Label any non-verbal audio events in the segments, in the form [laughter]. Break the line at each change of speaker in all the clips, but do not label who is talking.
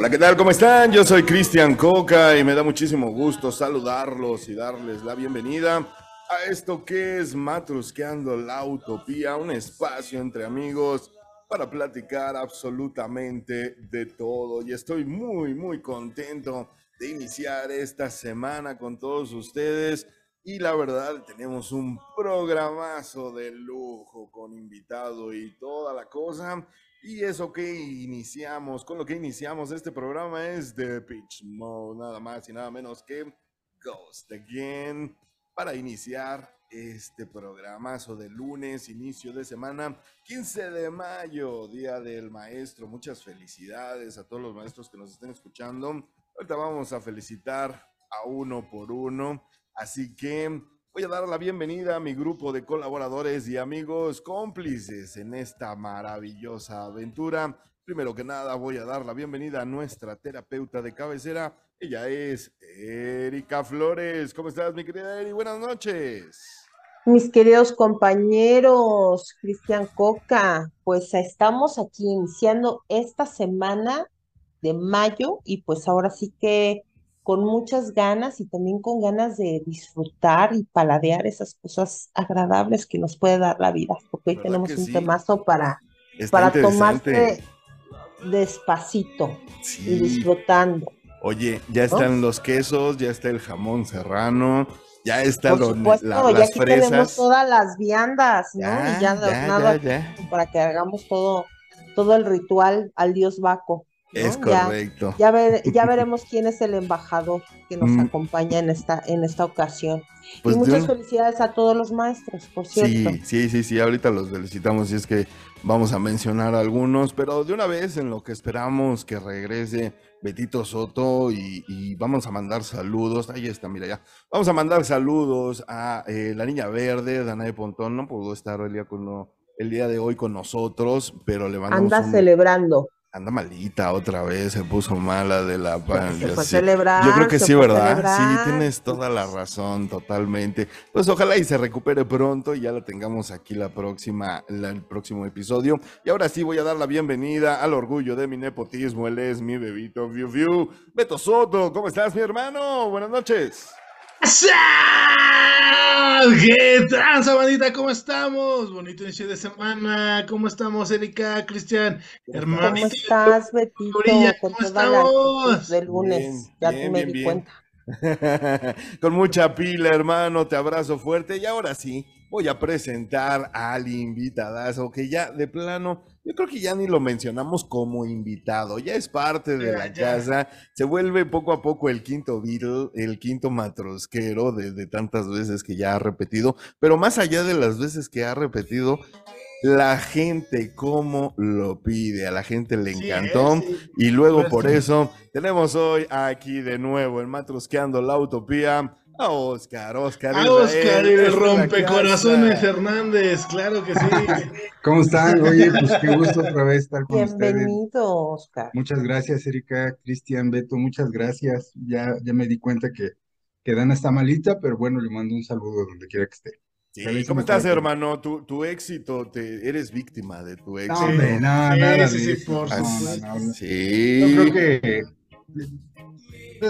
Hola, ¿qué tal? ¿Cómo están? Yo soy Cristian Coca y me da muchísimo gusto saludarlos y darles la bienvenida a esto que es Matrusqueando la Utopía, un espacio entre amigos para platicar absolutamente de todo. Y estoy muy, muy contento de iniciar esta semana con todos ustedes. Y la verdad, tenemos un programazo de lujo con invitado y toda la cosa. Y eso que iniciamos, con lo que iniciamos este programa es The Pitch Mode, nada más y nada menos que Ghost Again, para iniciar este programazo de lunes, inicio de semana, 15 de mayo, Día del Maestro. Muchas felicidades a todos los maestros que nos estén escuchando. Ahorita vamos a felicitar a uno por uno, así que Voy a dar la bienvenida a mi grupo de colaboradores y amigos cómplices en esta maravillosa aventura. Primero que nada, voy a dar la bienvenida a nuestra terapeuta de cabecera. Ella es Erika Flores. ¿Cómo estás, mi querida Eri? Buenas noches.
Mis queridos compañeros, Cristian Coca, pues estamos aquí iniciando esta semana de mayo y pues ahora sí que con muchas ganas y también con ganas de disfrutar y paladear esas cosas agradables que nos puede dar la vida, porque hoy tenemos un temazo para, para tomarte despacito y disfrutando.
Oye, ya están los quesos, ya está el jamón serrano, ya está
Por supuesto, las ya aquí tenemos todas las viandas, ¿no? y ya, nada para que hagamos todo, todo el ritual al dios Baco.
Es correcto.
Ya, ya, veremos quién es el embajador que nos mm. acompaña en esta, en esta ocasión. y pues muchas felicidades a todos los maestros, por cierto.
Sí, sí, sí, sí, ahorita los felicitamos y es que vamos a mencionar algunos, pero de una vez en lo que esperamos que regrese Betito Soto y, vamos a mandar saludos. Ahí está, mira ya. Vamos a mandar saludos a eh, la niña verde, Danae Pontón, no pudo estar el día, con, el día de hoy con nosotros, pero le mandamos
Anda celebrando
anda malita otra vez, se puso mala de la
se celebrar,
Yo creo que sí, ¿verdad? Sí, tienes toda la razón, totalmente. Pues ojalá y se recupere pronto y ya la tengamos aquí la próxima, el próximo episodio. Y ahora sí voy a dar la bienvenida al orgullo de mi nepotismo. Él es mi bebito View View. Beto Soto, ¿cómo estás, mi hermano? Buenas noches.
¿Qué tranza, bandita? ¿Cómo estamos? Bonito inicio de semana. ¿Cómo estamos, Erika, Cristian?
Hermanito. ¿Cómo estás, Betito?
¿Cómo estamos?
Del lunes, ya me di cuenta. [laughs]
Con mucha pila, hermano, te abrazo fuerte. Y ahora sí, voy a presentar al invitadazo que ya de plano yo creo que ya ni lo mencionamos como invitado, ya es parte de la casa, se vuelve poco a poco el quinto Beatle, el quinto matrosquero de, tantas veces que ya ha repetido, pero más allá de las veces que ha repetido, la gente cómo lo pide, a la gente le encantó. y luego por eso tenemos hoy aquí de nuevo el Matrosqueando la Utopía a Oscar, Oscar.
A Oscar, el rompecorazones Hernández, claro que sí. [laughs]
¿Cómo están? Oye, pues qué gusto otra vez estar con
ustedes. Bienvenido, Oscar.
Muchas gracias, Erika, Cristian, Beto, muchas gracias. Ya, ya me di cuenta que, que Dana está malita, pero bueno, le mando un saludo donde quiera que esté.
Sí, ¿Cómo estás, hermano? Tu, tu éxito, te, eres víctima de tu éxito.
No, hombre, no, nada.
Sí, sí, por
sí. Yo creo que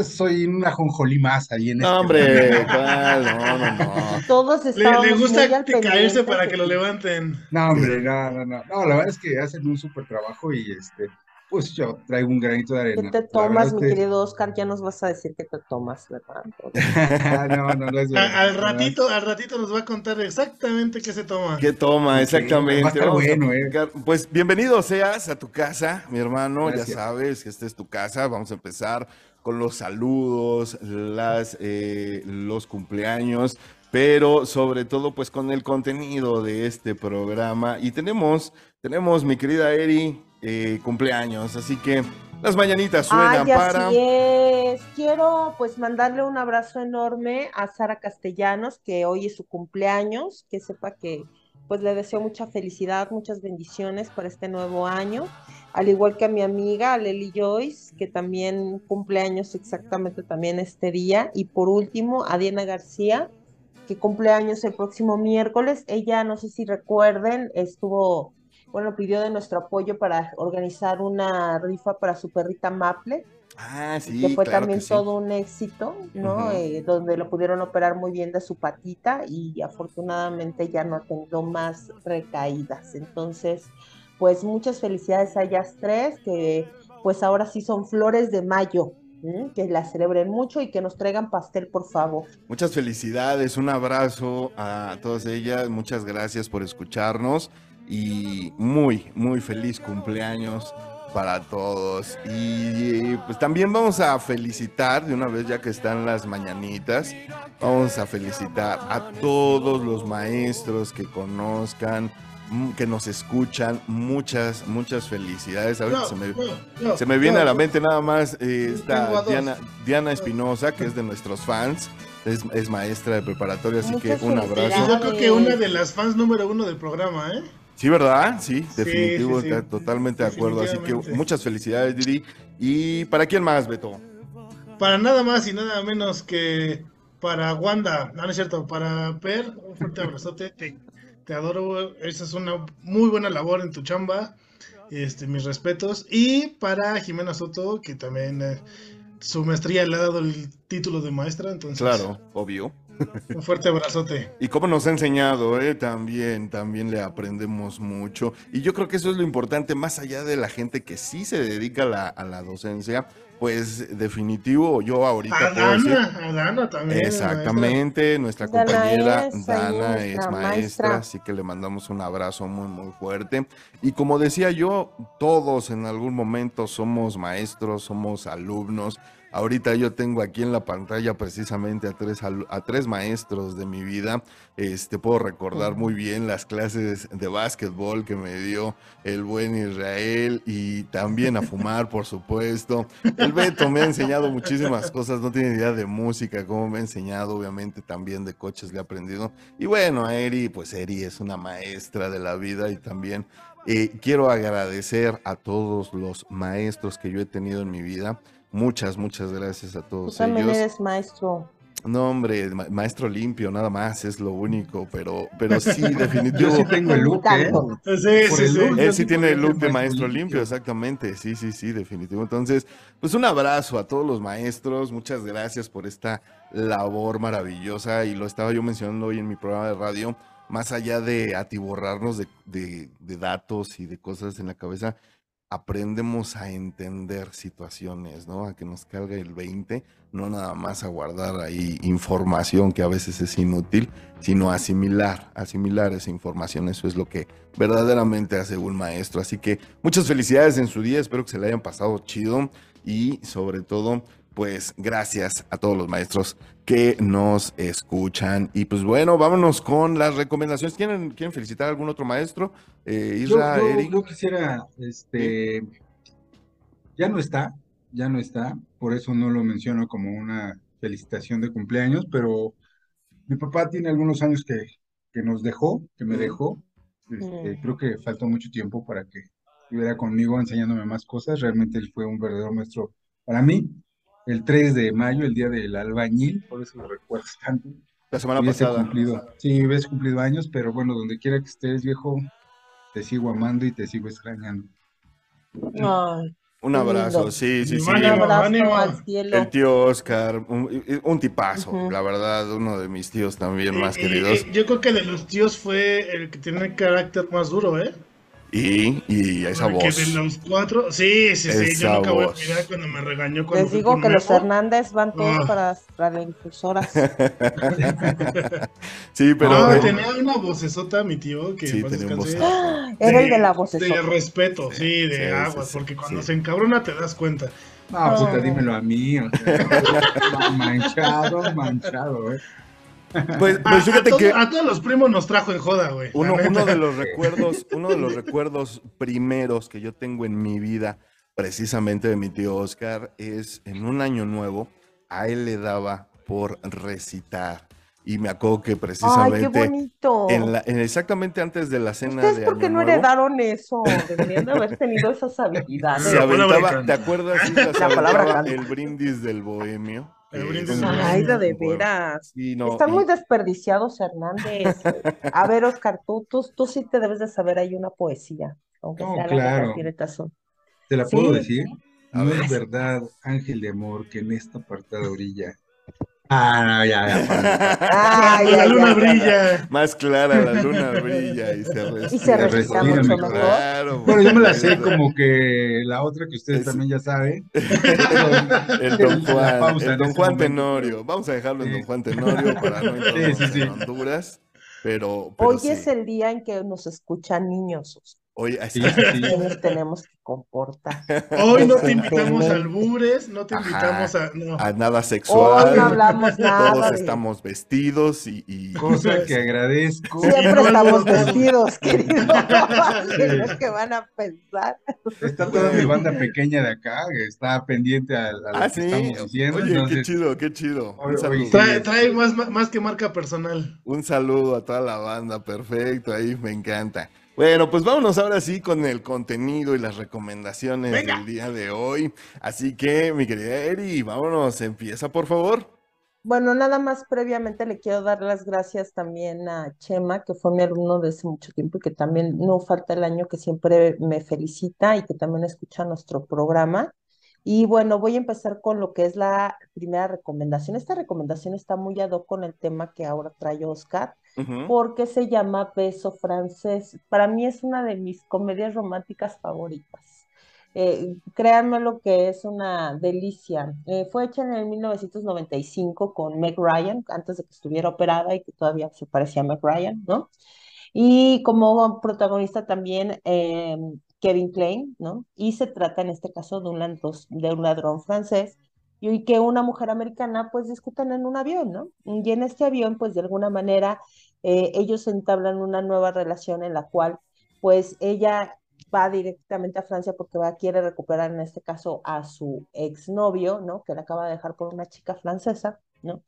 soy una jonjolí más ahí en
no, este hombre, ¿cuál? No, no, no. [laughs]
Todos
estamos Le, le gusta caerse para que lo levanten.
No, hombre, no, no, no. No, la verdad es que hacen un súper trabajo y este, pues yo traigo un granito de arena.
¿Qué te tomas, mi querido Oscar? Ya nos vas a decir que te tomas, ¿verdad? [laughs]
no, no, no es verdad.
Al ratito, al ratito nos va a contar exactamente qué se toma.
¿Qué toma? Exactamente.
bueno, eh.
Pues bienvenido seas a tu casa, mi hermano. Ya sabes que esta es tu casa. Vamos a empezar con los saludos, las, eh, los cumpleaños, pero sobre todo pues con el contenido de este programa. Y tenemos, tenemos mi querida Eri, eh, cumpleaños, así que las mañanitas suenan
Ay,
para...
Así es. Quiero pues mandarle un abrazo enorme a Sara Castellanos, que hoy es su cumpleaños, que sepa que pues le deseo mucha felicidad, muchas bendiciones para este nuevo año al igual que a mi amiga Lely Joyce, que también cumple años exactamente también este día, y por último a Diana García, que cumple años el próximo miércoles. Ella, no sé si recuerden, estuvo bueno, pidió de nuestro apoyo para organizar una rifa para su perrita Maple,
Ah, sí,
que fue
claro
también
que sí.
todo un éxito, ¿no? Eh, donde lo pudieron operar muy bien de su patita y afortunadamente ya no tenido más recaídas. Entonces, pues muchas felicidades a ellas tres, que pues ahora sí son flores de mayo, que las celebren mucho y que nos traigan pastel, por favor.
Muchas felicidades, un abrazo a todas ellas, muchas gracias por escucharnos y muy, muy feliz cumpleaños para todos. Y pues también vamos a felicitar, de una vez ya que están las mañanitas, vamos a felicitar a todos los maestros que conozcan, que nos escuchan, muchas, muchas felicidades. Ahorita
No,
se me,
no, no,
se me viene
no.
a la mente nada más eh, esta. Diana, Diana Espinosa, que es de nuestros fans, es, es maestra de preparatoria, así que un abrazo.
yo creo que una de las fans número uno del programa, ¿eh?
Sí, ¿verdad? Sí, definitivo,
sí, sí.
está totalmente de acuerdo. Así que muchas felicidades, Didi. ¿Y para quién más, Beto?
Para nada más y nada menos que para Wanda, no, no es cierto, para Per, un fuerte abrazote, te, adoro, esa es una muy buena labor en tu chamba, este, mis respetos, y para Jimena Soto, que también eh, su maestría le ha dado el título de maestra, entonces
Claro, obvio. [laughs]
un fuerte abrazote.
Y cómo nos ha enseñado, ¿eh? También, también le aprendemos mucho. Y yo creo que eso es lo importante, más allá de la gente que sí se dedica a la, a la docencia, pues definitivo, yo ahorita
A
puedo decir-
Dana, a Dana también.
Exactamente, nuestra
Dana
compañera
es
Dana es maestra,
maestra.
así que le mandamos un abrazo muy, muy fuerte. Y como decía yo, todos en algún momento somos maestros, somos alumnos. Ahorita yo tengo aquí en la pantalla precisamente a tres, a tres maestros de mi vida. Este, puedo recordar muy bien las clases de básquetbol que me dio el buen Israel y también a fumar, por supuesto. El Beto me ha enseñado muchísimas cosas, no tiene idea de música, como me ha enseñado, obviamente también de coches le he aprendido. Y bueno, a Eri, pues Eri es una maestra de la vida y también eh, quiero agradecer a todos los maestros que yo he tenido en mi vida. Muchas, muchas gracias a
Tú
todos
también
ellos.
eres maestro.
No, hombre, ma- maestro limpio, nada más, es lo único, pero, pero sí, [laughs]
Yo
definitivo.
sí tengo el look, ¿eh?
Sí, sí,
el
sí.
look.
Él sí
Yo
tiene el look de
maestro
maestro limpio,
limpio.
exactamente. Sí, sí, sí, definitivo. Entonces, pues un abrazo a todos los maestros. Muchas gracias por esta labor maravillosa. Y lo estaba yo mencionando hoy en mi programa de radio. Más allá de atiborrarnos de, de- de datos y de cosas en la cabeza, aprendemos a entender situaciones, ¿no? A que nos cargue el 20, no nada más a guardar ahí información que a veces es inútil, sino asimilar, asimilar esa información. Eso es lo que verdaderamente hace un maestro. Así que muchas felicidades en su día, espero que se le hayan pasado chido y sobre todo, pues gracias a todos los maestros que nos escuchan. Y pues bueno, vámonos con las recomendaciones. ¿Quieren, quieren felicitar a algún otro maestro? Eh,
Yo,
Isra,
yo-
Eric.
yo quisiera, este, ya no está, ya no está, por eso no lo menciono como una felicitación de cumpleaños, pero mi papá tiene algunos años que, que nos dejó, que me dejó, este,
Mm.
creo que faltó mucho tiempo para que estuviera conmigo enseñándome más cosas, realmente él fue un verdadero maestro para mí. El 3 de mayo, el día del albañil, por eso lo recuerdo tanto.
La semana
Hubiese
pasada.
cumplido, sí, hubiese cumplido años, pero bueno, donde quiera que estés, viejo, te sigo amando y te sigo extrañando.
Ay,
Un abrazo,
lindo.
sí, sí, sí.
un abrazo
ánimo.
al cielo.
El tío Oscar, un, un tipazo, la verdad, uno de mis tíos también más
Eh,
queridos.
eh, yo creo que de los tíos fue el que tiene el carácter más duro, ¿eh?
Y, y esa
Porque
voz.
de los cuatro, sí, sí, sí,
Esa
yo nunca voy a
voz.
olvidar cuando me regañó cuando
Les digo que los. Hernández van todos
Ah.
para las radiodifusoras. [laughs]
Sí, pero.
No,
eh,
tenía una vocesota mi tío que
Sí, tenía un
¡Ah! [gasps] Era el de la voz
De respeto, sí, de
sí,
aguas,
sí,
porque cuando
sí.
se encabrona te das cuenta.
No, puta,
No.
dímelo a mí, o sea, [laughs] manchado, manchado, ¿eh?
Pues,
A, [laughs]
pues fíjate
a todo-
que
a todos los primos nos trajo en joda, güey.
uno, de los [laughs] recuerdos, uno de los recuerdos primeros que yo tengo en mi vida, precisamente de mi tío Oscar, es en un año nuevo, a él le daba por recitar. Y me acuerdo que
Ay, qué
precisamente
bonito.
en la, en- exactamente antes de la cena
¿Ustedes
de
por qué
Año
no
Nuevo,
heredaron eso? Deberían de haber tenido esas habilidades.
se aventaba. ¿te acuerdas?
La palabra
el brindis del bohemio. Eh.
Ay, de, veras.
Sí, no,
Están
y-
muy desperdiciados, Hernández. [laughs] A ver, Oscar, tú, tú, tú sí te debes de saber, hay una poesía. aunque
No,
sea
claro.
son.
¿Te la puedo
Sí.
decir?
A
No
ver.
es verdad, ángel de amor, que en esta apartada orilla. Ah, no, ya, ya.
la luna brilla.
Más clara, la luna brilla y se respira.
Y se
respira mucho
mejor.
Claro,
Bueno, yo me la sé como que la otra que ustedes
Es-
también ya saben. [laughs]
El Don Juan, el Don
momento.
Tenorio. Vamos a dejarlo en. Don Juan Tenorio para no entrarnos
Sí, sí, sí.
en Honduras. Pero, pero
Hoy
sí.
es el día en que nos escuchan niños.
Hoy, así
Sí, sí, sí.
que nos tenemos que comportar.
Hoy no te invitamos
Decentemente.
al Bures, no te
Ajá.
invitamos a. No.
a nada sexual.
Hoy no hablamos nada.
Todos
de-
estamos vestidos y, y-
Cosa que agradezco.
Siempre
no,
estamos
no,
vestidos, querido. ¿Qué es lo que van a pensar?
Está toda mi banda pequeña de acá, que está pendiente a, a lo
Ah,
que
sí.
estamos diciendo.
Oye, qué chido, qué chido. Saludo.
hoy-
Trae, trae más, más que marca personal.
Un saludo a toda la banda, perfecto, ahí me encanta. Bueno, pues vámonos ahora sí con el contenido y las recomendaciones
Venga.
del día de hoy. Así que, mi querida Eri, vámonos, empieza por favor.
Bueno, nada más previamente le quiero dar las gracias también a Chema, que fue mi alumno desde mucho tiempo y que también no falta el año que siempre me felicita y que también escucha nuestro programa. Y bueno, voy a empezar con lo que es la primera recomendación. Esta recomendación está muy ad hoc con el tema que ahora trae Oscar, porque se llama Beso Francés. Para mí es una de mis comedias románticas favoritas. Eh, créanme lo que es una delicia. Eh, fue hecha en el 1995 con Meg Ryan, antes de que estuviera operada y que todavía se parecía a Meg Ryan, ¿no? Y como protagonista también eh, Kevin Klein, ¿no? Y se trata en este caso de un, ladrón francés y que una mujer americana pues discutan en un avión, ¿no? Y en este avión pues de alguna manera eh, ellos entablan una nueva relación en la cual pues ella va directamente a Francia porque va, quiere recuperar en este caso a su exnovio, ¿no? Que la acaba de dejar por una chica francesa, ¿no?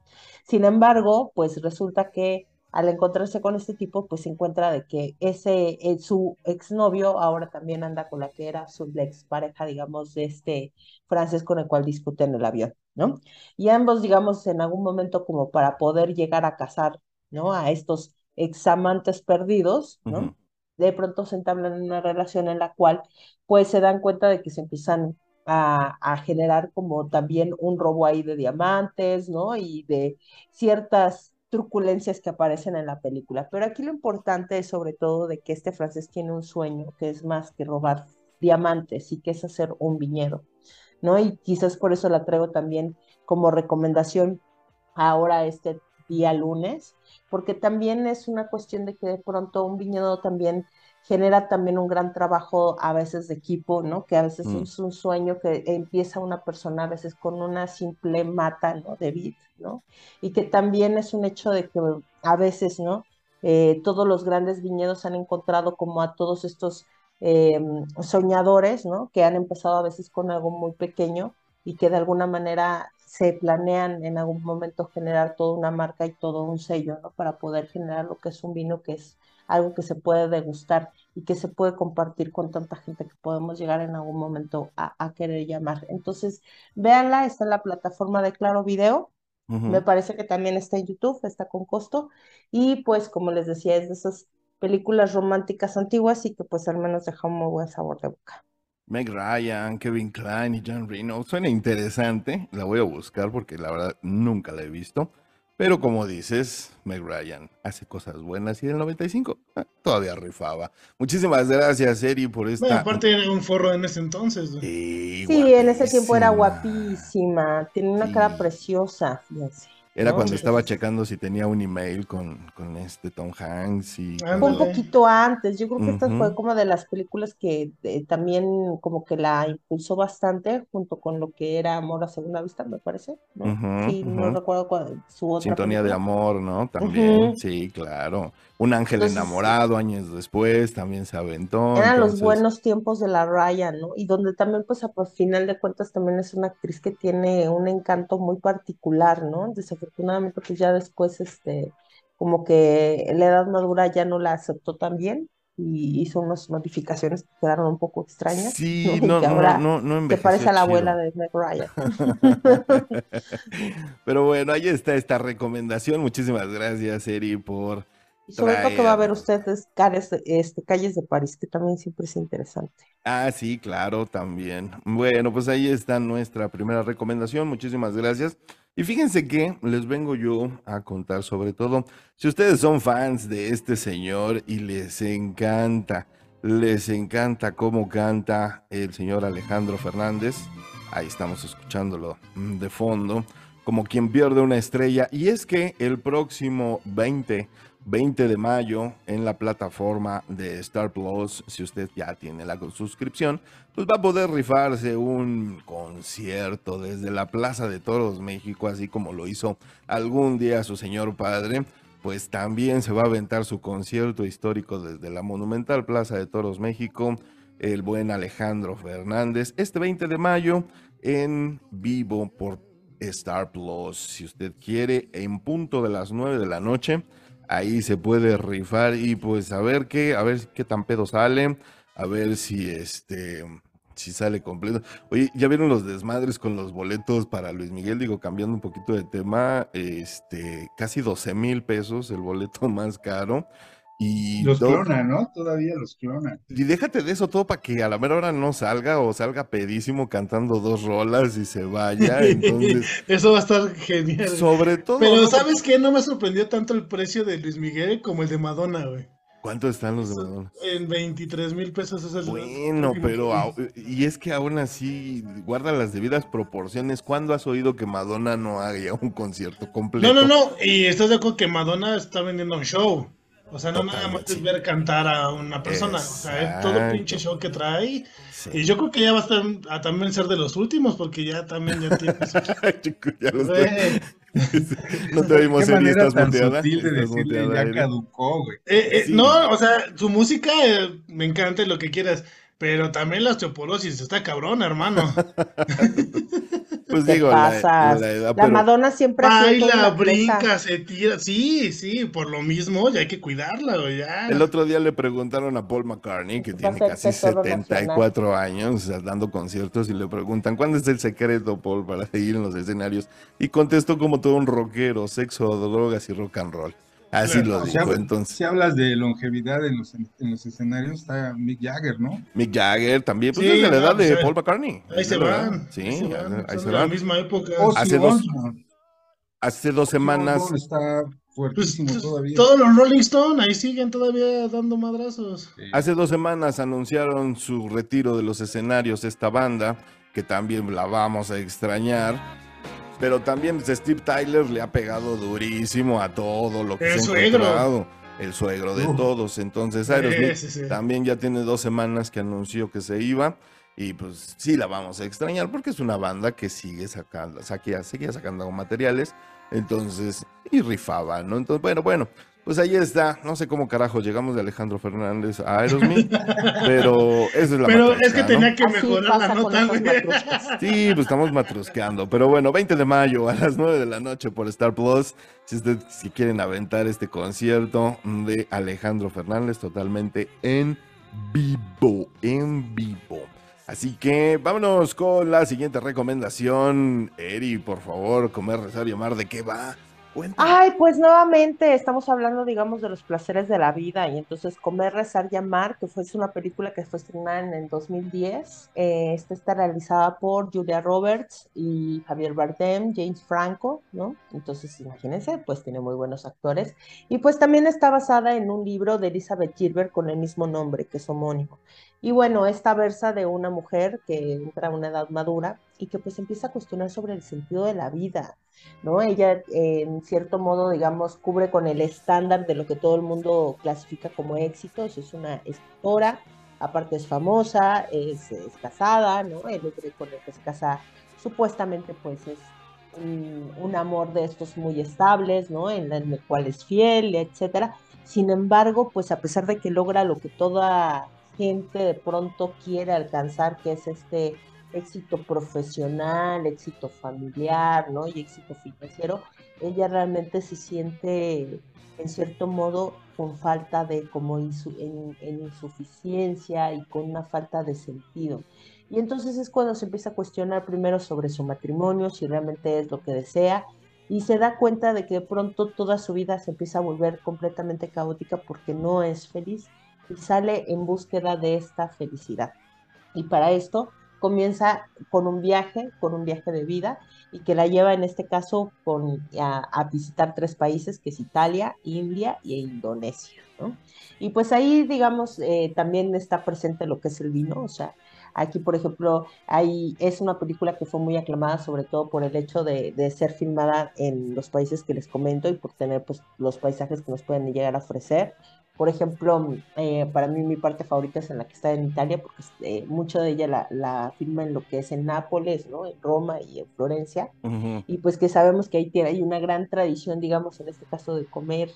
Sin embargo, pues resulta que al encontrarse con este tipo, pues se encuentra de que ese, eh, su exnovio ahora también anda con la que era su ex pareja, digamos, de este francés con el cual discuten el avión, ¿no? Y ambos, digamos, en algún momento como para poder llegar a casar, ¿no? A estos examantes perdidos, ¿no? De pronto se entablan una relación en la cual, pues se dan cuenta de que se empiezan a, a generar como también un robo ahí de diamantes, ¿no? Y de ciertas truculencias que aparecen en la película. Pero aquí lo importante es sobre todo de que este francés tiene un sueño que es más que robar diamantes y que es hacer un viñedo, ¿no? Y quizás por eso la traigo también como recomendación ahora este día lunes, porque también es una cuestión de que de pronto un viñedo también genera también un gran trabajo a veces de equipo, ¿no? Que a veces
Mm.
es un sueño que empieza una persona a veces con una simple mata, ¿no? De vid, ¿no? Y que también es un hecho de que a veces, ¿no? Eh, todos los grandes viñedos han encontrado como a todos estos eh, soñadores, ¿no? Que han empezado a veces con algo muy pequeño y que de alguna manera se planean en algún momento generar toda una marca y todo un sello, ¿no? Para poder generar lo que es un vino que es algo que se puede degustar y que se puede compartir con tanta gente que podemos llegar en algún momento a, a querer llamar. Entonces, véanla, está en la plataforma de Claro Video, me parece que también está en YouTube, está con costo, y pues como les decía, es de esas películas románticas antiguas y que pues al menos deja un muy buen sabor de boca.
Meg Ryan, Kevin Klein y John Reno. Suena interesante. La voy a buscar porque la verdad nunca la he visto. Pero como dices, Meg Ryan hace cosas buenas y en el 95 ah, todavía rifaba. Muchísimas gracias, Eri, por esta.
Bueno, aparte era un forro en ese entonces.
Sí,
Sí, en ese tiempo era
guapísima.
guapísima, tiene una
Sí.
cara preciosa, fíjense.
Era
¿no?
cuando
Sí.
estaba checando si tenía un email con, con este Tom Hanks y
Ah,
Fue un
cuando-
Ándale.
poquito antes, yo creo que esta fue como de las películas que eh, también como que la impulsó bastante junto con lo que era Amor a Segunda Vista, me parece, ¿no? Sí, no recuerdo cuál, su otra
Sintonía de amor, ¿no? También, sí, claro. Un ángel
Entonces,
enamorado años después también se aventó.
Eran los
entonces-
buenos tiempos de la Ryan, ¿no? Y donde también, pues, a por final de cuentas, también es una actriz que tiene un encanto muy particular, ¿no? Desafortunadamente, pues ya después, este, como que la edad madura ya no la aceptó tan bien y hizo unas modificaciones que quedaron un poco extrañas,
Sí,
¿no? [laughs]
No, no, no, no
se parece a la abuela de Meg Ryan. [laughs]
Pero bueno, ahí está esta recomendación. Muchísimas gracias, Eri, por
Y sobre todo que va a ver ustedes cares, este, calles de París, que también siempre es interesante.
Ah, sí, claro, también. Bueno, pues ahí está nuestra primera recomendación. Muchísimas gracias. Y fíjense que les vengo yo a contar sobre todo, si ustedes son fans de este señor y les encanta, les encanta cómo canta el señor Alejandro Fernández, ahí estamos escuchándolo mm, de fondo, como quien pierde una estrella. Y es que el próximo 20 20 de mayo en la plataforma de Star Plus, si usted ya tiene la suscripción, pues va a poder rifarse un concierto desde la Plaza de Toros México, así como lo hizo algún día su señor padre, pues también se va a aventar su concierto histórico desde la monumental Plaza de Toros México, el buen Alejandro Fernández, este 20 de mayo en vivo por Star Plus, si usted quiere, en punto de las 9 de la noche ahí se puede rifar y pues a ver qué, a ver qué tan pedo sale, a ver si este, si sale completo. Oye, ¿ya vieron los desmadres con los boletos para Luis Miguel? Digo, cambiando un poquito de tema, este, casi 12 mil pesos el boleto [laughs] más caro. Y,
Los clona, ¿no? Todavía los clona.
y déjate de eso todo para que a la mera hora no salga o salga pedísimo cantando dos rolas y se vaya. [laughs] Entonces,
Eso va a estar genial.
sobre todo.
Pero. ¿sabes qué? No me sorprendió tanto el precio de Luis Miguel como el de Madonna, güey.
¿Cuánto están los de Madonna?
En 23 mil pesos es el
Bueno, pero y es que aún así guarda las debidas proporciones. ¿Cuándo has oído que Madonna no haga un concierto completo?
No, no, no. Y estás de acuerdo que Madonna está vendiendo un show. O sea, no nada más es ver cantar a una persona. O sea, es todo
Exacto.
pinche show que trae.
Sí.
Y yo creo que ya va a, estar, a también ser de los últimos, porque ya también ya tiene. [laughs]
Chico, ya lo
Güey,
estoy- [laughs] No te Eri,
manera
estás muteada.
de decirle ya caducó, güey.
eh, eh,
Sí.
No, o sea, su música eh, me encanta lo que quieras. Pero también la osteoporosis está cabrón, hermano. [laughs]
Pues
¿Qué
digo, la, la edad,
La
pero
Madonna siempre
Baila, brinca, se tira. Sí, sí, por lo mismo ya hay que cuidarla. Ya.
el otro día le preguntaron a Paul McCartney, que tiene casi
tesoro
74 años, o sea, dando conciertos, y le preguntan, ¿cuándo es el secreto, Paul, para [laughs] seguir en los escenarios? Y contestó como todo un rockero, sexo, drogas y rock and roll. Así
Claro,
lo dijo,
sea,
entonces.
si hablas de longevidad en los, en los escenarios, está Mick Jagger, ¿no?
Mick Jagger también, pues
Sí,
es de la edad de Paul McCartney.
Ahí se van.
Sí,
ahí se van.
ahí se
la
van.
misma época.
Hace dos-. Hace dos semanas,
está
Pues,
fuertísimo
pues,
todavía.
todos los Rolling Stones ahí siguen todavía dando madrazos.
Sí.
hace dos semanas anunciaron su retiro de los escenarios esta banda, que también la vamos a extrañar. Pero también pues, Steve Tyler le ha pegado durísimo a todo lo que
El
se ha
suegro.
encontrado. El suegro de todos. Entonces, Aerosmith
sí, sí.
también ya tiene dos semanas que anunció que se iba. Y pues sí la vamos a extrañar porque es una banda que sigue sacando, saquea- seguía sacando materiales. Entonces, y rifaba, ¿no? Entonces, bueno, bueno, pues ahí está. No sé cómo carajo llegamos de Alejandro Fernández a Aerosmith, [laughs] pero eso es la
Pero
matrusca,
es que
¿no?
tenía que
Así
mejorar la nota, güey.
Sí, pues estamos matrusqueando. Pero bueno, 20 de mayo a las 9 de la noche por Star Plus. Si ustedes si quieren aventar este concierto de Alejandro Fernández totalmente en vivo, en vivo. Así que vámonos con la siguiente recomendación. Eri, por favor, comer, rezar y amar, ¿de qué va? Cuéntame.
Ay, pues nuevamente estamos hablando, digamos, de los placeres de la vida y entonces Comer, Rezar y Amar, que fue una película que fue estrenada en el 2010, eh, esta está realizada por Julia Roberts y Javier Bardem, James Franco, ¿no? Entonces, imagínense, pues tiene muy buenos actores y pues también está basada en un libro de Elizabeth Gilbert con el mismo nombre, que es homónimo. Y bueno, esta versa de una mujer que entra a una edad madura y que pues empieza a cuestionar sobre el sentido de la vida, ¿no? Ella, en cierto modo, digamos, cubre con el estándar de lo que todo el mundo clasifica como éxito. Es una escritora, aparte es famosa, es, casada, ¿no? El hombre con el que se casa supuestamente pues es un, amor de estos muy estables, ¿no? En, en el cual es fiel, etcétera. Sin embargo, pues a pesar de que logra lo que toda gente de pronto quiere alcanzar, que es este éxito profesional, éxito familiar, ¿no? Y éxito financiero, ella realmente se siente, en cierto modo, con falta de, como insu- en, en insuficiencia y con una falta de sentido. Y entonces es cuando se empieza a cuestionar primero sobre su matrimonio, si realmente es lo que desea, y se da cuenta de que de pronto toda su vida se empieza a volver completamente caótica porque no es feliz y sale en búsqueda de esta felicidad. Y para esto comienza con un viaje, con un viaje de vida, y que la lleva en este caso con, a, visitar tres países, que es Italia, India e Indonesia. ¿no? Y pues ahí, digamos, eh, también está presente lo que es el vino, o sea, Aquí, por ejemplo, hay, es una película que fue muy aclamada, sobre todo por el hecho de, de, ser filmada en los países que les comento y por tener pues, los paisajes que nos pueden llegar a ofrecer. Por ejemplo, eh, para mí mi parte favorita es en la que está en Italia, porque eh, mucho de ella la, la, filma en lo que es en Nápoles, ¿no? en Roma y en Florencia. Y pues que sabemos que ahí tiene, hay una gran tradición, digamos, en este caso de comer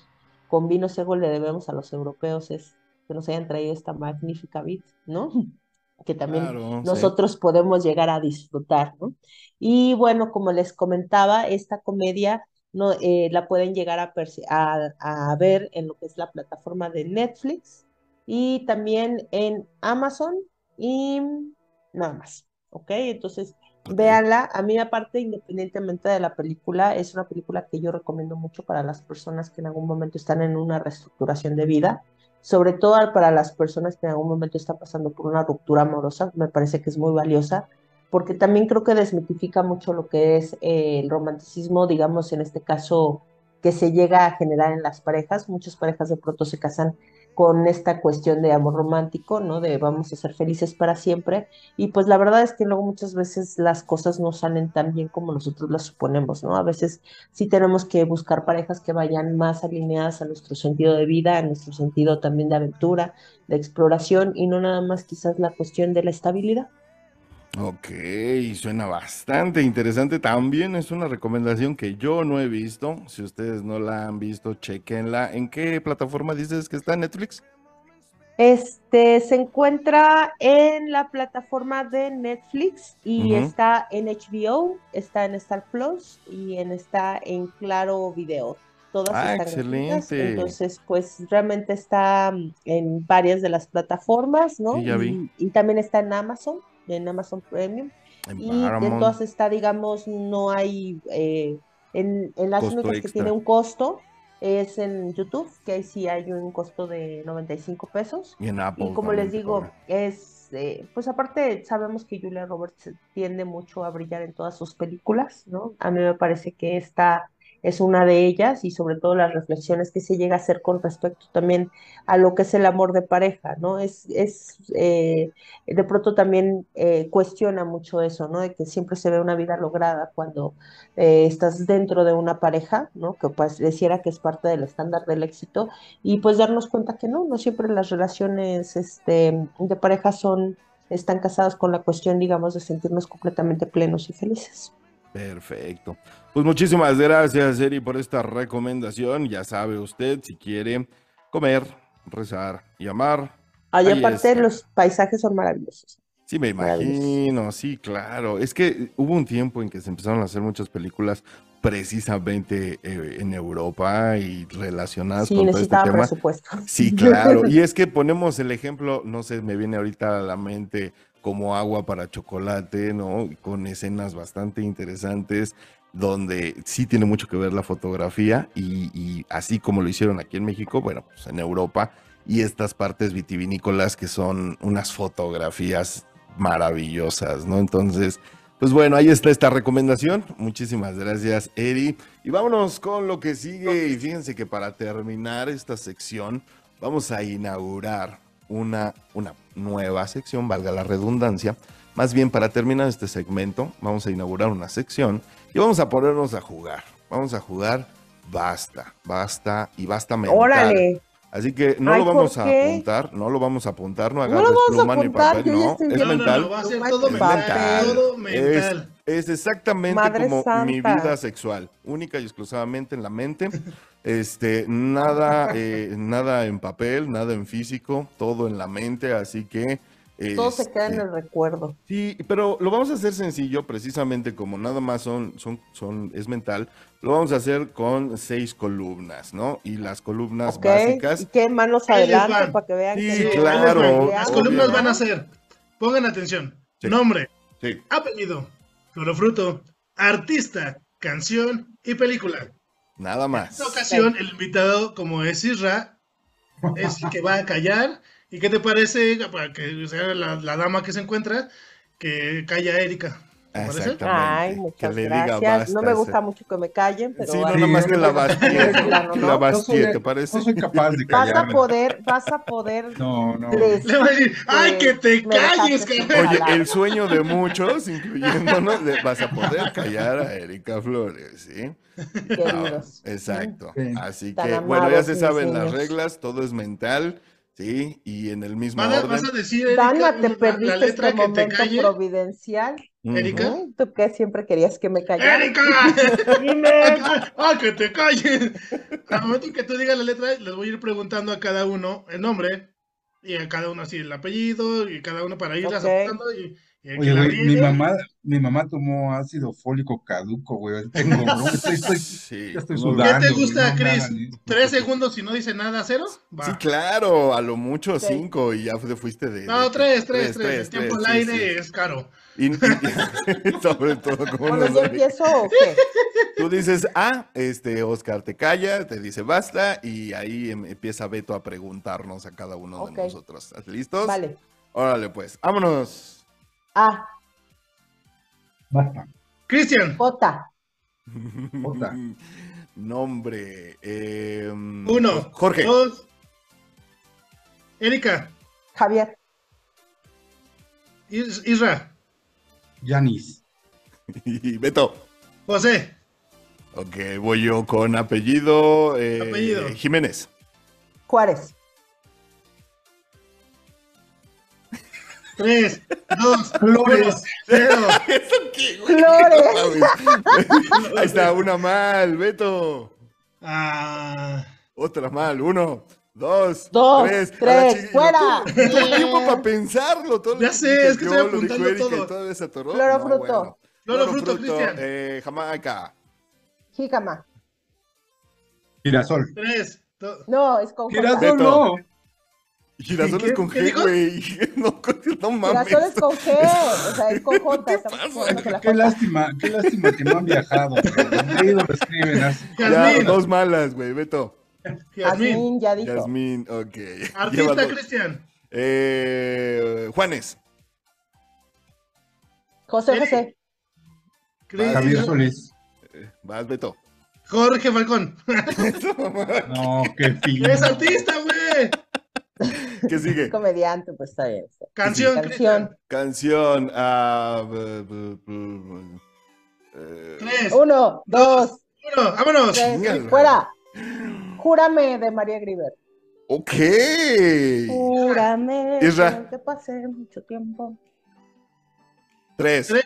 con vino ciego le debemos a los europeos es que nos hayan traído esta magnífica vid, ¿no? [laughs] que también nosotros podemos llegar a disfrutar, ¿no? Y bueno, como les comentaba, esta comedia no, eh, la pueden llegar a, a, ver en lo que es la plataforma de Netflix y también en Amazon y nada más, ¿ok? Entonces, véanla. A mí aparte, independientemente de la película, es una película que yo recomiendo mucho para las personas que en algún momento están en una reestructuración de vida sobre todo para las personas que en algún momento están pasando por una ruptura amorosa, me parece que es muy valiosa, porque también creo que desmitifica mucho lo que es eh, el romanticismo, digamos, en este caso, que se llega a generar en las parejas. Muchas parejas de pronto se casan con esta cuestión de amor romántico, ¿no? De vamos a ser felices para siempre. Y pues la verdad es que luego muchas veces las cosas no salen tan bien como nosotros las suponemos, ¿no? A veces sí tenemos que buscar parejas que vayan más alineadas a nuestro sentido de vida, a nuestro sentido también de aventura, de exploración y no nada más quizás la cuestión de la estabilidad.
Ok, suena bastante interesante. También es una recomendación que yo no he visto. Si ustedes no la han visto, chequenla. ¿En qué plataforma dices que está Netflix?
Este se encuentra en la plataforma de Netflix y está en HBO, está en Star Plus y en, está en Claro Video. Todas ah, excelente. Entonces, pues realmente está en varias de las plataformas, ¿no? y también está en Amazon en Amazon Premium. y de todas está, digamos, no hay, eh, en, las únicas que tiene un costo es en YouTube, que ahí sí hay un costo de 95 pesos.
Y en Apple.
Y como les digo, es, eh, pues aparte sabemos que Julia Roberts tiende mucho a brillar en todas sus películas, ¿no? A mí me parece que está es una de ellas y sobre todo las reflexiones que se llega a hacer con respecto también a lo que es el amor de pareja, ¿no? Es, es eh, de pronto también eh, cuestiona mucho eso, ¿no? De que siempre se ve una vida lograda cuando eh, estás dentro de una pareja, ¿no? Que pareciera que es parte del estándar del éxito y pues darnos cuenta que no, no siempre las relaciones este, de pareja son, están casadas con la cuestión, digamos, de sentirnos completamente plenos y felices.
Perfecto. Pues muchísimas gracias, Eri, por esta recomendación. Ya sabe usted, si quiere comer, rezar y amar.
Ahí aparte, los paisajes son maravillosos.
Sí, me imagino, sí, claro. Es que hubo un tiempo en que se empezaron a hacer muchas películas precisamente eh, en Europa y relacionadas con todo este tema.
Presupuesto.
Sí, [laughs] claro. y es que ponemos el ejemplo, no sé, me viene ahorita a la mente como agua para chocolate, ¿no? Con escenas bastante interesantes donde sí tiene mucho que ver la fotografía y, así como lo hicieron aquí en México, bueno, pues en Europa y estas partes vitivinícolas que son unas fotografías maravillosas, ¿no? Entonces, pues bueno, ahí está esta recomendación. Muchísimas gracias, Eri. Y vámonos con lo que sigue. Y fíjense que para terminar esta sección, vamos a inaugurar una, una nueva sección, valga la redundancia. Más bien, para terminar este segmento, vamos a inaugurar una sección y vamos a ponernos a jugar. Vamos a jugar basta, basta y basta mental. Órale. Así que no lo vamos a apuntar, no lo vamos a apuntar, no agarres no pluma ni papel, no, es mental. va a ser todo mental. Es, exactamente como mi vida sexual, única y exclusivamente en la mente. [laughs] Este, nada, eh, nada en papel, nada en físico, todo en la mente, así que
todo se queda en este, el recuerdo.
Sí, pero lo vamos a hacer sencillo, precisamente como nada más son, son, son, es mental. Lo vamos a hacer con seis columnas, ¿no? Y las columnas básicas.
¿Y qué manos adelante para que vean? Sí,
claro.
Las columnas van a ser, pongan atención, nombre, apellido, fruto, artista, canción y película.
Nada más.
En esta ocasión, el invitado, como es Isra, es el que va a callar. ¿Y qué te parece, para que sea la, la dama que se encuentra, que calla a Erika? ¿Te?
Exactamente.
Ay,
que
muchas
le diga
gracias. No me gusta mucho que me callen, pero
Sí, no,
bueno.
nomás que la
Sí,
Bastille,
claro,
que
¿no?
la
No
Bastille, ¿te parece?
No soy capaz de
vas a
callarme.
poder, vas a poder [laughs]
No, no.
Le va a decir, ¡ay, que te calles, caray!
Oye, el sueño de muchos, [laughs] incluyéndonos, de- vas a poder callar a Erika Flores, ¿sí?
queridos.
Ah, exacto.
Sí.
Así
Tan
que, bueno, ya se saben las reglas, todo es mental, ¿sí? Y en el mismo
¿Vas
orden.
vas a decir, Erika,
Dana, te
la-
perdiste
la letra
este
que te
momento
calle?
providencial.
Erika.
¿Tú qué siempre querías que me callara?
¡Erika! [laughs]
Dime. [laughs]
¡Ah, que te calles! Al momento en que tú digas la letra, les voy a ir preguntando a cada uno el nombre, y a cada uno así el apellido, y cada uno para irlas
Ok.
apuntando, y, que
Oye, güey, mi mamá, mi mamá tomó ácido fólico caduco, güey. Tengo, bro, [laughs] estoy, estoy,
Sí,
ya estoy
no,
sudando.
¿Qué te
güey,
gusta,
no
Chris? ¿Tres segundos y no dice nada, cero? Va.
Sí, claro, a lo mucho cinco y ya te fuiste de.
No,
de-
tres, tres, tres. El tiempo al
sí,
aire
sí.
es caro.
Y, [laughs] y- sobre todo, como
Bueno,
nos
¿yo
sabe-
empiezo o qué?
Tú dices, ah, este, Oscar te calla, te dice basta, y ahí em- empieza Beto a preguntarnos a cada uno de nosotros. ¿Estás listos?
Vale.
Órale, pues, vámonos.
A,
Basta.
Cristian,
J, [laughs]
Jota.
Nombre. eh,
uno.
Jorge.
Dos. Erika.
Javier,
Is- Isra.
Yanis. [laughs]
Y Beto.
José.
Ok, voy yo con apellido. eh,
Apellido.
Jiménez.
Juárez,
Tres. Dos.
Flores.
Cero. [laughs]
¿Eso qué, güey?
Flores.
No. [laughs] Ahí está, una mal, Beto.
Ah.
Otra mal, uno, dos,
Dos,
tres,
tres, fuera.
Tiempo para pensarlo. Todo lo
Ya
que
sé, es que estoy apuntando
y
todo.
todavía se atoró.
Floro
No,
fruto.
bueno.
Floro fruto, Cristian.
eh, Jamaica.
jícama.
Girasol.
Tres.
No, es con J.
Girasol no.
Girasoles
¿Qué-
con G, güey. [laughs] No, no mames.
Girasol es con G, o sea, es con J.
¿Qué pasa?
lástima, qué lástima que no han viajado. lo escriben así.
Ya, dos malas, güey, Beto.
Jazmín.
Ya dijo.
Yasmín, ok. Lleva
Artista. Cristian.
Eh, Juanes.
José
Eric.
José,
Cristian.
Javier Solís.
Eh, Vas, Beto.
Jorge Falcón. [laughs]
No, qué fino.
Es artista, güey.
¿Qué sigue?
comediante, pues está bien.
Canción,
Canción.
Cristian.
Canción. ah, b- b- b- eh,
Tres.
Uno, dos,
Uno. Vámonos.
tres, fuera. Júrame de María Griver.
Ok.
Júrame
Isra.
que pase mucho tiempo.
Tres,
Tres.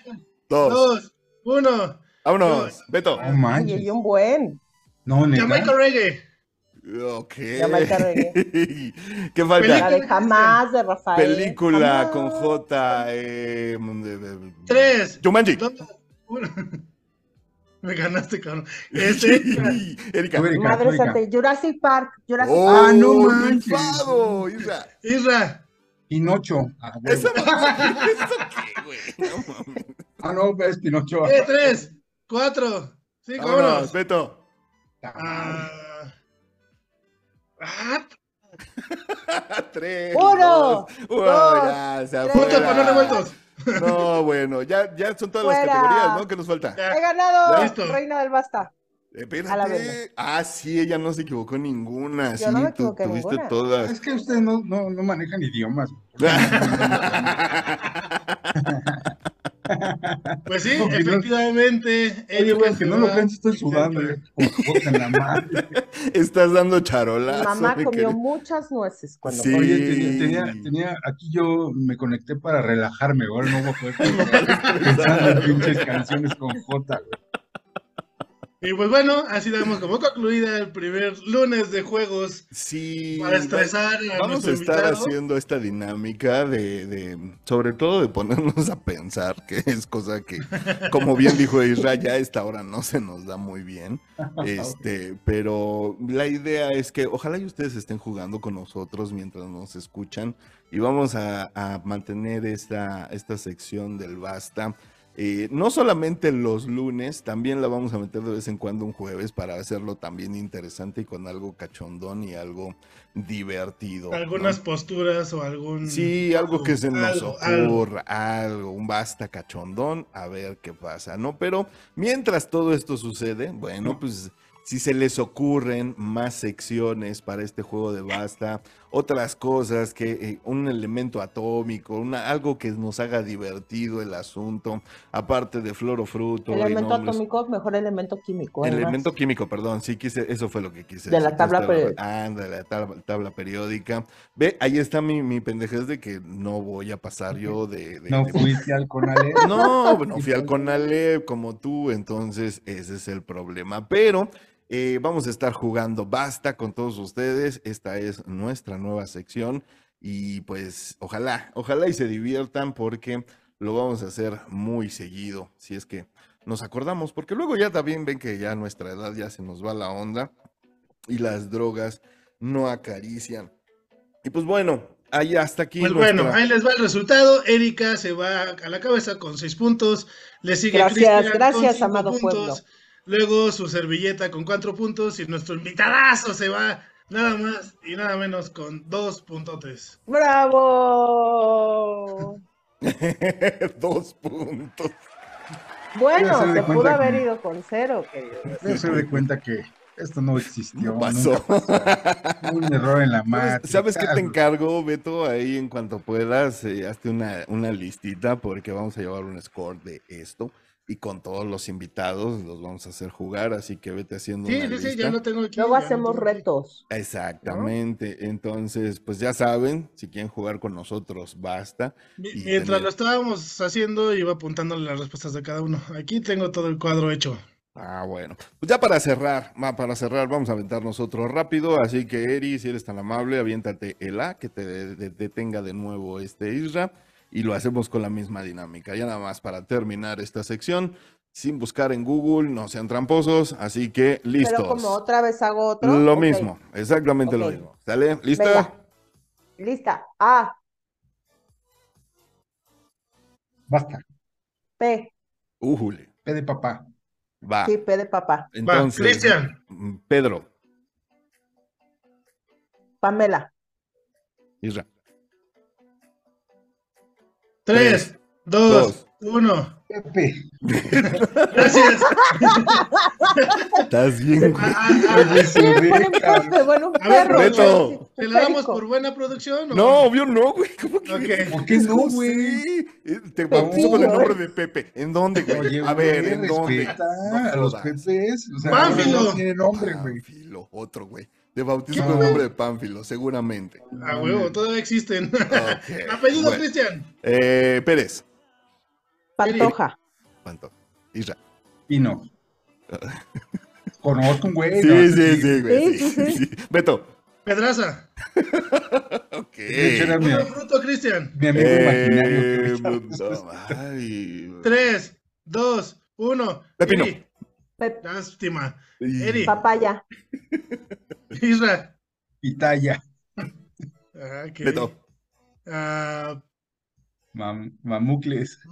dos,
Dos. Uno.
vámonos. Beto.
No
Oye, y un buen.
No, neta.
Jamaica Reggae.
Ok.
Jamaica Reggae. [laughs]
¿Qué falta?
La de jamás de Rafael.
Película
Jamás.
con J. Eh, mm,
Tres.
Jumanji.
Dos. Uno. [laughs] [laughs] Me ganaste, cabrón. [laughs] Este.
Erika.
Erika,
Madre
Erika.
Santa, Jurassic Park. Jurassic
Oh,
Park.
Ah, no manches.
Isra.
Isra.
Pinocho. Ah.
¿Eso, [laughs] ¿Eso qué, güey? No mames.
Ah, no, es Pinocho.
Eh, tres. Cuatro. Cinco.
Vámonos,
Vámonos.
Beto.
Ah. Ah,
Tres.
Uno,
dos, uno,
dos,
ya, se
tres.
puntos
afuera.
para no revueltos.
No, bueno, ya, ya son todas las categorías, ¿no? ¿Qué nos falta?
Ya.
He ganado,
Listo.
Reina del Basta. A la
Espérate. Ah, sí, ella no se equivocó en ninguna.
Yo
sí,
no me
tú tuviste
ninguna.
todas.
Es que ustedes no, no, no manejan idiomas. [laughs] [laughs]
Pues sí,
No,
efectivamente.
Oye, güey, que no lo crean, estoy sudando. [laughs]
Estás dando charolas.
Mamá comió muchas nueces cuando
Sí.
Oye, tenía, tenía, tenía- aquí yo me conecté para relajarme, ahora no voy a poder [laughs] pensar en pinches canciones con J, güey.
Y pues bueno, así damos como concluida el primer lunes de juegos
Sí.
para estresar a
Vamos a estar
invitado.
haciendo esta dinámica de, de, sobre todo de ponernos a pensar, que es cosa que, como bien dijo Israel, ya a esta hora no se nos da muy bien. Este, pero la idea es que ojalá y ustedes estén jugando con nosotros mientras nos escuchan y vamos a, a mantener esta, esta sección del basta eh, no solamente los lunes, también la vamos a meter de vez en cuando un jueves para hacerlo también interesante y con algo cachondón y algo divertido. ¿no?
Algunas posturas o algún.
Sí, algo que se nos
algo, algo.
ocurra, algo, un basta cachondón, a ver qué pasa, ¿no? Pero mientras todo esto sucede, bueno, pues si se les ocurren más secciones para este juego de basta, otras cosas, que eh, un elemento atómico, una, algo que nos haga divertido el asunto, aparte de flor o fruto. y
Elemento
nombres.
atómico, mejor elemento químico.
El
además.
elemento químico, perdón, sí quise, eso fue lo que quise
De la tabla periódica.
Anda, la tabla, tabla periódica. Ve, ahí está mi, mi pendejez de que no voy a pasar yo de... de-
No
de-
fuiste al Conalep. [laughs]
no, no [laughs] fui al Conalep como tú, entonces ese es el problema. Pero eh, vamos a estar jugando basta con todos ustedes. Esta es nuestra nueva sección y pues ojalá, ojalá y se diviertan porque lo vamos a hacer muy seguido, si es que nos acordamos, porque luego ya también ven que ya a nuestra edad ya se nos va la onda y las drogas no acarician. Y pues bueno, ahí hasta aquí.
Pues bueno, ahí les va el resultado. Erika se va a la cabeza con seis puntos. Le sigue
Gracias,
Cristian
gracias,
con cinco
amado pueblo.
Luego su servilleta con cuatro puntos. Y nuestro invitadazo se va nada más y nada menos con dos puntotes.
¡Bravo! [laughs]
Dos puntos.
Bueno, se pudo haber
que-
ido con cero, querido.
Debe ser de cuenta que esto no existió.
No pasó.
nunca pasó. Un error en la
¿Sabes-
matriz.
¿Sabes qué te encargo, Beto? Ahí en cuanto puedas, eh, hazte una, una listita porque vamos a llevar un score de esto y con todos los invitados los vamos a hacer jugar, así que vete haciendo
Sí,
una
sí,
lista.
ya lo tengo aquí.
Luego hacemos
tengo
retos.
Exactamente, entonces pues ya saben, si quieren jugar con nosotros, basta.
Mientras
tener-
lo estábamos haciendo, iba apuntándole las respuestas de cada uno. Aquí tengo todo el cuadro hecho.
Ah, bueno. Pues ya para cerrar, va, para cerrar, vamos a aventarnos otro rápido. Así que, Eri, si eres tan amable, aviéntate el A, que te de- de- detenga de nuevo este Isra y lo hacemos con la misma dinámica. Ya nada más para terminar esta sección, sin buscar en Google, no sean tramposos, así que listos.
Pero como otra vez hago otro.
Lo mismo, exactamente lo mismo. ¿Sale? ¿Lista?
Lista. A.
Basta.
P.
Újule.
P de papá.
Va.
Sí, P de papá.
Entonces,
Cristian.
Pedro.
Pamela.
Israel. 3,
2,
1.
Pepe. [laughs]
Gracias.
Estás bien, güey.
Ah, ah, ah,
sí, bueno, perro. Reto.
¿Te la damos por buena producción? ¿o?
No, obvio no, güey. ¿Cómo que?
Okay.
¿Por qué no, güey?
Eh, te bautizo con el nombre de Pepe. ¿En dónde, güey?
Oye,
a ver,
güey,
¿en dónde? No,
a los jefes. O sea,
Pánfilo.
No tiene nombre, güey.
Pánfilo, otro, güey. Te bautizo
¿Qué,
con el nombre de Pánfilo, seguramente.
A huevo, todavía existen. [laughs] Apellido
bueno.
Cristian.
Eh, Pérez.
Pantoja.
¿Cuánto? Isra.
Pino. [laughs] Conozco un güey.
Sí,
no,
sí, sí, güey.
Sí,
Sí,
sí,
sí, sí. Beto.
Pedraza.
Ok.
Puro fruto Cristian.
mi amigo imaginario.
Eh, no, ay. [laughs]
Tres, dos, uno.
Pepino.
Lástima. Eri.
papaya.
Isra.
Pitaya.
Ah, ok.
Beto.
Ah,
Mam- Mamucles. [laughs]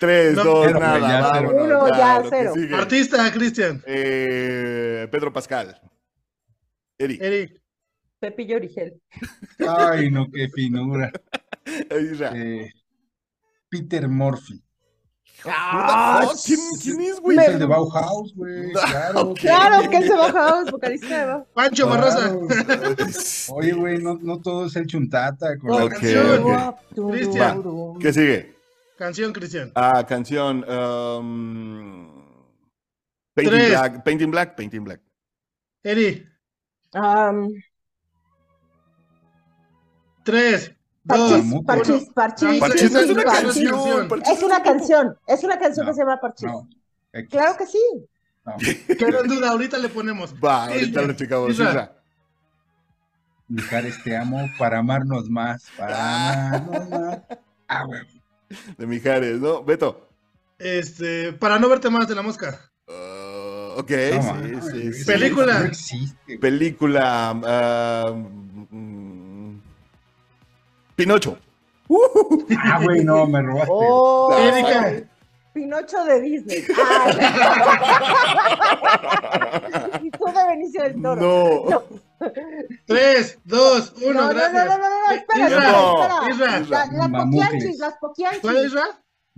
Tres,
No,
dos, nada.
ya
vámonos,
cero. Uno, ya, cero.
sigue.
artista Cristian.
Eh, Pedro Pascal. Eri.
Eri.
Pepillo Origel.
Ay, no, qué finura. [laughs]
Isra.
Eh, Peter Murphy.
Ah, ¿quién, quién es, güey?
Es el de Bauhaus, güey. [laughs] Claro.
Ok.
Claro que él se bajaba, es vocalista de Bauhaus.
Pancho Barraza.
Claro. [laughs] Oye, güey, no, no todo es el chuntata. Con la
Ok,
canción.
ok.
Cristian.
¿Qué sigue?
Canción Cristian.
Ah, canción. um, Painting
Tres.
Black. Painting Black. Painting Black.
Eri.
Am,
Tres,
parchís,
Mamuco.
parchís,
uno.
parchís.
Parchís no es una canción.
Es una canción, es una canción
No,
que se llama Parchís.
No.
Claro que sí.
No.
Quedó en duda, ahorita le ponemos.
Va, ahorita lo checamos.
Mijares, te amo para amarnos más. Para amarnos más. [laughs] Ah, güey.
De Mijares, ¿no? Beto.
Este, para no verte más de la mosca.
Ah, ok,
No,
sí, sí, sí.
Película.
No existe.
Película. ah, Pinocho.
Ah, güey, no, me robaste.
Oh,
Erika.
Pinocho de Disney. [laughs] Ay. [laughs] y tú de Benicio del Toro.
No.
3, 2, 1,
no, no, no,
gracias.
no, no, no, espera,
Isra,
espera,
Isra.
espera. La- Las poquianchis, las poquianchis.
¿Cuál es, Ra?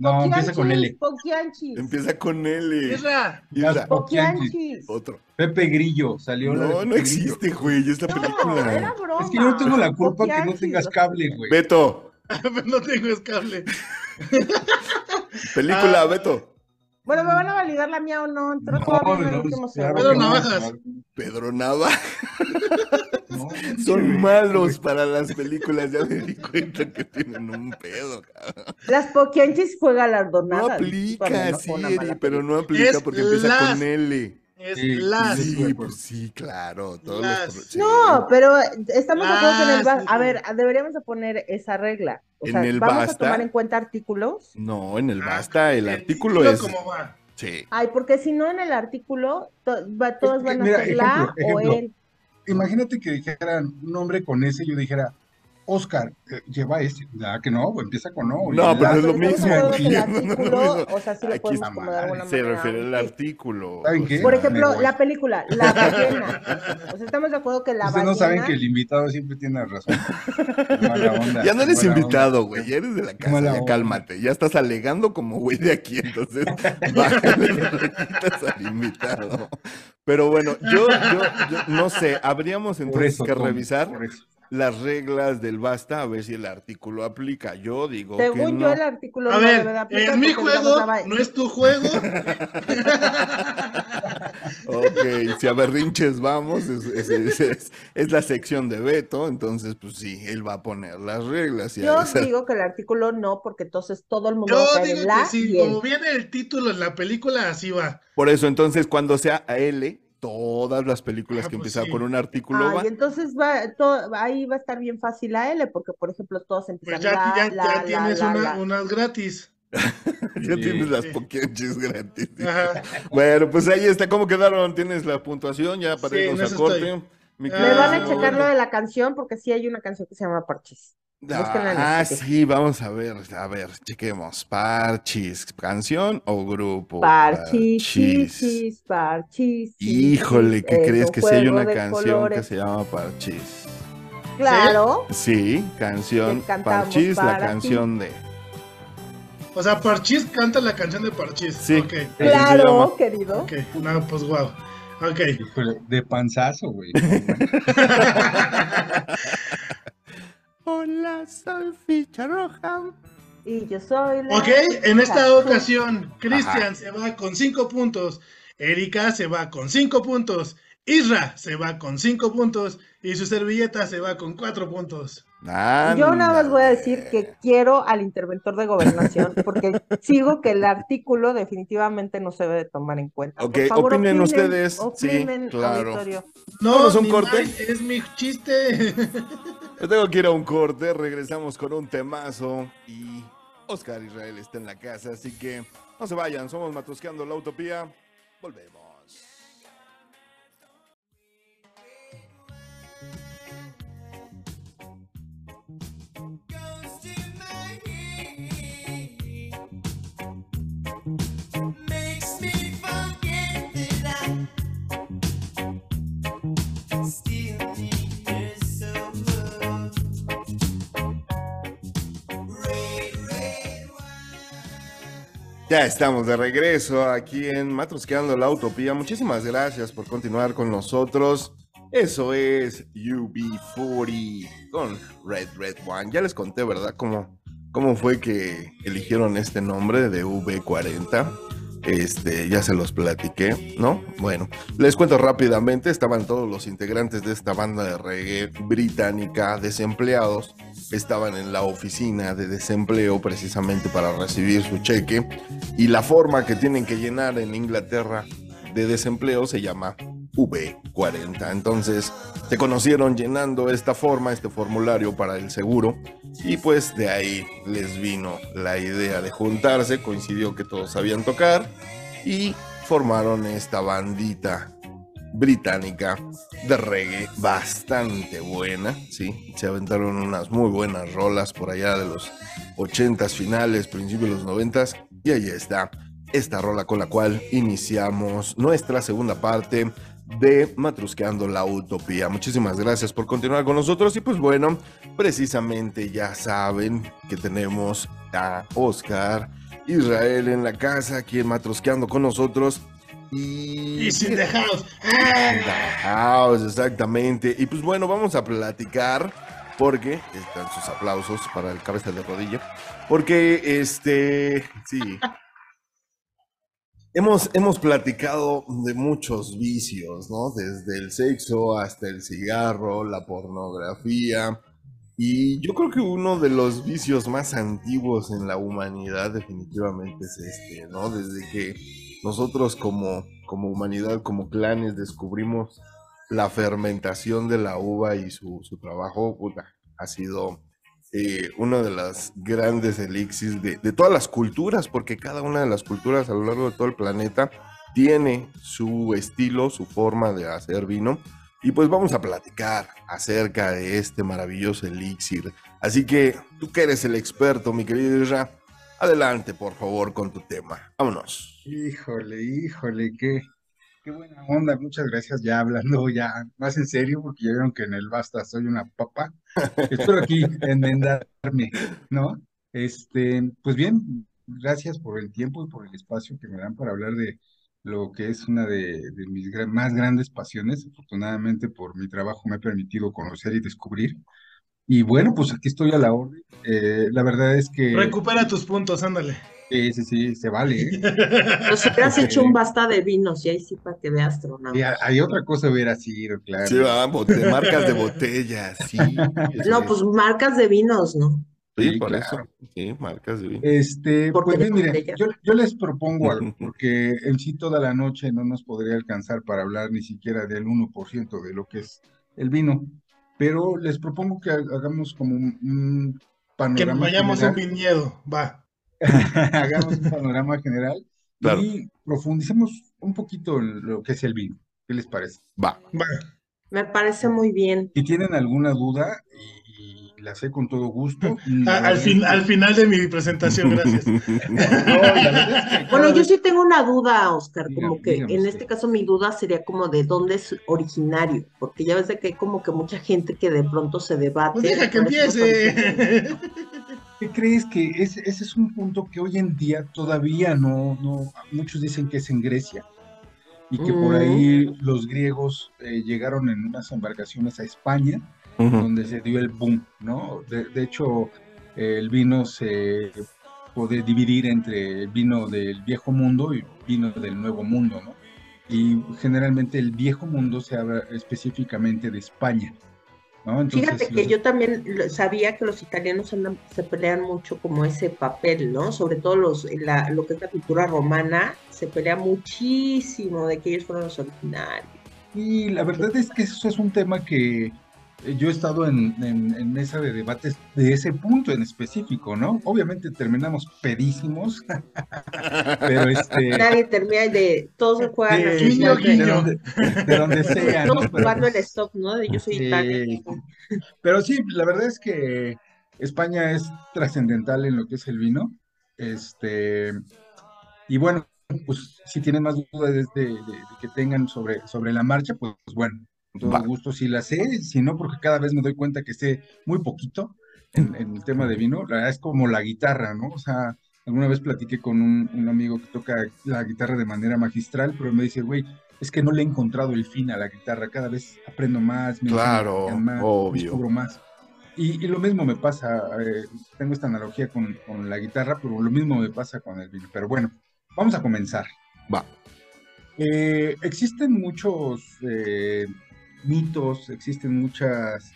No, empieza con L.
Poquianchis.
Empieza con L.
Isra.
Isra,
Las
Poquianchis.
Otro.
Pepe Grillo, salió la
No, no
Grillo.
existe, güey, esta
No, era
película.
broma.
Es que yo no tengo la culpa que no tengas cable, güey.
Beto, [laughs]
no tengo escable.
película,
Ah.
Beto.
Bueno, ¿me van a validar la mía o no? Entró
No,
todavía en el
no,
último
claro
Pedro. Navajas.
Pedro Nava. [laughs]
No,
Son malos para las películas, ya me di cuenta que tienen un pedo, cabrón.
Las poquianchis fue
No
galardonada.
aplica,
no
sí,
fue una
Eri, pero no aplica porque empieza
las-
con L.
Es
Sí,
las.
sí,
pues sí, claro. Todos
Las-
los pro- sí.
No, pero estamos de acuerdo en el ba- A ver, deberíamos de poner esa regla. O
En
sea,
el
vamos
basta.
a tomar en cuenta artículos.
No, en el
Ah,
basta, el
el
artículo es.
¿Cómo va?
Sí.
Ay, porque si no en el artículo, to- va- todos
Es que,
van a
mira,
ser
ejemplo,
la o él.
Imagínate que dijeran un nombre con ese, yo dijera, Oscar, eh, lleva ese. ¿Verdad que no? Empieza con no.
No, pero
la-
es lo mismo, [laughs]
o sea, sí lo
Aquí
podemos
está
como de alguna
mal.
Se
manera.
refiere al artículo.
¿Saben qué?
Por ejemplo, la película, La [laughs] ballena. O sea, estamos de acuerdo que la
Ustedes no saben que el invitado siempre tiene razón. Qué [laughs] mala onda,
Ya no eres invitado, güey. Ya eres de la casa. Ya cálmate. Ya estás alegando como güey de aquí. Entonces, bájale, le quitas al invitado. Pero bueno, yo, yo, yo no sé. Habríamos entonces
eso,
que revisar
por eso.
Las reglas del basta a ver si el artículo aplica. Yo digo que
Según
no.
yo, el artículo
A
no
ver,
debe de aplicar
es mi juego, no es tu juego. [laughs]
Ok, si a berrinches vamos, es, es- es- es- es la sección de Beto, entonces pues sí, él va a poner las reglas. Y
Yo
esa-
digo que el artículo no, porque entonces todo el mundo va a
Yo
caer
digo
en la
que sí,
él.
como viene el título en la película, así va.
Por eso entonces cuando sea a L, todas las películas
Ah,
que
pues
empiezan
sí.
con un artículo
Ay,
van.
entonces va, ahí va a estar bien fácil la L, porque por ejemplo todos empiezan
Pues ya,
la,
ya,
la,
ya
la,
tienes
la,
una-
la.
unas gratis. [laughs]
Ya
Sí.
tienes las
Sí.
poquianches gratis. [laughs]
Ajá.
Bueno, pues ahí está. ¿Cómo quedaron? ¿Tienes la puntuación ya para
Sí,
irnos a corte?
Me
van a checar lo de la canción, porque sí hay una canción que se llama Parches.
Ah, sí, vamos a ver, a ver, chequemos. Parchis, ¿canción o grupo?
Parchis, chichis, parchis.
Híjole, ¿qué crees que sí hay una canción que se llama Parchis?
Claro,
Sí, canción Parchis, la
ti.
canción de.
O sea, Parchís canta la canción de Parchís.
Sí.
Claro, querido.
ok. No, pues wow. Ok.
De panzazo, güey. [laughs] [laughs]
Hola, soy ficha roja.
Y yo soy la.
Ok, en esta ocasión, [laughs] Cristian se va con 5 puntos, Erika se va con 5 puntos, Isra se va con 5 puntos y su servilleta se va con 4 puntos.
Yo nada más voy a decir que quiero al interventor de gobernación porque sigo que el artículo definitivamente no se debe de tomar en cuenta.
Ok,
Por favor,
opinen ustedes. Sí,
opinen,
claro.
auditorio.
No,
a un corte.
mal, es mi chiste. [laughs]
Yo tengo que ir a un corte, regresamos con un temazo y Oscar Israel está en la casa, así que no se vayan, somos Matusqueando la Utopía, volvemos. Ya estamos de regreso aquí en Matrosqueando la Utopía. Muchísimas gracias por continuar con nosotros. Eso es UB40 con Red Red One. Ya les conté, ¿verdad? Cómo, cómo fue que eligieron este nombre de V40. Este, ya se los platiqué, ¿no? Bueno, les cuento rápidamente. Estaban todos los integrantes de esta banda de reggae británica desempleados. Estaban en la oficina de desempleo precisamente para recibir su cheque. Y la forma que tienen que llenar en Inglaterra de desempleo se llama V40. Entonces se conocieron llenando esta forma, este formulario para el seguro. Y pues de ahí les vino la idea de juntarse. Coincidió que todos sabían tocar y formaron esta bandita británica de reggae bastante buena, sí, se aventaron unas muy buenas rolas por allá de los 80s finales, principios de los 90s y ahí está esta rola con la cual iniciamos nuestra segunda parte de Matrusqueando la Utopía. Muchísimas gracias por continuar con nosotros y pues bueno, precisamente ya saben que tenemos a Oscar Israel en la casa, aquí en Matrusqueando con nosotros. Y,
Y sin.
In the house, exactamente. Y pues bueno, vamos a platicar porque están sus aplausos para el cabeza de rodilla. Porque este, sí. [laughs] Hemos, hemos platicado de muchos vicios, ¿no? Desde el sexo hasta el cigarro, la pornografía. Y yo creo que uno de los vicios más antiguos en la humanidad definitivamente es este, ¿no? Desde que nosotros como, como humanidad, como clanes, descubrimos la fermentación de la uva y su, su trabajo, puta, ha sido eh, uno de las grandes elixirs de, de todas las culturas, porque cada una de las culturas a lo largo de todo el planeta tiene su estilo, su forma de hacer vino. Y pues vamos a platicar acerca de este maravilloso elixir. Así que tú que eres el experto, mi querido Isra, adelante por favor con tu tema. Vámonos.
Híjole, híjole, qué, qué buena onda. Muchas gracias. Ya hablando ya más en serio, porque ya vieron que en el Basta soy una papa. Espero aquí enmendarme, ¿no? Este, pues bien, gracias por el tiempo y por el espacio que me dan para hablar de lo que es una de, mis más grandes pasiones. Afortunadamente por mi trabajo me ha permitido conocer y descubrir. Y bueno, pues aquí estoy a la orden. Eh, la verdad es que
Recupera tus puntos, ándale.
sí, sí, sí, se vale, ¿eh?
Pero si hubieras hecho un basta de vinos y ahí sí para que veas tronamos.
ha- hay otra cosa hubiera sido, claro.
Sí, va, bote- marcas de botellas, sí. [laughs]
No, pues marcas de vinos, ¿no?
sí,
sí,
por
claro.
eso. Sí, marcas de vino.
Este,
Porque
pues bien,
botella.
yo, yo les propongo algo, porque en sí toda la noche no nos podría alcanzar para hablar ni siquiera del 1% de lo que es el vino, pero les propongo que ha- hagamos como un, un
Que
panorama
vayamos a un
general,
viñedo, va. [laughs]
hagamos un panorama general
Claro.
y profundicemos un poquito en lo que es el vino. ¿Qué les parece?
Va.
Va.
Me parece muy bien.
Si tienen alguna duda, la sé con todo gusto, [laughs]
al, fin,
es
al final de mi presentación, gracias. [laughs]
No, es
Bueno, yo sí tengo una duda, Oscar,
Dígame,
como que
dígame
en este caso mi duda sería como de dónde es originario, porque ya ves de que hay como que mucha gente que de pronto se debate.
Pues deja que empiece.
¿Qué crees que ese, ese es un punto que hoy en día todavía no, no, muchos dicen que es en Grecia y que por
Mm.
ahí los griegos eh, llegaron en unas embarcaciones a España
Ujú.
donde se dio el boom, ¿no? De, de hecho, el vino se puede dividir entre vino del viejo mundo y vino del nuevo mundo, ¿no? Y generalmente el viejo mundo se habla específicamente de España, ¿no? Entonces,
Fíjate que
los-
yo también sabía que los italianos andan- se pelean mucho como ese papel, ¿no? Sobre todo los, la- lo que es la cultura romana, se pelea muchísimo de que ellos fueron los originarios.
Y la verdad es que eso es un tema que yo he estado en, en- en mesa de debates de ese punto en específico, ¿no? Obviamente terminamos pedísimos, [laughs] pero este,
Nadie termina de, todos juegan
de,
así,
de donde, de donde [laughs] sea, ¿no?
Todos
Pero,
jugando el stop, ¿no? De yo soy. Italia.
pero sí, la verdad es que España es trascendental en lo que es el vino. Este, y bueno, pues si tienen más dudas de, de- de que tengan sobre, sobre la marcha, pues, bueno, todo
Va.
gusto sí la sé, si no, porque cada vez me doy cuenta que sé muy poquito en, en el tema de vino. La verdad es como la guitarra, ¿no? O sea, alguna vez platiqué con un, un amigo que toca la guitarra de manera magistral, pero me dice, güey, es que no le he encontrado el fin a la guitarra, cada vez aprendo más, me
Claro,
más,
obvio.
descubro más. Y, y lo mismo me pasa, eh, tengo esta analogía con, con la guitarra, pero lo mismo me pasa con el vino. Pero bueno, vamos a comenzar.
Va.
Eh, existen muchos eh, mitos, existen muchas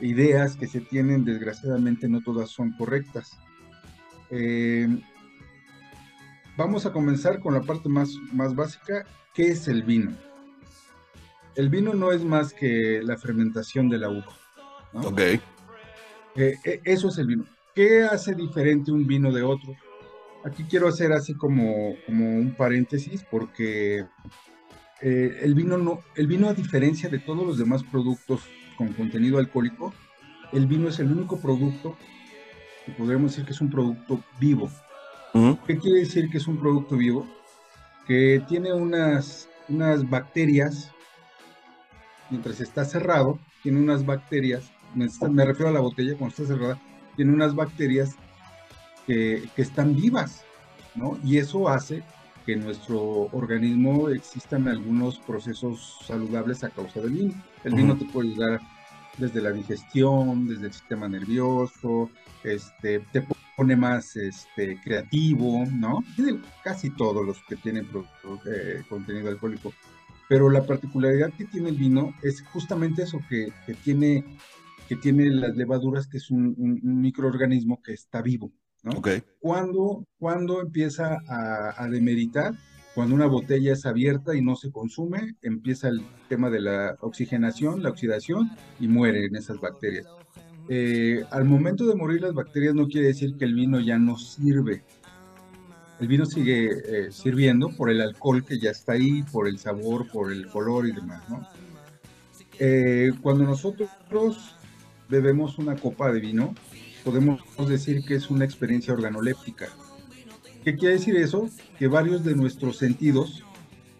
ideas que se tienen, desgraciadamente no todas son correctas. Eh, vamos a comenzar con la parte más, más básica, ¿qué es el vino? El vino no es más que la fermentación de la uva. ¿no?
Ok.
Eh, eh, eso es el vino. ¿Qué hace diferente un vino de otro? Aquí quiero hacer así como, como un paréntesis porque eh, el vino no, el vino a diferencia de todos los demás productos con contenido alcohólico, el vino es el único producto que podríamos decir que es un producto vivo. ¿Qué quiere decir que es un producto vivo? Que tiene unas, unas bacterias, mientras está cerrado, tiene unas bacterias, me, me refiero a la botella cuando está cerrada, tiene unas bacterias que, que están vivas, ¿no? Y eso hace que en nuestro organismo existan algunos procesos saludables a causa del vino. El vino te puede ayudar desde la digestión, desde el sistema nervioso, este, te pone más este, creativo, ¿no? Tiene casi todos los que tienen pro- pro- eh, contenido alcohólico. Pero la particularidad que tiene el vino es justamente eso, que, que tiene, que tiene las levaduras, que es un, un- un microorganismo que está vivo, ¿no?
Ok.
¿Cuándo, cuándo empieza a, a demeritar? Cuando una botella es abierta y no se consume, empieza el tema de la oxigenación, la oxidación y mueren esas bacterias. Eh, al momento de morir las bacterias no quiere decir que el vino ya no sirve. El vino sigue eh, sirviendo por el alcohol que ya está ahí, por el sabor, por el color y demás, ¿no? Eh, cuando nosotros bebemos una copa de vino, podemos decir que es una experiencia organoléptica. ¿Qué quiere decir eso? Que varios de nuestros sentidos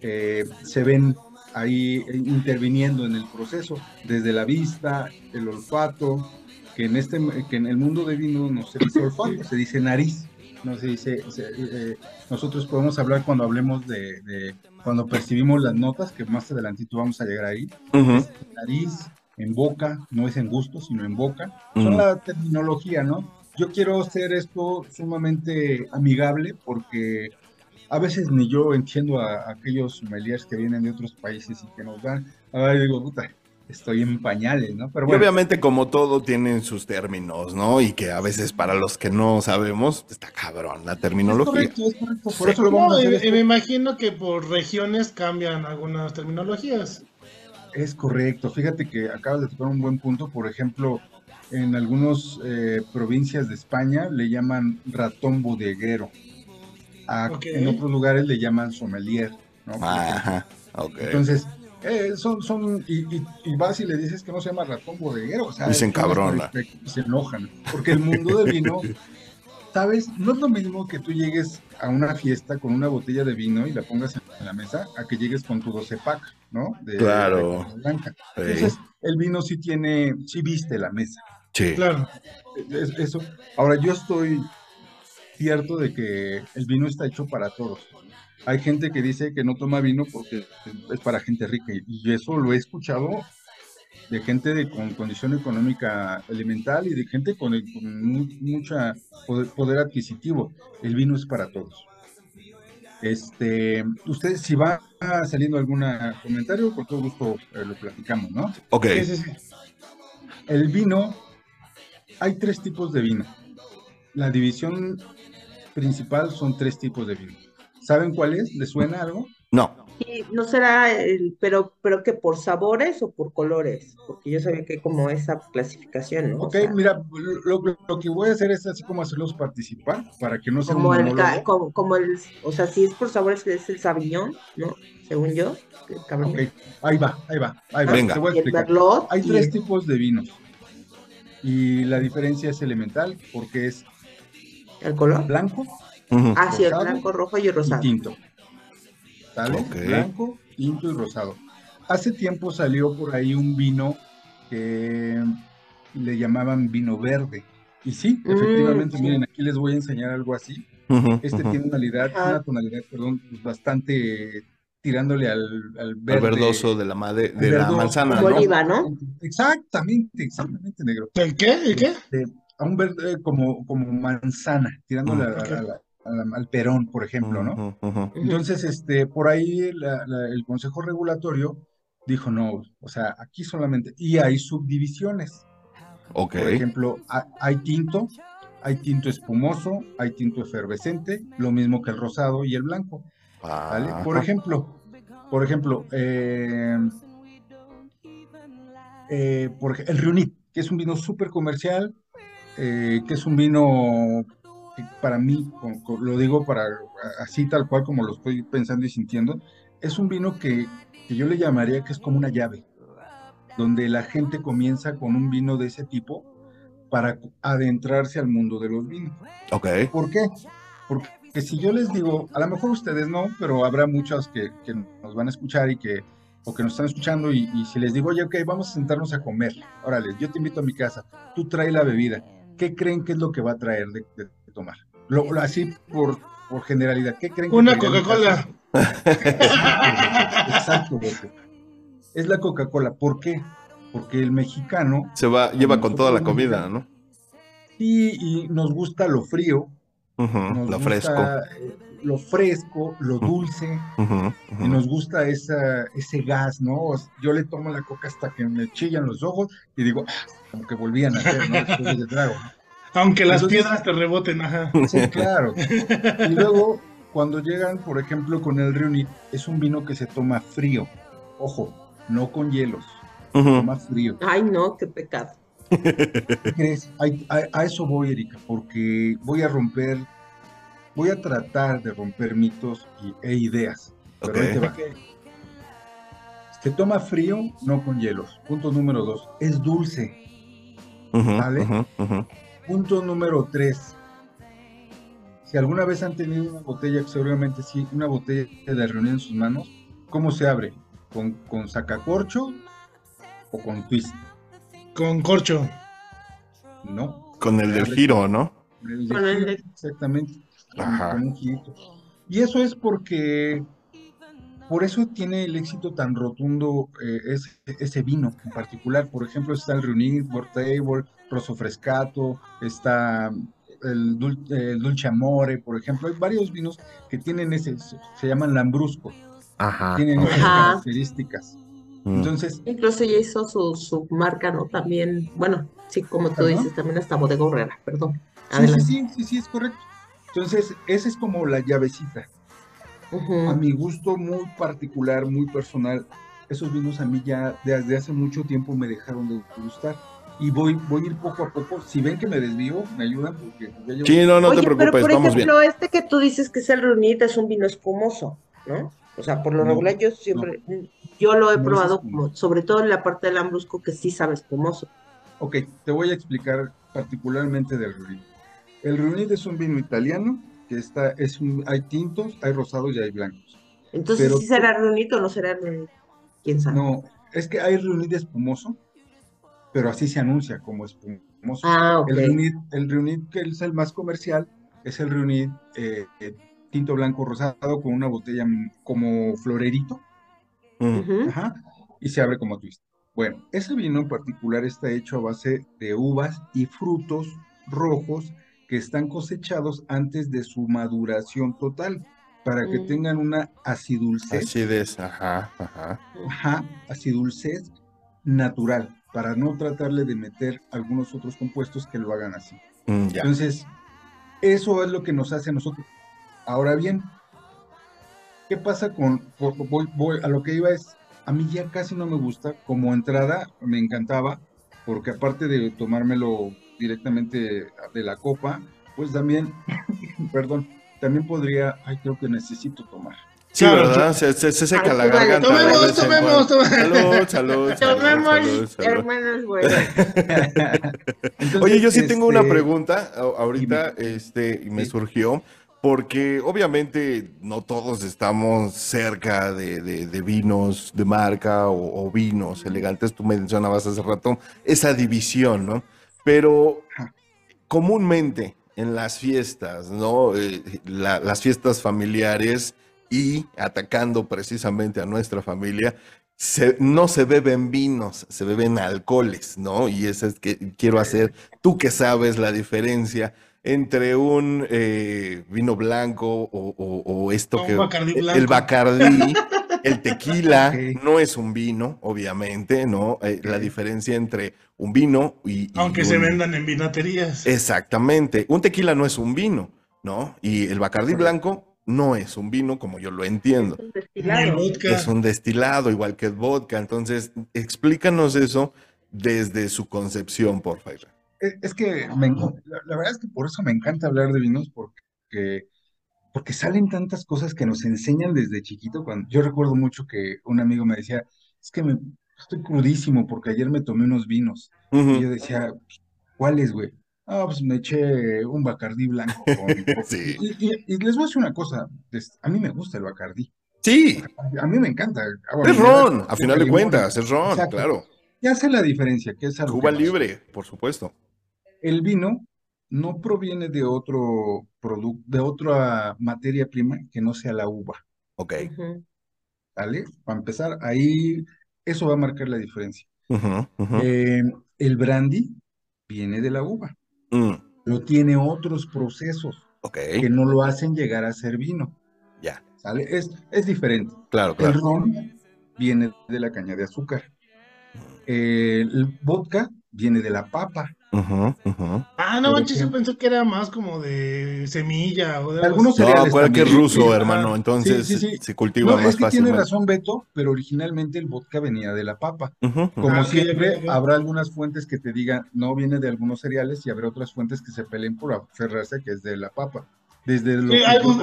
eh, se ven ahí eh, interviniendo en el proceso, desde la vista, el olfato, que en, este, que en el mundo de vino no se dice olfato, se dice nariz. No se dice, se- eh, nosotros podemos hablar cuando hablemos de, de- cuando percibimos las notas, que más adelantito vamos a llegar ahí,
Ujú.
es en nariz, en boca, no es en gusto, sino en boca. Son
Ujú.
la terminología, ¿no? Yo quiero hacer esto sumamente amigable porque a veces ni yo entiendo a, a aquellos sommeliers que vienen de otros países y que nos dan, ay, digo, puta, estoy en pañales, ¿no? Pero
Y obviamente, como todo, tienen sus términos, ¿no? Y que a veces para los que no sabemos, está cabrón la
es
terminología.
correcto, es correcto, por
Sí.
eso lo vamos
No,
a hacer.
y,
esto.
y me imagino que por regiones cambian algunas terminologías.
Es correcto. Fíjate que acabas de tocar un buen punto. Por ejemplo, en algunas provincias de España le llaman ratón bodeguero. A-. En otros lugares le llaman sommelier. ¿no?
Ajá, ok.
Entonces, eh, son, son, y, y- y vas y le dices que no se llama ratón bodeguero. O sea, respect- y se enojan. Porque el mundo del vino, [laughs] ¿sabes? No es lo mismo que tú llegues a una fiesta con una botella de vino y la pongas en la mesa, a que llegues con tu 12 pack, ¿no? De,
Claro.
de blanca.
Sí,
Entonces, el vino sí tiene, sí viste la mesa.
sí.
Claro.
Es- eso. Ahora, yo estoy cierto de que el vino está hecho para todos. Hay gente que dice que no toma vino porque es para gente rica y- y eso lo he escuchado de gente de, con condición económica elemental y de gente con, con mu- mucha poder, poder adquisitivo. El vino es para todos. Este, ustedes, si va saliendo algún comentario, con todo gusto eh, lo platicamos, ¿no?
Ok.
El vino, hay tres tipos de vino. La división principal son tres tipos de vino. ¿Saben cuál es? ¿Les suena algo?
No.
Y no será el, pero, pero que por sabores o por colores, porque yo sabía que hay como esa clasificación, ¿no? O
Ok,
sea,
mira, lo, lo- lo que voy a hacer es así como hacerlos participar para que no sea un
como el, como, como el, o sea, si es por sabores es el Sauvignon, ¿no? Según yo, el.
Ok, ahí va, ahí va, ahí va.
Venga.
Te voy a
el
explicar. Hay tres
el-
tipos de vinos y la diferencia es elemental porque es
el color.
blanco
Ujú.
Ah, sí, el blanco, rojo y
y
rosado.
tinto. Blanco, tinto y rosado. Hace tiempo salió por ahí un vino que le llamaban vino verde. Y sí,
Mm,
efectivamente,
sí.
miren, aquí les voy a enseñar algo así. Este tiene una tonalidad,
Ajá.
una tonalidad, perdón, pues, bastante tirándole al, al verde.
verdoso de la, made- de la
verdoso.
manzana, ¿no?
oliva, ¿no?
Exactamente, exactamente, negro.
¿El qué? ¿El qué?
A un verde como, como manzana, tirándole
Mm.
a la- al perón, por ejemplo, ¿no? Entonces, este, por ahí la- la- el Consejo Regulatorio dijo, no, o sea, aquí solamente, y hay subdivisiones.
Ok.
Por ejemplo, ha- hay tinto, hay tinto espumoso, hay tinto efervescente, lo mismo que el rosado y el blanco, ¿vale? Por ejemplo, por ejemplo, eh, eh, por el Riunit, que es un vino súper comercial, eh, que es un vino para mí, lo digo para así tal cual como lo estoy pensando y sintiendo, es un vino que, que yo le llamaría que es como una llave, donde la gente comienza con un vino de ese tipo para adentrarse al mundo de los vinos.
Ok.
¿Por qué? Porque si yo les digo, a lo mejor ustedes no, pero habrá muchos que, que nos van a escuchar y que, o que nos están escuchando, y, y si les digo, oye, ok, vamos a sentarnos a comer, órale, yo te invito a mi casa, tú trae la bebida, ¿qué creen que es lo que va a traer de- de tomar? Lo, lo- así por, por generalidad, ¿qué creen que
Una Coca-Cola.
Exacto, Beto. Es la Coca-Cola. ¿Por qué? Porque el mexicano
Se va, lleva con toda la comida, ¿no?
sí y nos gusta lo frío, nos
Lo
gusta,
fresco.
eh, lo fresco, lo dulce, y nos gusta esa, ese gas, ¿no? Yo le tomo la coca hasta que me chillan los ojos y digo, "Ah", como que volvían a hacer, ¿no? Después del trago.
Aunque las
Entonces-
piedras te reboten, ajá.
Sí, claro. [laughs] Y luego, cuando llegan, por ejemplo, con el Reunit, es un vino que se toma frío. Ojo, no con hielos, se
Ujú.
toma frío.
Ay, no, qué pecado.
¿Qué crees? A, a eso voy, Erika, porque voy a romper, voy a tratar de romper mitos y- e ideas. Pero
Ok.
ahí te va. Se toma frío, no con hielos. Punto número dos, es dulce. ¿Vale?
ujú.
Punto número tres. Si alguna vez han tenido una botella, que seguramente sí, una botella de reunión en sus manos, ¿cómo se abre? ¿Con, con sacacorcho o con twist?
Con corcho.
No.
Con el del giro, ¿no?
El de
Con el
giro,
de-
Exactamente. con-
Ajá.
con un girito. Y eso es porque, por eso tiene el éxito tan rotundo eh, ese, ese vino en particular. Por ejemplo, está el Reunir, Table, Rosso Frescato, está el, Dul- el Dulce Amore, por ejemplo. Hay varios vinos que tienen ese, se llaman Lambrusco,
Ajá.
tienen esas
Ajá.
características.
Mm.
Entonces,
Incluso ya hizo su, su marca, ¿no? También, bueno, sí, como tú dices, también hasta Bodega Horrera, perdón.
sí, sí, sí, sí, sí, es correcto. Entonces, esa es como la llavecita. A mi gusto muy particular, muy personal, esos vinos a mí ya desde hace mucho tiempo me dejaron de gustar. Y voy, voy a ir poco a poco. Si ven que me desvío, me ayudan porque ya llevo...
Sí, no, no
Oye,
te
pero
preocupes,
por
vamos bien.
ejemplo, este que tú dices que es el Runit es un vino espumoso, ¿no? O sea, por lo
No,
regular yo siempre, yo lo he
No
probado como, sobre todo en la parte del lambrusco que sí sabe espumoso.
Ok, te voy a explicar particularmente del Runit. El Runit es un vino italiano que está, es un, hay tintos, hay rosados y hay blancos.
Entonces,
Pero
¿sí será Runit o no será Runit? ¿Quién sabe?
No, es que hay Runit espumoso, pero así se anuncia como espumoso.
Ah.
El Reunit que es el más comercial, es el Reunit eh, eh, tinto blanco rosado con una botella como florerito, ajá, y se abre como twist. Bueno, ese vino en particular está hecho a base de uvas y frutos rojos que están cosechados antes de su maduración total, para que
Mm.
tengan una acidulcez,
Acidez, ajá, ajá.
ajá, acidulcez natural, para no tratarle de meter algunos otros compuestos que lo hagan así.
Mm.
Entonces, eso es lo que nos hace a nosotros. Ahora bien, ¿qué pasa con, voy, voy- a lo que iba es, a mí ya casi no me gusta, como entrada me encantaba, porque aparte de tomármelo directamente de la copa, pues también, [laughs] perdón, también podría, ay, creo que necesito tomar.
Sí,
Claro,
¿verdad? Se, se- se seca
Ay,
la garganta.
tomemos, tomemos, tomemos.
Salud, salud, salud,
Tomemos,
salud, salud.
hermanos. [laughs]
Entonces,
Oye, yo sí tengo una
este,
pregunta ahorita, este, y me
Sí.
surgió, porque obviamente no todos estamos cerca de, de- de vinos de marca o, o vinos elegantes. Tú mencionabas hace rato esa división, ¿no? Pero comúnmente en las fiestas, ¿no? Eh, la- las fiestas familiares y atacando precisamente a nuestra familia, se- no se beben vinos, se beben alcoholes, ¿no? Y eso es que quiero hacer, tú que sabes la diferencia entre un eh, vino blanco o, o- o esto que...
Bacardí
el
blanco.
Bacardí, [laughs] el tequila, no es un vino, obviamente, ¿no? Eh, La diferencia entre un vino y... y
Aunque se vendan en vinaterías.
Exactamente. Un tequila no es un vino, ¿no? Y el Bacardí blanco no es un vino como yo lo entiendo.
Es un destilado.
Es un destilado, igual que el vodka. Entonces, explícanos eso desde su concepción, por favor.
Es, es que me la, la verdad es que por eso me encanta hablar de vinos, porque porque salen tantas cosas que nos enseñan desde chiquito. Cuando, yo recuerdo mucho que un amigo me decía, es que me, estoy crudísimo porque ayer me tomé unos vinos. Y yo decía, ¿cuáles, güey? Ah, pues me eché un Bacardí blanco con... [laughs]
Sí.
Y, y- y les voy a decir una cosa, a mí me gusta el Bacardí,
Sí,
a mí me encanta. agua
es
mineral,
ron, a final de cuentas, es ron,
Exacto.
claro.
¿Qué hace la diferencia? ¿Qué es a lo que
Cuba libre, por supuesto.
El vino no proviene de otro producto, de otra materia prima que no sea la uva,
Ok.
Ujú.
¿vale? Para empezar, ahí eso va a marcar la diferencia. Eh, el brandy viene de la uva,
Mm,
pero tiene otros procesos que no lo hacen llegar a ser vino,
ya,
¿sale? Es, es diferente.
claro,
El
claro.
ron viene de la caña de azúcar. El vodka viene de la papa.
Ujú, ujú.
Ah, no manches, yo pensé que era más como de semilla o de
Algunos.
No,
cereales
acuérdate que es
también.
ruso, hermano, entonces
Sí, sí, sí.
se cultiva
No,
más
es que tiene
fácilmente.
razón Beto, pero originalmente el vodka venía de la papa.
Ujú.
Como
Ah,
siempre, habrá algunas fuentes que te digan no viene de algunos cereales y habrá otras fuentes que se peleen por aferrarse que es de la papa. Desde lo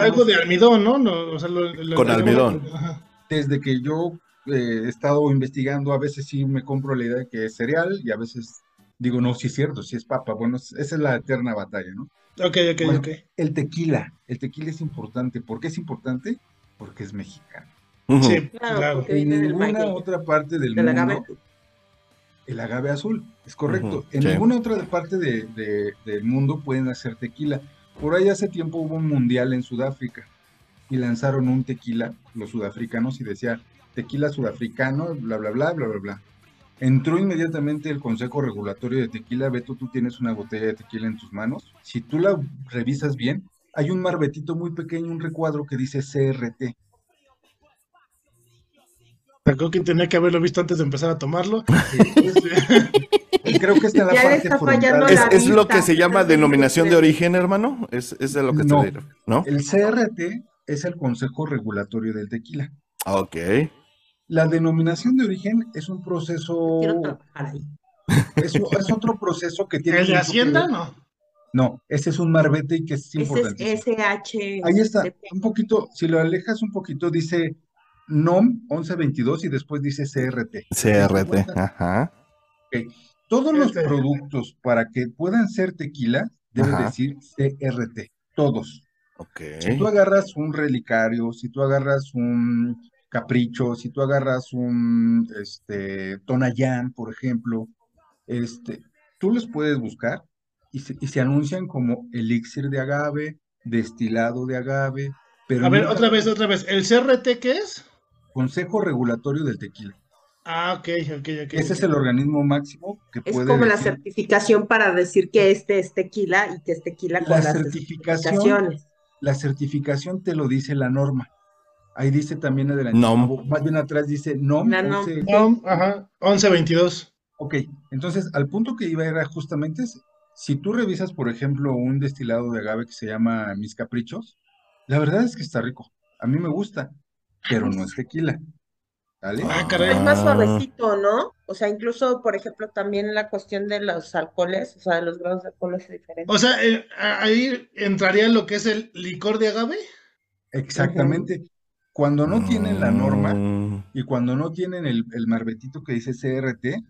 algo, de almidón, ¿no? No, o sea, lo- lo-
Con almidón.
Ajá.
desde que yo eh, he estado investigando, a veces sí me compro la idea de que es cereal y a veces digo, no, sí es cierto, sí es papa. Bueno, es- esa es la eterna batalla, ¿no?
Ok, ok,
Bueno,
ok.
el tequila, el tequila es importante. ¿Por qué es importante? Porque es mexicano.
Sí,
Claro,
En ninguna otra parte del
del
mundo
agave.
el agave azul, es correcto. En
sí.
ninguna otra parte de- de- del mundo pueden hacer tequila. Por ahí hace tiempo hubo un mundial en Sudáfrica y lanzaron un tequila, los sudafricanos, y decía tequila sudafricano, bla, bla, bla, bla, bla, bla. Entró inmediatamente el Consejo Regulatorio de Tequila. Beto, tú tienes una botella de tequila en tus manos. Si tú la revisas bien, hay un marbetito muy pequeño, un recuadro que dice CRT.
Creo que tenía que haberlo visto antes de empezar a tomarlo. [laughs]
Creo que está en la
Ya
parte
está
frontal.
fallando
¿Es,
la
es lo que se llama denominación de origen, hermano? ¿Es, es de lo que
No.
te digo? ¿No?
El CRT es el Consejo Regulatorio del Tequila.
Ok.
La denominación de origen es un proceso,
Quiero trabajar ahí.
es, es otro proceso que tiene
¿El de Hacienda? No.
No, ese es un marbete y que es
Ese
importante.
es SH.
Ahí está, un poquito, si lo alejas un poquito, dice NOM 1122 y después dice CRT.
CRT. Ajá.
Todos los
Este.
productos para que puedan ser tequila deben
Ajá.
decir CRT, todos.
Ok.
Si tú agarras un relicario, si tú agarras un capricho, si tú agarras un este, Tonayán, por ejemplo, este, tú los puedes buscar y se, y se anuncian como elixir de agave, destilado de agave, pero
A ver, otra vez, otra vez. ¿El CRT qué es?
Consejo Regulatorio del Tequila.
Ah, ok, ok, ok.
Ese es el organismo máximo que
Es
puede
como la certificación para decir que este es tequila y que es tequila con
La
las
certificación
certificaciones.
La certificación te lo dice la norma. Ahí dice también adelante,
NOM.
más bien atrás dice NOM.
NOM.
11.
No, ajá, 1122.
Ok, entonces al punto que iba era justamente, ese. si tú revisas, por ejemplo, un destilado de agave que se llama Mis Caprichos, la verdad es que está rico. A mí me gusta, pero no es tequila. ¿Vale?
Ah, caray.
Es más
Ah.
suavecito, ¿no? O sea, incluso, por ejemplo, también la cuestión de los alcoholes, o sea, de los grados de alcohol es diferente.
O sea, eh, ahí entraría lo que es el licor de agave.
Exactamente. Cuando no tienen la norma
Mm,
y cuando no tienen el, el marbetito que dice CRT,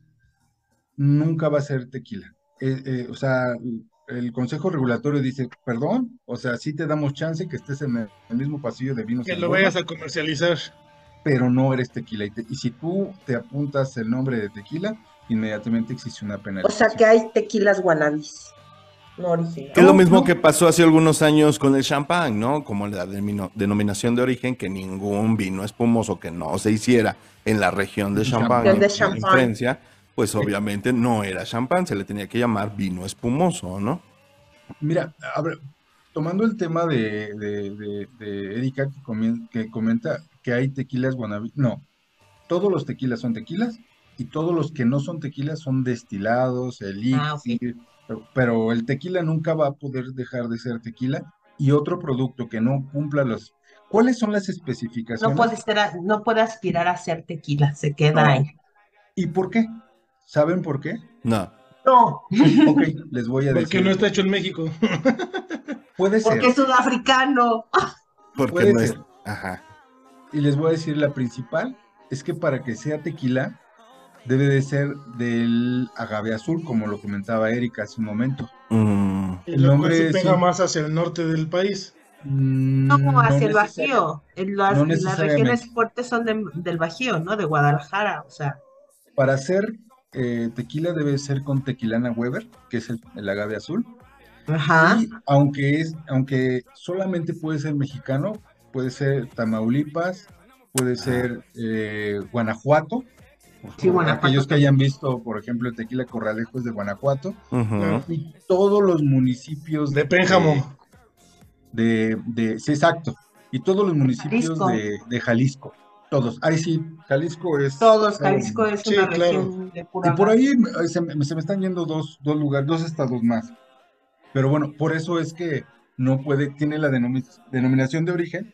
nunca va a ser tequila. Eh, eh, o sea, el Consejo Regulatorio dice, perdón, o sea, sí te damos chance que estés en el, el mismo pasillo de vinos
Que lo
Roma,
vayas a comercializar.
pero no eres tequila. Y, te- y si tú te apuntas el nombre de tequila, inmediatamente existe una
O sea, que hay tequilas guanabis, no originales.
Es lo mismo que pasó hace algunos años con el champán, ¿no? Como la denominación de origen, que ningún vino espumoso que no se hiciera en la región de champán, en-. Francia, pues obviamente no era champán, se le tenía que llamar vino espumoso, ¿no?
Mira, a ver, tomando el tema de, de, de- de Erika que, comien- que comenta que hay tequilas guanabí, no, todos los tequilas son tequilas y todos los que no son tequilas son destilados, elixir,
Ah.
Pero, pero el tequila nunca va a poder dejar de ser tequila y otro producto que no cumpla los... ¿Cuáles son las
No
especificaciones?
puede ser, a- no puede aspirar a ser tequila, se queda
No.
ahí.
¿Y por qué? ¿Saben por qué?
No.
No,
Ok, les voy a
Porque
decir.
no está hecho en México. [laughs]
Puede ser.
porque es sudafricano.
Porque
Puede
no es.
ser.
Ajá.
Y les voy a decir la principal, es que para que sea tequila, debe de ser del agave azul, como lo comentaba Erika hace un momento.
Mm,
El nombre
se pega más hacia el norte del país.
Mm,
No, hacia el Bajío. En las,
no
las regiones fuertes son de- del Bajío, ¿no? De Guadalajara, o sea.
Para hacer eh, tequila debe ser con tequilana Weber, que es el, el agave azul.
Ajá.
Y aunque es, aunque solamente puede ser mexicano, puede ser Tamaulipas, puede ser eh, Guanajuato.
Sí, Guanajuato
Aquellos que hayan visto, por ejemplo, el tequila Corralejo es de Guanajuato. Y todos los municipios
De Pénjamo.
De, de- sí, exacto. Y todos los municipios
Jalisco.
de, de Jalisco. Todos. Ahí sí, Jalisco es.
Todos, Jalisco es
Sí,
una
claro.
región de pura
Y por ahí se, me se me están yendo dos, dos lugares, dos estados más. Pero bueno, por eso es que no puede, tiene la denomi- denominación de origen,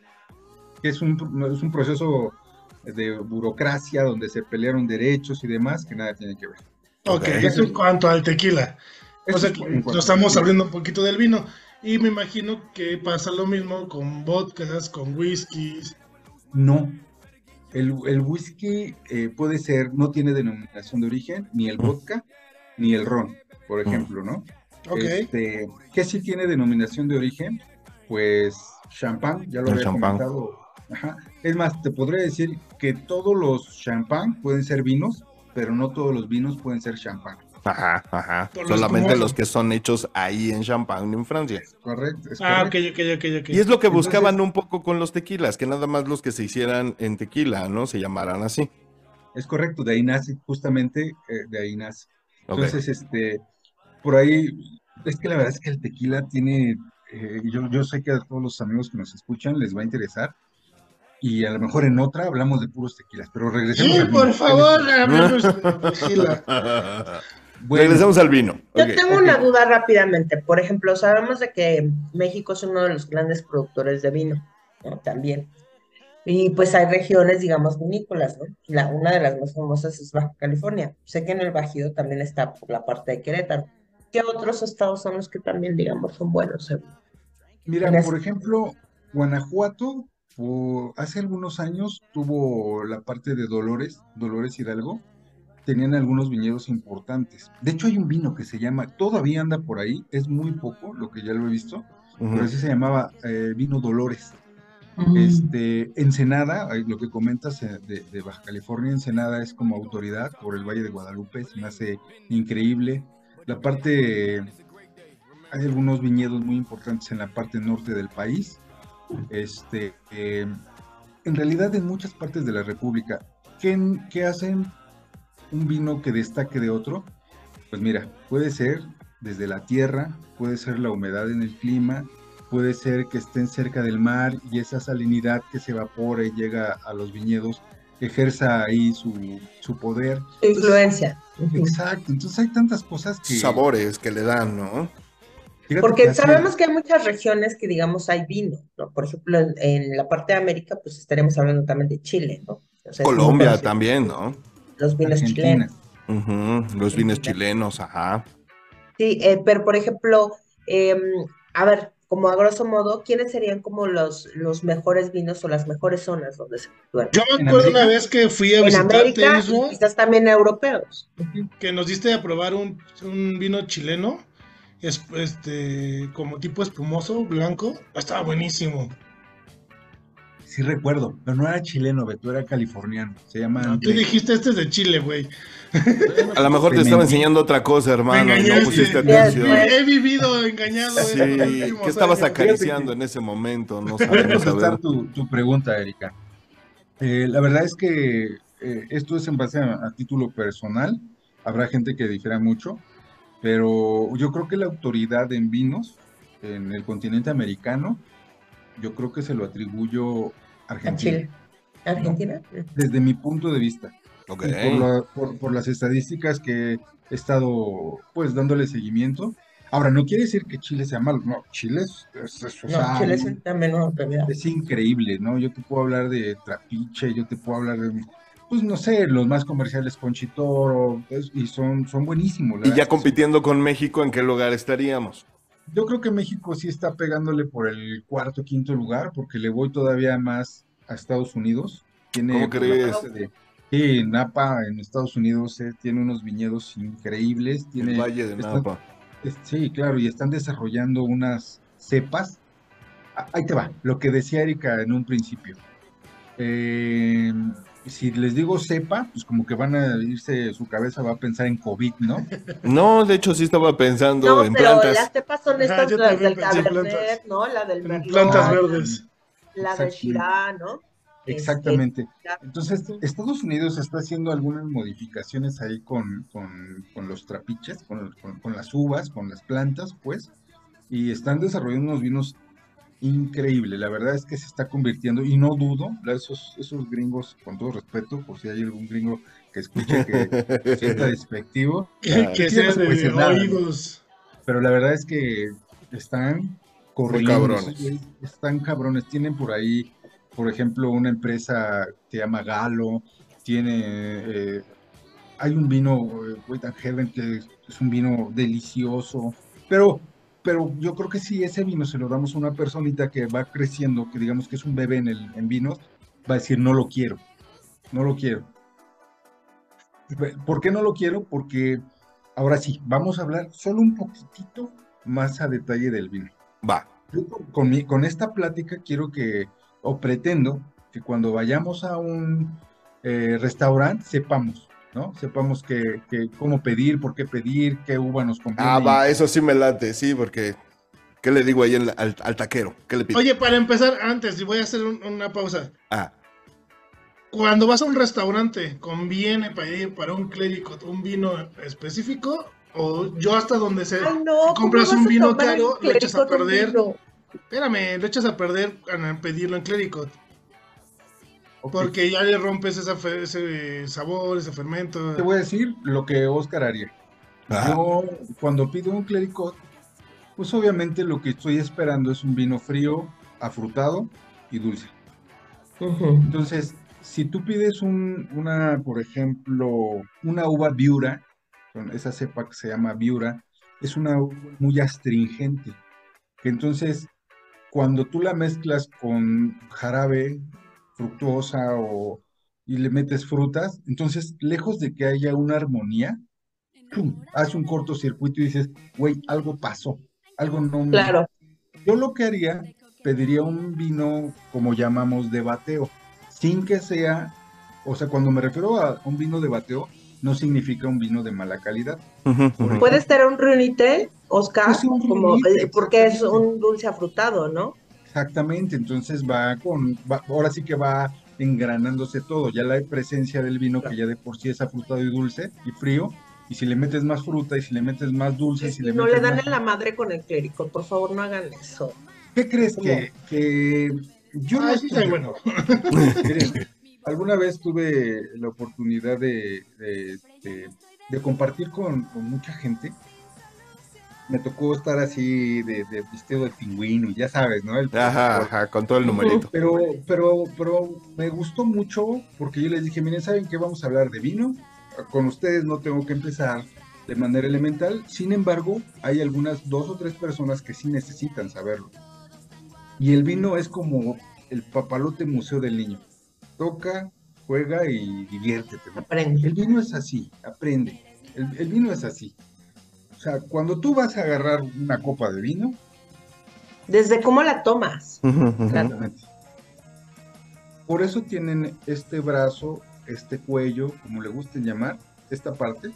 que es un, es un proceso de burocracia donde se pelearon derechos y demás, que nada tiene que ver.
Ok,
Ok.
eso en cuanto al tequila. O
Eso
sea,
es
que
en cuanto
estamos
tequila.
abriendo un poquito del vino. Y me imagino que pasa lo mismo con vodkas, con whiskies.
No. El, el whisky eh, puede ser, no tiene denominación de origen, ni el vodka, ni el ron, por
Mm.
ejemplo, ¿no?
Ok.
Este, ¿qué sí tiene denominación de origen? Pues champán, ya lo
El
había
champán.
comentado. Ajá. Es más, te podría decir que todos los champán pueden ser vinos, pero no todos los vinos pueden ser champán.
Ajá, ajá. Solamente
espumoso.
los que son hechos ahí en Champagne, en Francia.
¿Correcto? Es
Ah, ok,
correcto.
ok, ok, ok.
Y es lo que
Entonces-
buscaban un poco con los tequilas, que nada más los que se hicieran en tequila, ¿no? Se llamaran así.
Es correcto, de ahí nace, justamente eh, de ahí nace. Entonces, este, por ahí, es que la verdad es que el tequila tiene, eh, yo, yo sé que a todos los amigos que nos escuchan les va a interesar, y a lo mejor en otra hablamos de puros tequilas, pero regresemos
Sí,
al
por
vino.
favor, hablemos de [laughs] tequila.
Bueno,
Regresamos al vino.
Yo tengo una duda rápidamente. Por ejemplo, sabemos de que México es uno de los grandes productores de vino, ¿no? También. Y pues hay regiones, digamos, vinícolas, ¿no? La, una de las más famosas es Baja California. Sé que en el Bajío también está por la parte de Querétaro. ¿Qué otros estados son los que también, digamos, son buenos? en-
Mira, por ejemplo, Guanajuato, hace algunos años tuvo la parte de Dolores, Dolores Hidalgo, tenían algunos viñedos importantes. De hecho, hay un vino que se llama, todavía anda por ahí, es muy poco lo que ya lo he visto, pero ese se llamaba eh, vino Dolores. Este, Ensenada, lo que comentas eh, de, de Baja California, Ensenada es como autoridad por el Valle de Guadalupe, se me hace increíble. La parte, hay algunos viñedos muy importantes en la parte norte del país. Este, eh, en realidad en muchas partes de la República, ¿qué, qué hacen un vino que destaque de otro? Pues mira, puede ser desde la tierra, puede ser la humedad en el clima, puede ser que estén cerca del mar y esa salinidad que se evapora y llega a los viñedos ejerza ahí su, su poder.
Su influencia.
Exacto, entonces hay tantas cosas que...
Sabores que le dan, ¿no?
Fíjate
Porque sabemos que hay muchas regiones que, digamos, hay vino, ¿no? Por ejemplo, en, en la parte de América, pues estaremos hablando también de Chile, ¿no? O sea,
Colombia también, ¿no?
Los vinos
Argentina.
chilenos.
Los vinos chilenos, ajá.
Sí, eh, pero por ejemplo, em, a ver, como a grosso modo, ¿quiénes serían como los, los mejores vinos o las mejores zonas donde se cultivan?
Yo me
¿En
acuerdo
América?
una vez que fui a
En
visitarte,
América y
Isra,
quizás también europeos.
que nos diste a probar un, un vino chileno, es, este, como tipo espumoso, blanco. Estaba buenísimo.
Sí recuerdo, pero no era chileno, Beto, era californiano. Se llama
No, tú dijiste este es de Chile, güey.
A lo mejor te
Te
estaba enseñando otra cosa, hermano, y no pusiste atención.
He vivido engañado.
Sí, ¿qué estabas
años.
acariciando en ese momento? No
Voy a
sabemos
contestar tu, tu pregunta, Erika. Eh, la verdad es que eh, esto es en base a, a título personal. Habrá gente que difiera mucho, pero yo creo que la autoridad en vinos en el continente americano, yo creo que se lo atribuyo a
A
Argentina,
Chile. ¿Argentina?
desde mi punto de vista.
Ok.
Y por, la- por- por las estadísticas que he estado pues dándole seguimiento. Ahora, no quiere decir que Chile sea malo, no, Chile es, es- es- o
No,
sea,
Chile es también una autoridad.
es increíble, ¿no? Yo te puedo hablar de Trapiche, yo te puedo hablar de, pues no sé, los más comerciales Conchitoro, pues, y son, son buenísimos.
Y ya compitiendo con México, ¿en qué lugar estaríamos?
Yo creo que México sí está pegándole por el cuarto, quinto lugar, porque le voy todavía más a Estados Unidos. Tiene
¿Cómo crees?
de- Sí, Napa en Estados Unidos eh, tiene unos viñedos increíbles, tiene,
El Valle de
están-
Napa.
es- sí, claro, y están desarrollando unas cepas. Ah, Ahí te va, lo que decía Erika en un principio. Eh, si les digo cepa, pues como que van a irse, su cabeza va a pensar en COVID, ¿no? [laughs]
No, de hecho sí estaba pensando
No,
en
pero
plantas.
las cepas son
Ajá,
estas, las del Cabernet,
plantas.
¿no? La del Merlot,
plantas verdes.
la del
Exactamente.
Shiraz, ¿no?
Exactamente.
ya.
Entonces, Estados Unidos está haciendo algunas modificaciones ahí con, con- con los trapiches, con, con- con las uvas, con las plantas, pues, y están desarrollando unos vinos increíbles. La verdad es que se está convirtiendo, y no dudo, esos, esos gringos, con todo respeto, por si hay algún gringo que escuche que [laughs] sienta despectivo,
Que, que
sí,
sea de
nada, ¿no?
oídos.
pero la verdad es que están corriendo,
cabrones.
están cabrones. Tienen por ahí, por ejemplo, una empresa que se llama Galo, tiene, eh, hay un vino, eh, Wait and Heaven, que es un vino delicioso, pero, pero yo creo que si ese vino se lo damos a una personita que va creciendo, que digamos que es un bebé en, el, en vinos, va a decir, no lo quiero, no lo quiero. ¿Por qué no lo quiero? Porque ahora sí, vamos a hablar solo un poquitito más a detalle del vino.
Va.
Yo con, mi- con esta plática quiero que, o pretendo, que cuando vayamos a un eh, restaurante sepamos, ¿no? Sepamos que, que cómo pedir, por qué pedir, qué uva nos conviene.
Ah, va, eso sí me late, sí, porque ¿qué le digo ahí en la- al, al taquero? ¿Qué le pido?
Oye, para empezar, antes, y voy a hacer un- una pausa.
Ah,
Cuando vas a un restaurante, ¿conviene pedir para un clérigo un vino específico? O yo hasta donde sé,
Ay, no, ¿cómo
compras un vino caro, lo echas a perder. espérame, lo echas a perder al pedirlo en clérigo. Porque ya le rompes esa fe- ese sabor, ese fermento.
Te voy a decir lo que Oscar haría.
Ajá.
Yo, cuando pido un clericot, pues obviamente lo que estoy esperando es un vino frío, afrutado y dulce. Entonces, si tú pides un, una, por ejemplo, una uva viura, esa cepa que se llama viura, es una uva muy astringente. Entonces, cuando tú la mezclas con jarabe, fructuosa o, y le metes frutas, entonces, lejos de que haya una armonía, ¡pum! hace un cortocircuito y dices, güey, algo pasó, algo no me...
Claro.
Yo lo que haría, pediría un vino como llamamos de bateo, sin que sea, o sea, cuando me refiero a un vino de bateo, no significa un vino de mala calidad.
Ujú, ujú.
¿Puede ser un runite, Oscar?
Un
Como,
runite,
eh, porque es un dulce afrutado, ¿no?
Exactamente, entonces va con, va- ahora sí que va engranándose todo, ya la presencia del vino que ya de por sí es afrutado y dulce y frío, y si le metes más fruta y si le metes más dulce, y si le
no
metes
le dan
más-
en la madre con el clérigo, por favor, no hagan eso.
¿Qué crees que, que yo no
Ay, sí,
estoy-
bueno.
Miren, [laughs] [laughs] alguna vez tuve la oportunidad de, de- de- de compartir con, con mucha gente. Me tocó estar así de, de vestido de pingüino, y ya sabes, ¿no? El
Ajá, ajá, con todo el numerito.
Pero, pero, pero me gustó mucho porque yo les dije, miren, ¿saben qué? Vamos a hablar de vino. Con ustedes no tengo que empezar de manera elemental. Sin embargo, hay algunas dos o tres personas que sí necesitan saberlo. Y el vino es como el papalote museo del niño. Toca, juega y diviértete. ¿no?
Aprende.
El vino es así, aprende. El, el vino es así. O sea, cuando tú vas a agarrar una copa de vino,
Desde cómo la tomas.
Exactamente. Por eso tienen este brazo, este cuello, como le gusten llamar, esta parte.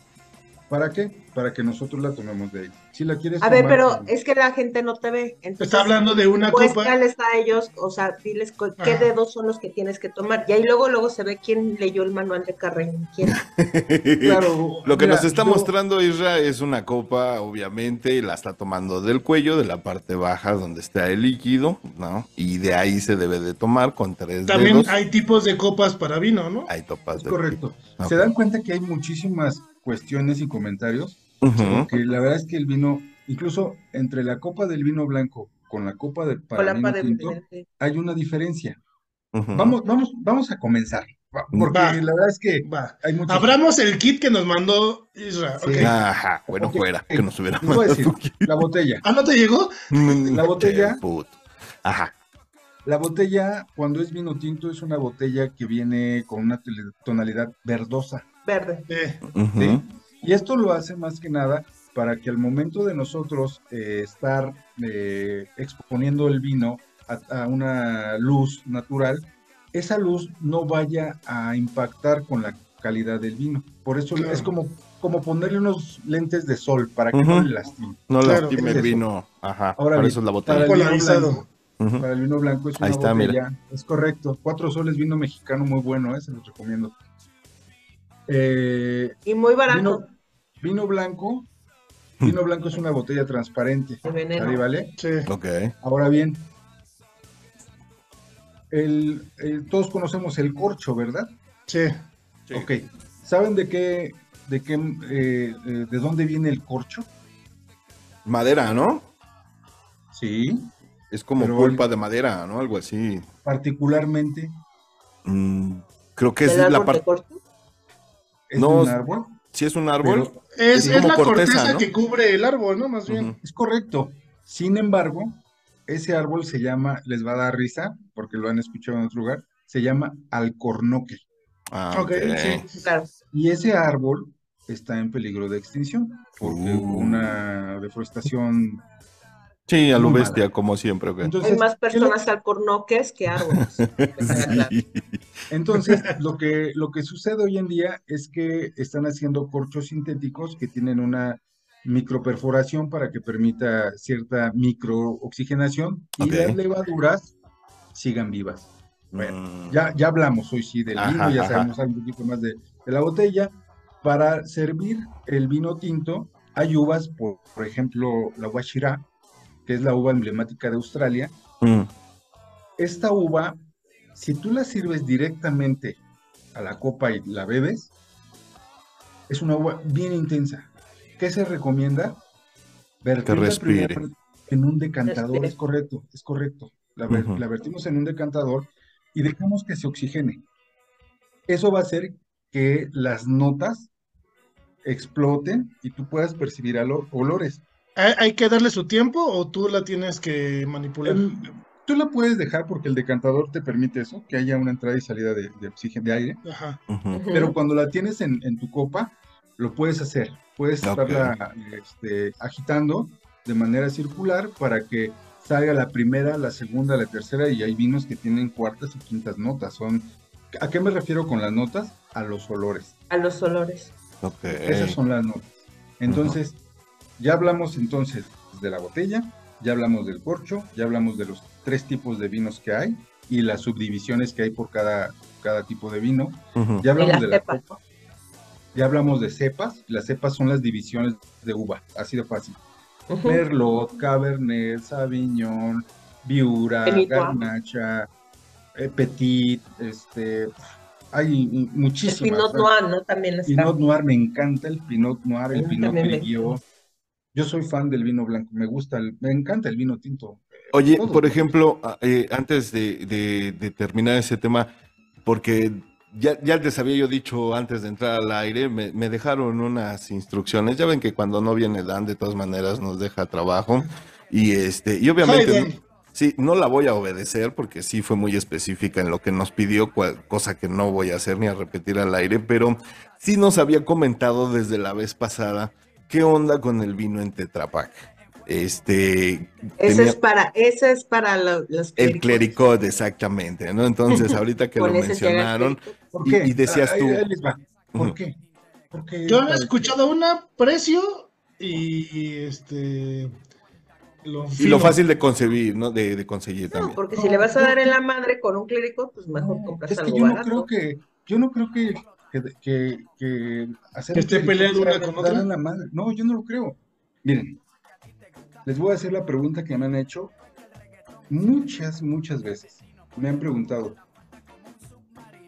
¿Para qué? Para que nosotros la tomemos de ahí. Si la quieres
A ver, pero es que la gente no te ve. Entonces,
Está hablando de una copa.
muéstrales a ellos, o sea, diles qué
Ajá.
dedos son los que tienes que tomar. Y ahí luego, luego se ve quién leyó el manual de Carreño. ¿Quién? [laughs]
Claro,
Lo que
mira,
nos está
yo-
mostrando Isra es una copa, obviamente, y la está tomando del cuello, de la parte baja donde está el líquido, ¿no? Y de ahí se debe de tomar con tres
También
dedos.
hay tipos de copas para vino, ¿no?
Hay topas
Es
de
correcto. ¿Se dan cuenta que hay muchísimas cuestiones y comentarios?
Ujú.
Que la verdad es que el vino, incluso entre la copa del vino blanco con la copa de para vino tinto, hay una diferencia. Vamos, vamos, vamos a comenzar. Porque
Va.
la verdad es que
Va.
hay muchos.
Abramos el kit que nos mandó Isra.
Sí.
ok.
Ajá, bueno, fuera, que nos hubiera
decir,
mandado
la botella.
Ah, ¿no te llegó?
un-
La botella.
Ajá.
La botella, cuando es vino tinto, es una botella que viene con una tonalidad verdosa.
Verde.
Eh.
¿sí? Y esto lo hace más que nada para que al momento de nosotros eh, estar eh, exponiendo el vino a, a una luz natural, esa luz no vaya a impactar con la calidad del vino. Por eso
Claro.
es como, como ponerle unos lentes de sol para que no le lastime.
No
Claro,
lastime
es
el vino. Ajá.
Ahora
por
bien,
eso es la
Para
botella.
el vino
Polarizado.
blanco,
Ujú.
para el vino blanco es una
Ahí está, mira.
botella, es correcto. Cuatro soles vino mexicano muy bueno, eh, se los recomiendo. Eh,
Y muy barato.
vino, vino blanco, vino blanco es una botella transparente. ¿Sale, vale?
sí.
Ok.
Ahora bien, el, el- todos conocemos el corcho, ¿verdad?
Sí.
Sí.
Ok. ¿Saben de qué, de qué, eh, eh, de dónde viene el corcho?
Madera, ¿no?
Sí,
Es como
Pero
pulpa de madera, ¿no? Algo así.
particularmente
Mm, creo que es
¿El
la parte.
Es
No,
un árbol.
Si es un árbol.
pero-
Es,
Es
es la corteza,
corteza, ¿no?
que cubre el árbol, ¿no? Más bien.
Es correcto. Sin embargo, ese árbol se llama, les va a dar risa, porque lo han escuchado en otro lugar, se llama alcornoque.
Ah,
Ok,
ok.
sí.
Claro.
Y ese árbol está en peligro de extinción, porque
Uh.
hubo una deforestación.
Sí, a lo
Muy
bestia,
mala.
como siempre. ok.
Entonces,
Hay más
¿qué le-
personas alcornoques que árboles. [laughs]
Sí.
Entonces, lo que, lo que sucede hoy en día es que están haciendo corchos sintéticos que tienen una microperforación para que permita cierta microoxigenación y
Ok.
las levaduras sigan vivas. Bueno,
Mm,
ya, ya hablamos hoy sí del
Ajá,
vino, ya
ajá.
sabemos algo un poquito más de, de la botella. Para servir el vino tinto, hay uvas, por, por ejemplo, la Washira, que es la uva emblemática de Australia.
mm,
Esta uva, si tú la sirves directamente a la copa y la bebes, es una uva bien intensa. ¿Qué se recomienda? Vertirla
respire.
primero En un decantador,
Respire.
es correcto, es correcto. La, ver- la vertimos en un decantador y dejamos que se oxigene. Eso va a hacer que las notas exploten y tú puedas percibir olores.
¿Hay, que darle su tiempo o tú la tienes que manipular?
Tú la puedes dejar porque el decantador te permite eso, que haya una entrada y salida de, de oxígeno, de aire.
Ajá.
Pero cuando la tienes en, en tu copa, lo puedes hacer. Puedes estarla este, agitando de manera circular para que salga la primera, la segunda, la tercera y hay vinos que tienen cuartas y quintas notas. Son, ¿A qué me refiero con las notas? A los olores.
A los olores.
Ok.
Esas son las notas. Entonces, ya hablamos entonces de la botella, ya hablamos del corcho, ya hablamos de los tres tipos de vinos que hay y las subdivisiones que hay por cada, cada tipo de vino. Ya hablamos de la copa, ya hablamos de cepas. Las cepas son las divisiones de uva, así de fácil. Merlot, Cabernet, Sauvignon, Viura. Garnacha, eh, Petit, este, hay
El
muchísimas.
Pinot Noir, ¿no? También está.
Pinot Noir, me encanta el Pinot Noir, el Pinot Grigio. Yo soy fan del vino blanco, me gusta, el- me encanta el vino tinto.
Oye,
Todo.
por ejemplo, a- eh, antes de, de- de terminar ese tema, porque ya, ya les había yo dicho antes de entrar al aire, me, me dejaron unas instrucciones. Ya ven que cuando no viene Dan, de todas maneras nos deja trabajo. Y este, y obviamente,
Hayden.
sí, no la voy a obedecer porque sí fue muy específica en lo que nos pidió, cual- cosa que no voy a hacer ni a repetir al aire, pero sí nos había comentado desde la vez pasada qué onda con el vino en Tetra Pak. Este,
Ese
tenía-
es para, ese es para lo- los
el clericot, exactamente, ¿no? Entonces, [laughs] ahorita que lo mencionaron,
clérigo.
¿Por
Y- decías tú-
ahí. ¿Por qué? Porque
Yo he escuchado una, precio y este. Lo
y lo fácil de concebir, ¿no? De, de conseguir
No,
también.
porque si le vas a dar en la madre con un clérigo, pues mejor compras
es que
algo
yo no
barato.
creo que, yo no creo que, que, que, que hacer
Que
un
esté peleando una con otra.
la madre. No, yo no lo creo. Miren, les voy a hacer la pregunta que me han hecho muchas, muchas veces. Me han preguntado,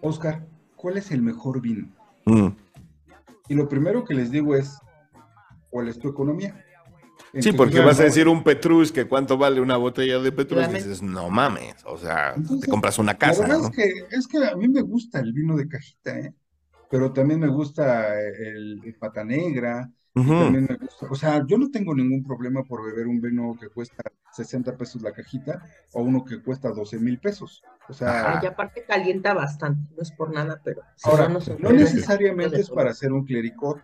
Oscar, ¿cuál es el mejor vino?
Mm,
Y lo primero que les digo es, ¿cuál es tu economía?
Sí, porque vas a decir un Petrus que cuánto vale una botella de Petrus,
Realmente.
dices, no mames, o sea, te compras una
La
casa,
verdad
¿no?
es que, es que a mí me gusta el vino de cajita, ¿eh? Pero también me gusta el, el pata negra, también me gusta, o sea, yo no tengo ningún problema por beber un vino que cuesta 60 pesos la cajita o uno que cuesta 12 mil pesos. O sea,
Y aparte calienta bastante, no es por nada, pero si
ahora,
no
no necesariamente es para hacer un clericot.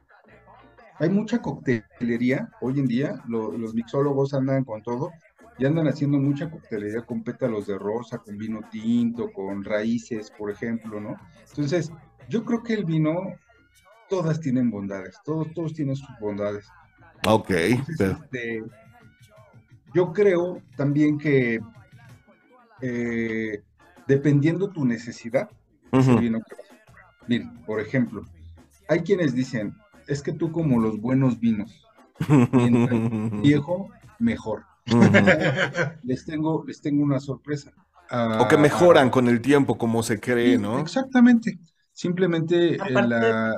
Hay mucha coctelería hoy en día, lo- los mixólogos andan con todo y andan haciendo mucha coctelería con pétalos de rosa, con vino tinto, con raíces, por ejemplo, ¿no? Entonces, yo creo que el vino, todas tienen bondades, todos, todos tienen sus bondades.
Ok,
Entonces,
pero-
este, yo creo también que eh, dependiendo tu necesidad,
Ujú.
vino que vas a comprar. Miren, por ejemplo, hay quienes dicen, es que tú como los buenos vinos, mientras [laughs] viejo, mejor. [laughs] Les tengo, les tengo una sorpresa.
O que
Ah,
mejoran con el tiempo, como se cree, ¿no?
Exactamente. Simplemente eh,
Aparte-
la-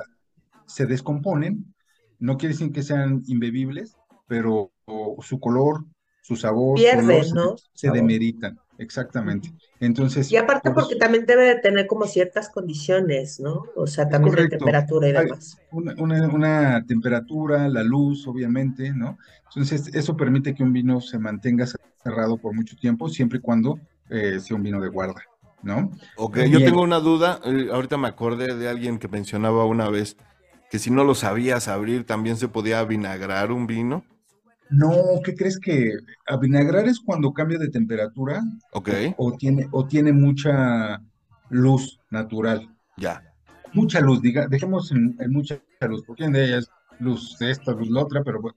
se descomponen. No quiere decir que sean imbebibles, pero su color, su sabor,
Pierden,
se,
¿no?
se
Sabor.
demeritan. Exactamente. Entonces,
Y aparte
por
porque también debe de tener como ciertas condiciones, ¿no? O sea, también
correcto.
temperatura y demás.
una, una- una temperatura, la luz, obviamente, ¿no? Entonces, eso permite que un vino se mantenga cerrado por mucho tiempo, siempre y cuando eh, sea un vino de guarda, ¿no?
Ok, yo tengo una duda. eh, ahorita me acordé de alguien que mencionaba una vez que si no lo sabías abrir, también se podía vinagrar un vino.
No, ¿qué crees que avinagrar es cuando cambia de temperatura
Ok,
o tiene, o tiene mucha luz natural?
ya.
Mucha luz, diga, dejemos en, en mucha luz, porque en ella es luz de esta, luz de la otra, pero bueno.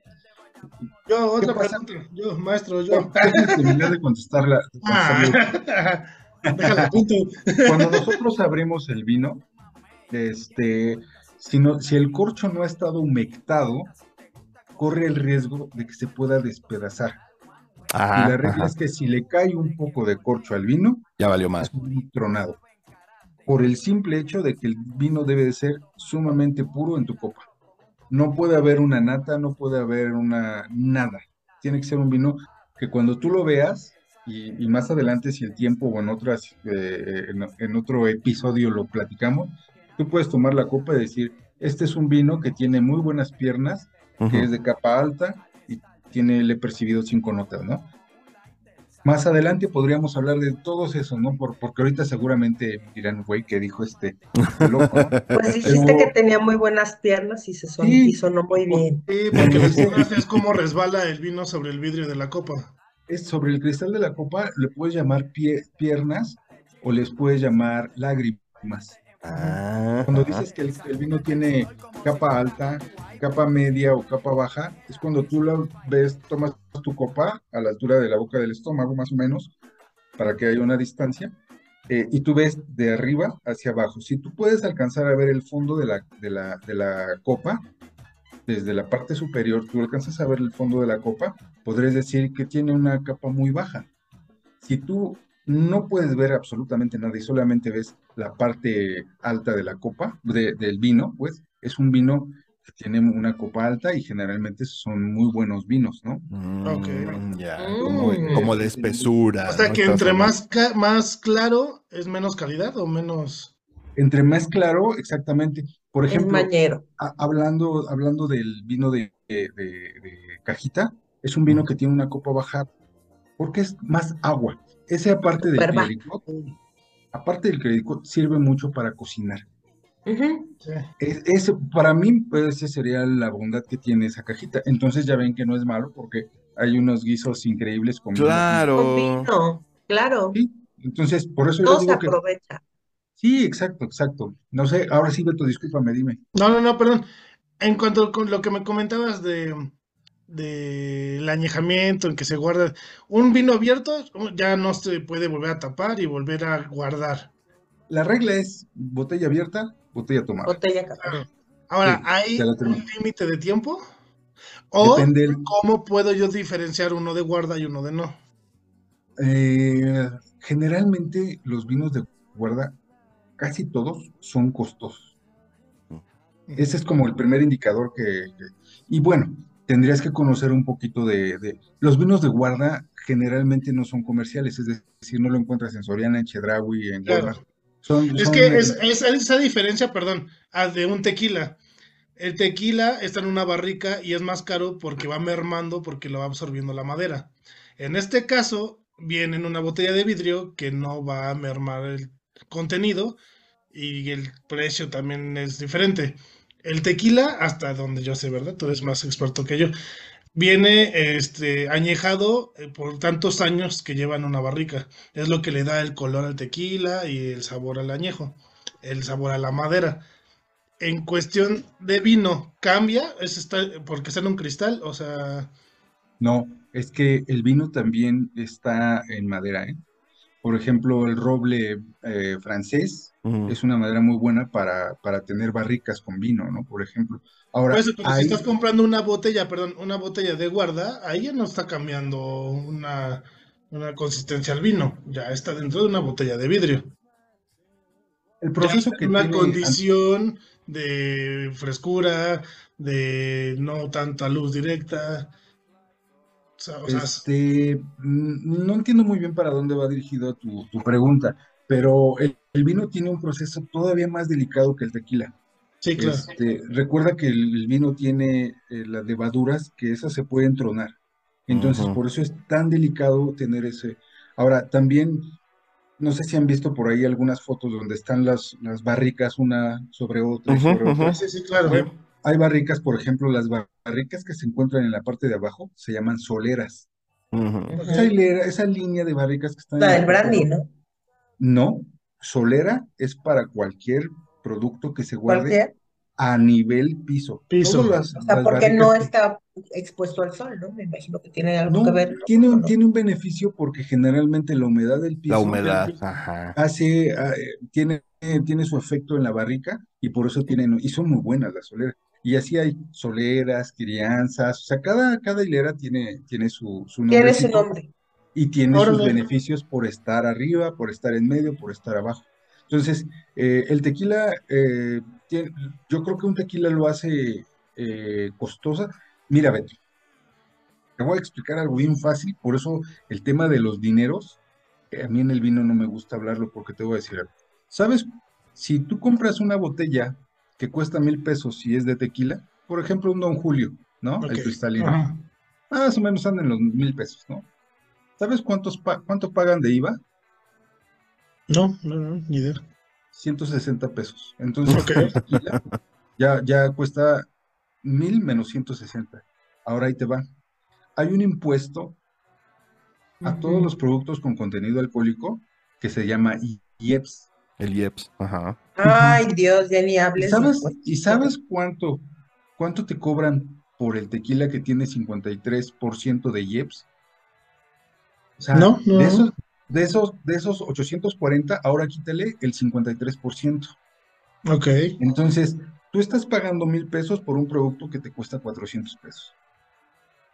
Yo, otra
pasa?
pregunta. Yo, maestro, yo.
Terminar de contestarla. [laughs] de contestarle. [laughs]
Ah, déjala, punto.
Cuando nosotros abrimos el vino, este, si, no- si el corcho no ha estado humectado, corre el riesgo de que se pueda despedazar. y
Ajá,
la regla
ajá,
es que si le cae un poco de corcho al vino,
ya valió más.
es un tronado. Por el simple hecho de que el vino debe de ser sumamente puro en tu copa. No puede haber una nata, no puede haber una nada. Tiene que ser un vino que cuando tú lo veas, y, y más adelante si el tiempo o en otras, eh, en, en otro episodio lo platicamos, tú puedes tomar la copa y decir, este es un vino que tiene muy buenas piernas, que
Ujú.
es de capa alta y tiene, le he percibido cinco notas, ¿no? Más adelante podríamos hablar de todos esos, ¿no? Por, porque ahorita seguramente dirán, güey, ¿qué dijo este loco? no?". [laughs]
Pues dijiste
Pero-
que tenía muy buenas piernas y se son,
Sí.
y sonó muy bien.
Sí, porque es como resbala el vino sobre el vidrio de la copa.
Es sobre el cristal de la copa, le puedes llamar pie- piernas o les puedes llamar lágrimas.
Ah,
Cuando dices que el, el vino tiene capa alta, capa media o capa baja, es cuando tú lo ves, tomas tu copa a la altura de la boca del estómago, más o menos, para que haya una distancia, eh, y tú ves de arriba hacia abajo. Si tú puedes alcanzar a ver el fondo de la, de la, de la copa, desde la parte superior, tú alcanzas a ver el fondo de la copa, podrías decir que tiene una capa muy baja. Si tú no puedes ver absolutamente nada y solamente ves la parte alta de la copa, de- del vino, pues es un vino que tiene una copa alta y generalmente son muy buenos vinos, ¿no?
Ok.
Mm, ya,
Mm.
como, como de espesura.
O sea
¿no?
que entre más, más claro es menos calidad o menos.
Entre más claro, exactamente. Por ejemplo, hablando, hablando del vino de, de- de- de cajita, es un vino que tiene una copa baja porque es más agua. Ese aparte del clericot, aparte del clericot, sirve mucho para cocinar. Es, es- para mí, pues, esa sería la bondad que tiene esa cajita. Entonces ya ven que no es malo porque hay unos guisos increíbles con vino.
Con
Claro.
vino, claro.
Sí, entonces por eso yo
Todo se
digo que
aprovecha.
sí, exacto, exacto. No sé, ahora sí, Beto, discúlpame, dime.
No, no, no, perdón. En cuanto con lo que me comentabas de del añejamiento en que se guarda un vino abierto, ya no se puede volver a tapar y volver a guardar.
La regla es botella abierta, botella tomada.
Botella capaz.
Ahora,
Sí,
¿hay un límite de tiempo? ¿O
Depende
cómo puedo yo diferenciar uno de guarda y uno de no?
eh, generalmente los vinos de guarda, casi todos son costosos. Ese es como el primer indicador que, que- y bueno, tendrías que conocer un poquito de, de- Los vinos de guarda generalmente no son comerciales, es decir, no lo encuentras en Soriana, en Chedraui, en
Claro.
Son,
Es
son,
que es, es esa diferencia, perdón, a de un tequila. El tequila está en una barrica y es más caro porque va mermando, porque lo va absorbiendo la madera. En este caso, viene en una botella de vidrio que no va a mermar el contenido y el precio también es diferente. El tequila, hasta donde yo sé, ¿verdad? Tú eres más experto que yo. Viene este, añejado eh, por tantos años que lleva en una barrica. Es lo que le da el color al tequila y el sabor al añejo, el sabor a la madera. En cuestión de vino, ¿cambia? ¿Es está, porque está en un cristal? O sea,
No, es que el vino también está en madera, ¿eh? Por ejemplo, el roble eh, francés es una madera muy buena para, para tener barricas con vino, ¿no? Por ejemplo. Ahora,
pues, si estás comprando una botella, perdón, una botella de guarda, ahí ya no está cambiando una, una consistencia al vino, ya está dentro de una botella de vidrio.
el proceso que
una
tiene
condición de frescura, de no tanta luz directa. O sea, o sea,
Este, mm, no entiendo muy bien para dónde va dirigido tu, tu pregunta, pero el, el vino tiene un proceso todavía más delicado que el tequila.
sí, claro.
Este, recuerda que el, vino tiene eh, las levaduras que esas se pueden tronar. Entonces, por eso es tan delicado tener ese. Ahora, también, no sé si han visto por ahí algunas fotos donde están las, las barricas una sobre otra y
Ujú,
sobre otra.
Sí, sí, claro.
Hay barricas, por ejemplo, las bar- barricas que se encuentran en la parte de abajo se llaman soleras.
Ujú.
Esa hilera, esa línea de barricas que están en
La
la de
brandy, ¿no?
no, solera es para cualquier producto que se guarde
Cualquier.
a nivel piso.
Piso.
Las,
O sea,
las
porque no está expuesto al sol, ¿no? Me imagino que tiene algo
No,
que ver.
tiene
¿O
un,
no?
tiene un beneficio porque generalmente la humedad del
La
piso
humedad, ajá.
hace, ah, eh, tiene, eh, tiene su efecto en la barrica y por eso tienen, y son muy buenas las soleras. Y así hay soleras, crianzas, o sea, cada, cada hilera tiene, tiene su, su
Tiene su nombre.
y tiene sus beneficios por estar arriba, por estar en medio, por estar abajo. Entonces, eh, el tequila, eh, tiene- yo creo que un tequila lo hace eh, costosa. Mira, Beto, te voy a explicar algo bien fácil, por eso el tema de los dineros, eh, a mí en el vino no me gusta hablarlo porque te voy a decir algo. ¿Sabes? Si tú compras una botella que cuesta mil pesos si es de tequila, por ejemplo, un Don Julio, ¿no? El cristalino.
Ajá.
Más o menos andan en los mil pesos, ¿no? ¿Sabes cuántos pa- cuánto pagan de IVA?
No, no, no, ni idea.
160 pesos. Entonces, [laughs] tequila ya, ya cuesta mil menos 160. Ahora ahí te va. Hay un impuesto a todos los productos con contenido alcohólico que se llama IEPS.
El IEPS, ajá.
Ay, Dios, ya ni
¿Y
hables.
sabes, y sabes cuánto, cuánto te cobran por el tequila que tiene 53% de IEPS? O sea,
No, no,
de esos, de esos, de esos 840, ahora quítale el 53%.
Ok.
Entonces, tú estás pagando mil pesos por un producto que te cuesta 400 pesos.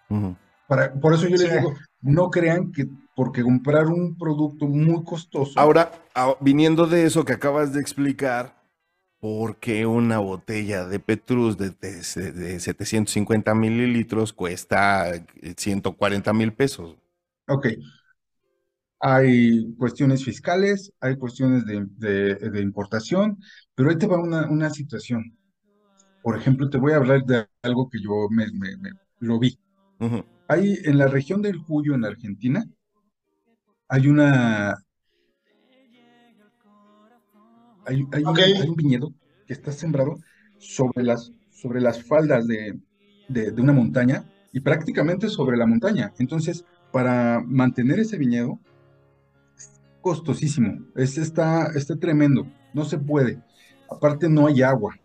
Ujú.
Para, por eso yo les digo, no crean que porque comprar un producto muy costoso,
Ahora, a- viniendo de eso que acabas de explicar, ¿por qué una botella de Petrus de, de- de 750 mililitros cuesta eh, 140 mil pesos?
ok, hay cuestiones fiscales, hay cuestiones de, de- de importación, pero ahí te va una, una situación. Por ejemplo, te voy a hablar de algo que yo me, me- me- lo vi.
Ujú.
Hay en la región del Cuyo, en Argentina, hay una, hay, hay un,
Ok.
hay un viñedo que está sembrado sobre las, sobre las faldas de, de- de una montaña y prácticamente sobre la montaña. Entonces, para mantener ese viñedo, es costosísimo. Es, está, está tremendo. No se puede. Aparte, no hay agua.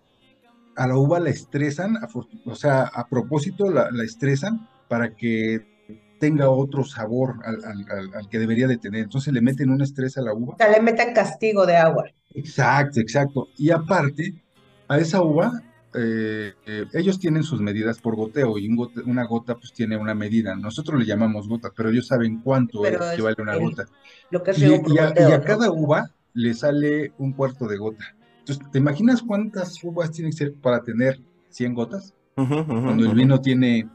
A la uva la estresan, o sea, a propósito la, la estresan para que tenga otro sabor al, al- al- al que debería de tener. Entonces le meten un estrés a la uva
O sea, le metan castigo de agua.
Exacto, exacto. Y aparte, a esa uva, eh, eh, ellos tienen sus medidas por goteo y un gote- una gota pues tiene una medida. Nosotros le llamamos gota, pero ellos saben cuánto
Pero
es-
es
equivale una
el-
gota.
Lo que
Y,
por
a, y
goteo,
a
¿no?
cada uva le sale un cuarto de gota. Entonces, ¿te imaginas cuántas uvas tienen que ser para tener 100 gotas? Cuando el vino tiene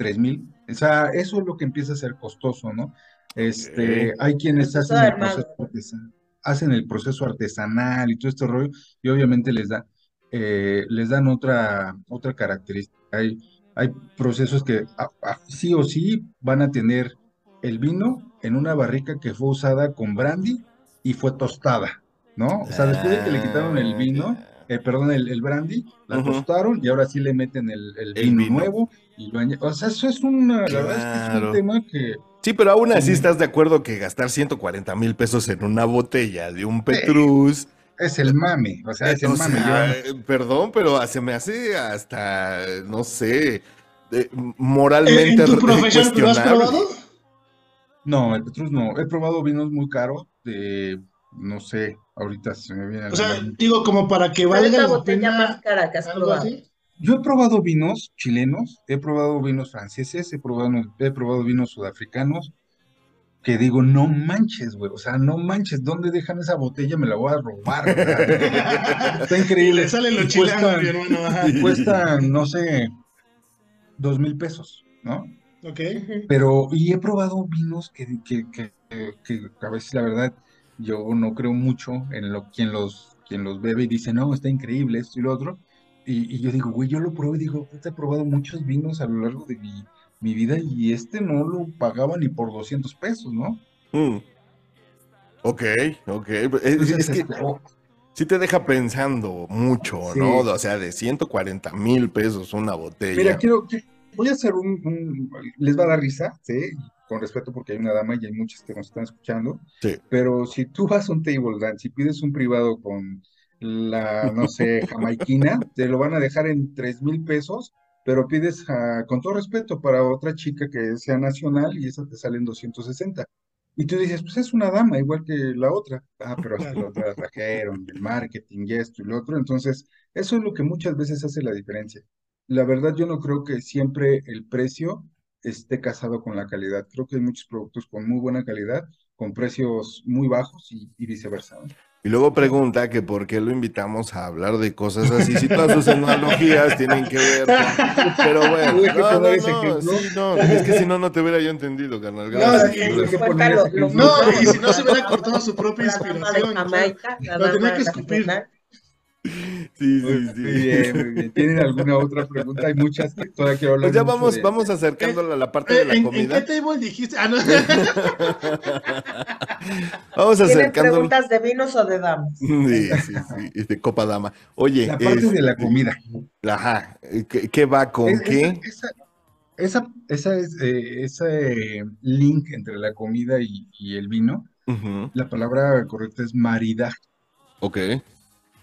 tres mil. O sea, eso es lo que empieza a ser costoso, ¿no? Este, hay quienes hacen el proceso artesanal, hacen el proceso artesanal y todo este rollo, y obviamente les da, eh, les dan otra, otra característica. Hay, hay procesos que a- a- sí o sí van a tener el vino en una barrica que fue usada con brandy y fue tostada, ¿no? O sea, después de que le quitaron el vino, eh, perdón, el, el brandy, la tostaron y ahora sí le meten el, el
El
vino
vino.
nuevo y lo O sea, eso es una, la verdad es que es un tema que
Sí, pero aún así estás de acuerdo que gastar 140 mil pesos en una botella de un Petrus.
es el mame, o sea, es el
o
mame.
sea, eh, perdón, pero se me hace hasta, no sé, moralmente
¿En tu profesión lo has probado?
No, el Petrus no. He probado vinos muy caros de, no sé, ahorita se me viene a la
O sea, digo, como para que
¿Cuál es
valga
la botella más
pena
cara que has
algo así.
Yo he probado vinos chilenos, he probado vinos franceses, he probado, he probado vinos sudafricanos, que digo, no manches, güey, o sea, no manches, ¿dónde dejan esa botella? Me la voy a robar. [laughs] Está
Y
increíble.
le sale lo
Y
chileno,
cuestan-
mi hermano. Ajá.
Cuestan, no sé, dos mil pesos, ¿no?
Ok.
Pero, y he probado vinos que, que, que, que a veces la verdad yo no creo mucho en lo quien los, quien los bebe y dice, no, está increíble esto y lo otro. Y, y yo digo, güey, yo lo pruebo y digo, "Puta, he probado muchos vinos a lo largo de mi, mi vida y este no lo pagaba ni por 200 pesos, ¿no?
Mm. Ok, ok. Es,
Entonces,
es que
oh,
sí te deja pensando mucho,
Sí.
¿no? O sea, de 140 mil pesos una botella.
Mira, quiero, voy a hacer un, un- les va a dar risa, ¿sí? Con respeto porque hay una dama y hay muchas que nos están escuchando,
Sí.
pero si tú vas a un table dance y pides un privado con la, no sé, [laughs] jamaiquina, te lo van a dejar en tres mil pesos, pero pides, ah, con todo respeto, para otra chica que sea nacional y esa te sale en 260. Y tú dices, pues es una dama, igual que la otra. Ah, pero que la otra la trajeron, el marketing y esto y lo otro. Entonces, eso es lo que muchas veces hace la diferencia. La verdad, yo no creo que siempre el precio esté casado con la calidad. Creo que hay muchos productos con muy buena calidad, con precios muy bajos y, y viceversa. ¿no?
Y luego pregunta que por qué lo invitamos a hablar de cosas así, si todas sus analogías tienen que ver con... Pero bueno, no, no, no, sí, no, es que si no, no te hubiera yo entendido, carnal.
No, sí,
ejemplo.
No, y si no se hubiera cortado su propia inspiración. o sea, lo tenía que escupir.
Sí, sí, sí.
muy bien, muy bien. ¿Tienen alguna otra pregunta? Hay muchas que todavía quiero hablar
Pues ya vamos,
de-
vamos acercándola a la parte de
Eh,
la
¿En, en
comida.
qué table dijiste? Ah, no. [laughs]
Vamos
¿Tienen
acercándola.
preguntas de vinos o de damas?
Sí, sí, sí, y de Copa Dama. Oye,
La parte de la
este,
comida.
Ajá, ¿qué, qué va con
Es-
qué?
Esa, esa, esa es, eh, ese link entre la comida y, y el vino, la palabra correcta es maridar.
Ok,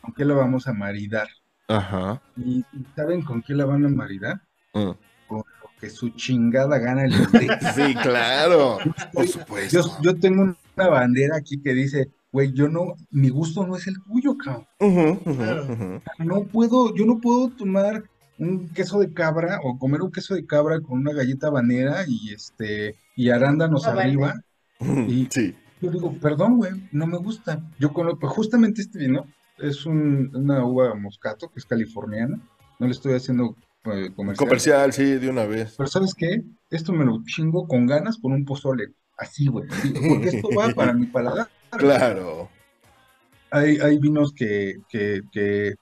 ¿Con qué la vamos a maridar?
ajá.
¿Y saben con qué la van a maridar?
mm.
Con lo que su chingada gana dé. [laughs]
Sí, claro, por supuesto.
yo tengo una bandera aquí que dice, güey, yo no, mi gusto no es el tuyo, cabrón. No puedo, yo no puedo tomar un queso de cabra o comer un queso de cabra con una galleta habanera y este y arándanos
vale.
arriba. Y-
Sí,
Yo digo, perdón, güey, no me gusta. Yo conozco, justamente este vino es un- una uva moscato que es californiana. No le estoy haciendo eh, comercial.
comercial, sí, de una vez.
Pero ¿sabes qué? Esto me lo chingo con ganas con un pozole. Así, güey. Porque esto va para mi paladar. [laughs]
Claro.
Hay, hay vinos que, que, que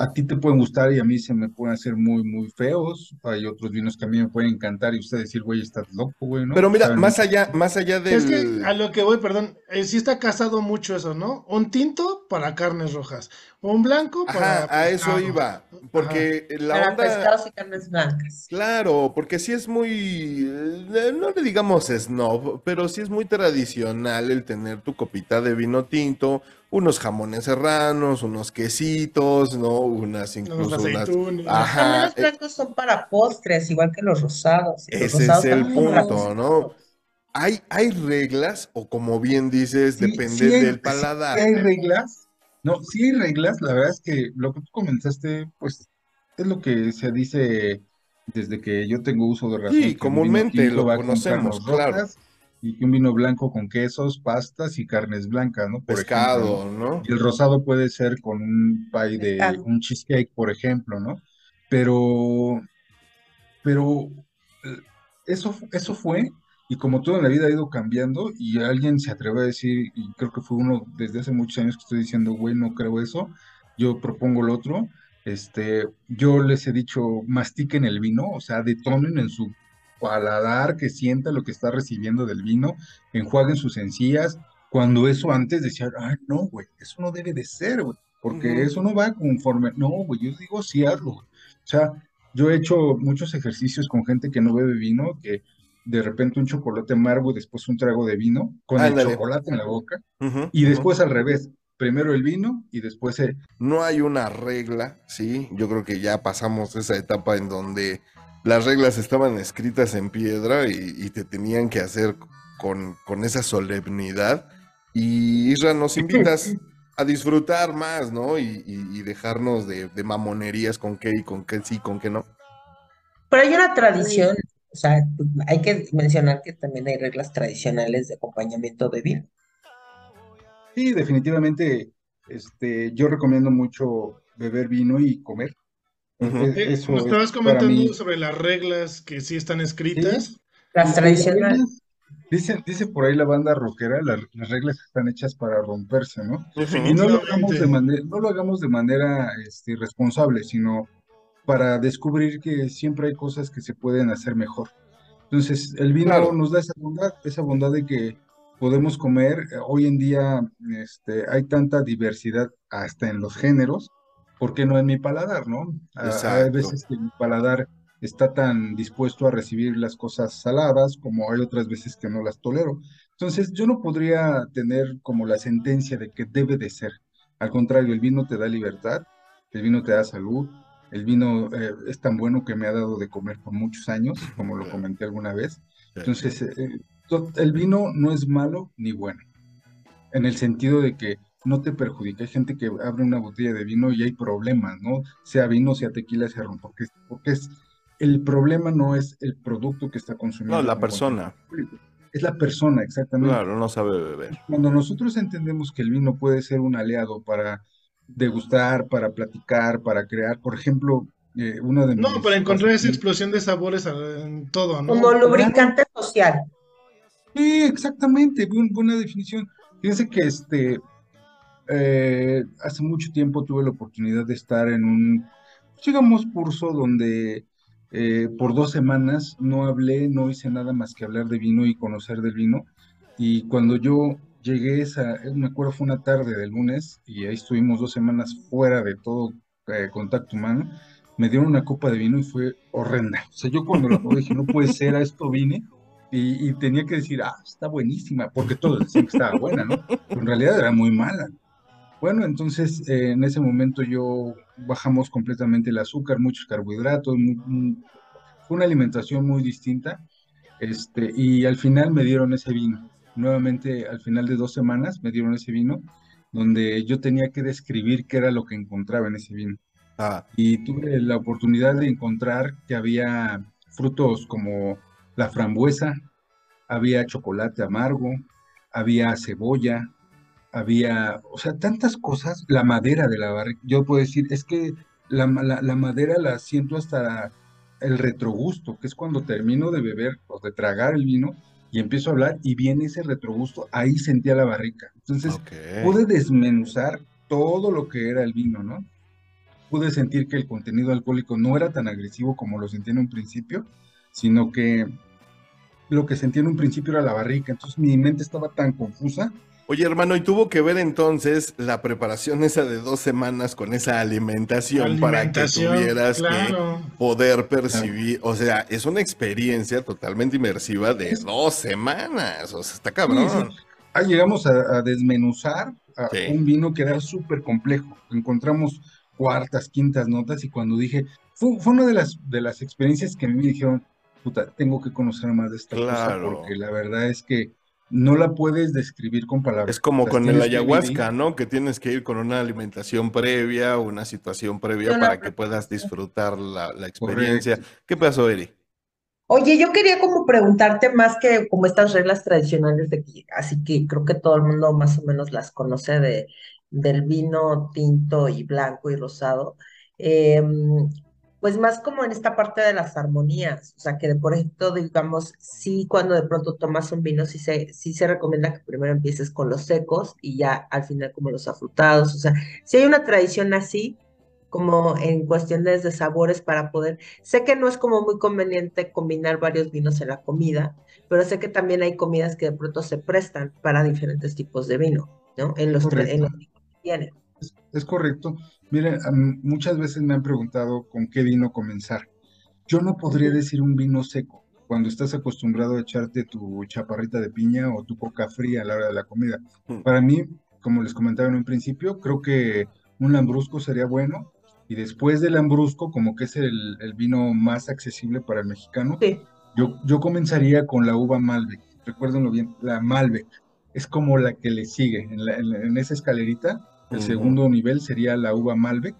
a ti te pueden gustar y a mí se me pueden hacer muy, muy feos. Hay otros vinos que a mí me pueden encantar y usted decir, güey, estás loco, güey, ¿no?
Pero mira,
Saben
más allá, más allá
Es que a lo que voy, perdón, eh, sí está casado mucho eso, ¿no? Un tinto para carnes rojas, un blanco para
Ajá, a eso iba, porque la
Para
onda...
pescados y carnes blancas.
Claro, porque sí es muy, eh, no le digamos snob, pero sí es muy tradicional el tener tu copita de vino tinto, unos jamones serranos, unos quesitos, ¿no? Unas
Unos
incluso unas...
aceitunas.
Ajá,
También los
eh,
blancos son para postres, igual que los rosados. y los
Ese
rosados
es el punto, ¿no? hay, hay reglas, o como bien dices,
Sí,
depende
sí hay-
del
sí
paladar.
hay reglas. No, sí hay reglas. La verdad es que lo que tú comentaste, pues, es lo que se dice desde que yo tengo uso de razón.
Sí, comúnmente lo
va con
conocemos, claro.
Y que un vino blanco con quesos, pastas y carnes blancas, ¿no? Por
Pescado,
¿no?
¿no?
Y el rosado puede ser con un pie de,
Pescado.
un cheesecake, por ejemplo, ¿no? Pero, pero eh, eso, eso fue, y como todo en la vida ha ido cambiando, y alguien se atreve a decir, y creo que fue uno desde hace muchos años que estoy diciendo, güey, no creo eso, yo propongo lo otro, este, yo les he dicho, mastiquen el vino, o sea, detonen en su paladar, que sienta lo que está recibiendo del vino, enjuaguen sus encías, cuando eso antes decía, ay, no, güey, eso no debe de ser, güey, porque eso no va conforme, no, güey, yo digo, sí, hazlo, güey. O sea, yo he hecho muchos ejercicios con gente que no bebe vino, que de repente un chocolate amargo y después un trago de vino, con el chocolate en la boca, y después al revés, primero el vino y después el...
No hay una regla, ¿sí? Yo creo que ya pasamos esa etapa en donde las reglas estaban escritas en piedra y, y te tenían que hacer con, con esa solemnidad. Y Isra, nos [laughs] invitas a disfrutar más, ¿no? Y, y- y dejarnos de, de mamonerías con qué y con qué sí, con qué no.
Pero hay una tradición, o sea, hay que mencionar que también hay reglas tradicionales de acompañamiento de vino.
Sí, definitivamente, este, yo recomiendo mucho beber vino y comer.
Ujú.
E-
Eh,
Eso
Nos
es
estabas comentando
mí.
sobre las reglas que sí están escritas.
Las
Las
tradicionales.
dice, dice por ahí la banda rockera, la- las reglas están hechas para romperse, ¿no? Y no lo hagamos de
Definitivamente.
manera, no lo hagamos de manera este, irresponsable, sino para descubrir que siempre hay cosas que se pueden hacer mejor. Entonces, el vino
Claro.
nos da esa bondad, esa bondad de que podemos comer. Hoy en día este, hay tanta diversidad hasta en los géneros, ¿por qué no en mi paladar, no? Ah, Hay
Exacto.
veces que mi paladar está tan dispuesto a recibir las cosas saladas como hay otras veces que no las tolero. Entonces, yo no podría tener como la sentencia de que debe de ser. Al contrario, el vino te da libertad, el vino te da salud, el vino eh, es tan bueno que me ha dado de comer por muchos años, como lo comenté alguna vez. Entonces, eh, to- el vino no es malo ni bueno, en el sentido de que no te perjudica. Hay gente que abre una botella de vino y hay problemas, ¿no? Sea vino, sea tequila, sea ron, porque, porque es, el problema no es el producto que está consumiendo.
No, la persona.
Es la persona, exactamente.
Claro, no sabe beber.
Cuando nosotros entendemos que el vino puede ser un aliado para degustar, para platicar, para crear, por ejemplo, eh, uno de
No,
mis
para encontrar esa explosión de sabores en todo, ¿no?
Como lubricante social.
Sí, exactamente, buen- buena definición. Fíjense que este, eh, hace mucho tiempo tuve la oportunidad de estar en un, digamos, curso donde eh, por dos semanas no hablé, no hice nada más que hablar de vino y conocer del vino. Y cuando yo llegué esa, eh, me acuerdo fue una tarde del lunes y ahí estuvimos dos semanas fuera de todo eh, contacto humano, me dieron una copa de vino y fue horrenda. O sea, yo cuando la probé dije, no puede ser, a esto vine. Y, y tenía que decir, ah, está buenísima, porque todos decían que estaba buena, ¿no? Pero en realidad era muy mala. Bueno, entonces eh, en ese momento yo bajamos completamente el azúcar, muchos carbohidratos, mu- mu- fue una alimentación muy distinta, este, y al final me dieron ese vino. Nuevamente, al final de dos semanas, me dieron ese vino, donde yo tenía que describir qué era lo que encontraba en ese vino.
Ah,
Y tuve la oportunidad de encontrar que había frutos como la frambuesa, había chocolate amargo, había cebolla, había, o sea, tantas cosas, la madera de la barrica. Yo puedo decir, es que la, la- la madera la siento hasta el retrogusto, que es cuando termino de beber o de tragar el vino y empiezo a hablar y viene ese retrogusto, ahí sentía la barrica. Entonces, pude desmenuzar todo lo que era el vino, ¿no? Pude sentir que el contenido alcohólico no era tan agresivo como lo sentí en un principio, sino que lo que sentí en un principio era la barrica. Entonces mi mente estaba tan confusa.
Oye, hermano, y tuvo que ver entonces la preparación esa de dos semanas con esa alimentación, para que tuvieras
claro.
que poder percibir. O sea, es una experiencia totalmente inmersiva de dos semanas. O sea, está cabrón.
Ah, llegamos a, a desmenuzar a
Sí.
un vino que era súper complejo. Encontramos cuartas, quintas notas y cuando dije, fue, fue una de las, de las experiencias que a mí me dijeron, puta, tengo que conocer más de esta cosa
Claro.
porque la verdad es que no la puedes describir con palabras.
Es como con el ayahuasca, ¿no? Que tienes que ir con una alimentación previa, una situación previa para que puedas disfrutar la, la experiencia.
Correcto.
¿Qué pasó, Eri?
Oye, yo quería como preguntarte más que como estas reglas tradicionales de que, así que creo que todo el mundo más o menos las conoce de, del vino tinto y blanco y rosado. Em, Pues más como en esta parte de las armonías, o sea, que de por ejemplo, digamos, sí cuando de pronto tomas un vino, sí se, sí se recomienda que primero empieces con los secos y ya al final como los afrutados, o sea, si hay una tradición así, como en cuestiones de sabores para poder, sé que no es como muy conveniente combinar varios vinos en la comida, pero sé que también hay comidas que de pronto se prestan para diferentes tipos de vino, ¿no? En los, en los que tienen.
Es, es correcto. Miren, muchas veces me han preguntado con qué vino comenzar. Yo no podría decir un vino seco cuando estás acostumbrado a echarte tu chaparrita de piña o tu coca fría a la hora de la comida.
Mm.
Para mí, como les comentaba en un principio, creo que un lambrusco sería bueno. Y después del lambrusco, como que es el, el vino más accesible para el mexicano,
Sí,
yo, yo comenzaría con la uva Malbec. Recuérdenlo bien, la Malbec es como la que le sigue. En, la- en la- en esa escalerita, el segundo nivel sería la uva Malbec.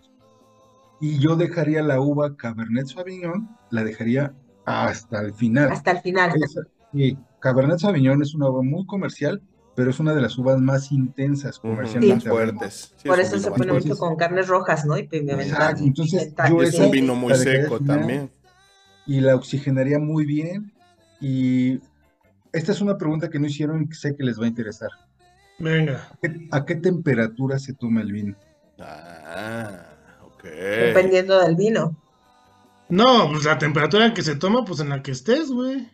Y yo dejaría la uva Cabernet Sauvignon, la dejaría hasta el final.
hasta el final.
Esa- y Cabernet Sauvignon es una uva muy comercial, pero es una de las uvas más intensas comercialmente
fuertes. Sí,
Por
es
eso se pone mucho con carnes rojas, ¿no? Y y
entonces yo
Es un vino muy seco
final.
también.
y la oxigenaría muy bien. Y esta es una pregunta que no hicieron y que sé que les va a interesar.
Venga.
¿A qué, a qué temperatura se toma el vino?
Ah, ok.
Dependiendo del vino.
No, pues la temperatura que se toma, pues en la que estés, güey.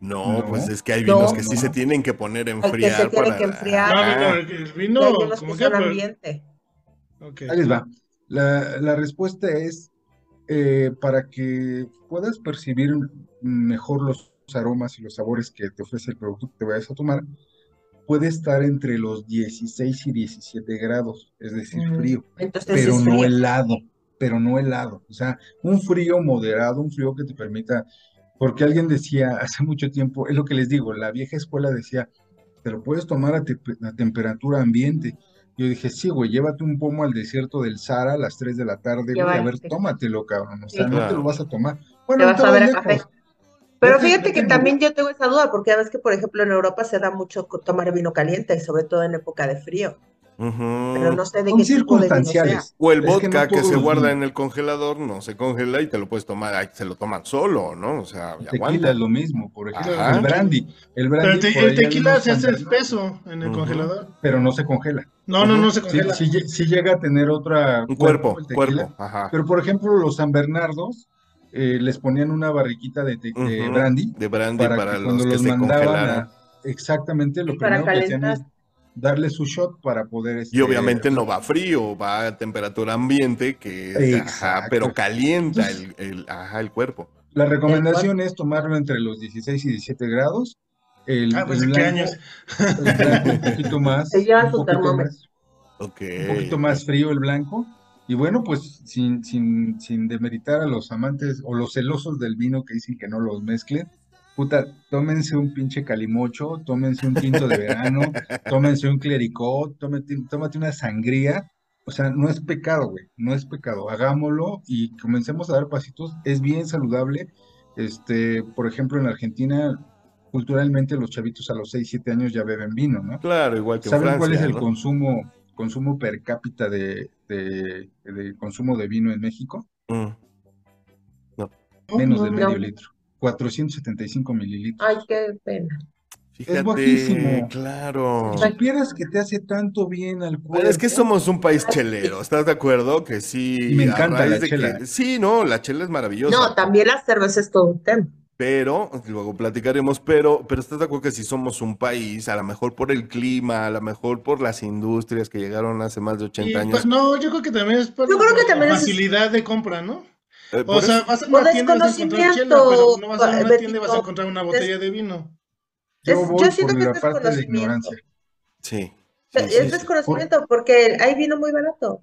No,
No.
pues es que hay
No.
vinos que sí
No.
se tienen que poner a
que se
enfriar
tiene
para...
que enfriar.
No,
Ajá.
no, no, el el vino, como
que
que,
ambiente.
ok.
Ahí les va. La, la respuesta es eh, para que puedas percibir mejor los aromas y los sabores que te ofrece el producto que te vayas a tomar, puede estar entre los 16 y 17 grados, es decir,
Mm,
frío.
Entonces
pero no helado, pero no helado. O sea, un frío moderado, un frío que te permita, porque alguien decía [laughs] hace mucho tiempo, es lo que les digo, la vieja escuela decía, te lo puedes tomar a, te- a temperatura ambiente. Yo dije, sí, güey, llévate un pomo al desierto del Sahara a las 3 de la tarde, güey, a ver, tómatelo, cabrón. O sea,
Sí.
no te lo vas a tomar.
Te
Bueno,
vas
no
a
te
ver
vas
a café. Pero fíjate que también yo tengo esa duda, porque ya ves que, por ejemplo, en Europa se da mucho tomar vino caliente, y sobre todo en época de frío. Pero no sé de
Son
qué tipo de vino sea.
circunstanciales.
O el
Es que no
vodka que, se guarda en el congelador no se congela y te lo puedes tomar, ay, se lo toman solo, ¿no? O sea, y
Tequila es lo mismo, por ejemplo,
Ajá.
el brandy. El
Pero
brandy
te-
por
el
ahí
tequila se hace espeso en el congelador.
pero no se congela.
No, no, no se congela.
sí sí llega a tener otra
Un cuerpo,
tequila,
cuerpo, ajá.
pero por ejemplo los San Bernardos eh, les ponían una barriquita de, brandy
De brandy
para,
para,
que
los
cuando
que
los
se
mandaban a- exactamente lo
Y
primero que hacían
calentar.
es darle su shot para poder
Y
este,
obviamente no va frío, va a temperatura ambiente, que ajá, pero calienta el, el- ajá, el cuerpo.
La recomendación es tomarlo entre los 16 y 17 grados. El,
Ah, pues
el
¿de qué años?
el blanco un poquito [laughs] más,
Se lleva
un
su
poquito
termómetro.
un poquito más frío el blanco. Y bueno, pues sin, sin, sin demeritar a los amantes o los celosos del vino que dicen que no los mezclen, puta, tómense un pinche calimocho, tómense un tinto de verano, [laughs] tómense un clericot, tómate, tómate una sangría. O sea, no es pecado, güey, no es pecado. Hagámoslo y comencemos a dar pasitos. Es bien saludable. Este, por ejemplo, en Argentina, culturalmente los chavitos a los 6, 7 años ya beben vino, ¿no?
Claro, igual que en
¿Saben cuál es el
¿no?
consumo, consumo per cápita de, de, de consumo de vino en México?
Mm.
Menos
no,
de
no.
medio litro. 475 mililitros.
Ay, qué pena.
Fíjate,
bajísimo.
claro.
Si supieras que te hace tanto bien al cuerpo.
Es que somos un país chelero, ¿estás de acuerdo? Que sí.
Y me encanta la
de
chela.
que- sí, no, la chela es maravillosa.
No, también la cerveza es todo un tema.
Pero, luego platicaremos, pero, pero estás de acuerdo que si somos un país, a lo mejor por el clima, a lo mejor por las industrias que llegaron hace más de 80
Y,
años.
pues, no, yo creo que también es por,
Yo creo que
por la
también es-
facilidad de compra, ¿no?
eh, por
O sea, vas a
Por
una tienda y vas a encontrar chela,
desconocimiento,
pero no vas a una tienda y vas a encontrar una botella de vino.
Yo
es-
voy
yo siento
por
que
la
es
parte de
desconocimiento.
ignorancia.
sí. sí,
es
sí, sí.
desconocimiento, porque hay vino muy barato.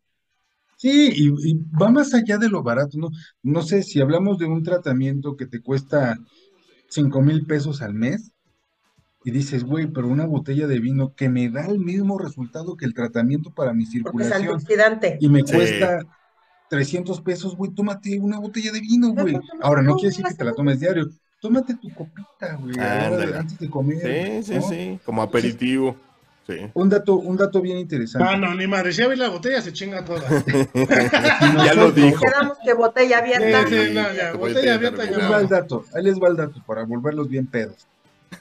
Sí, y, y va más allá de lo barato, ¿no? No sé, si hablamos de un tratamiento que te cuesta 5 mil pesos al mes y dices, güey, pero una botella de vino que me da el mismo resultado que el tratamiento para mi
es
circulación
antioxidante.
y me
Sí.
cuesta 300 pesos, güey, tómate una botella de vino, güey. Ahora, no quiere decir que te la tomes diario. Tómate tu copita, güey, antes de comer,
Sí, sí,
¿no?
sí, como aperitivo. Sí.
Un dato, un dato bien interesante.
Ah, no, ni madre. Si abre la botella, se chinga toda. [laughs]
Ya lo dijo.
Quedamos que botella abierta.
Sí, sí, no, ya,
Te
botella abierta
Ahí
ya
va el dato, ahí les va el dato para volverlos bien pedos.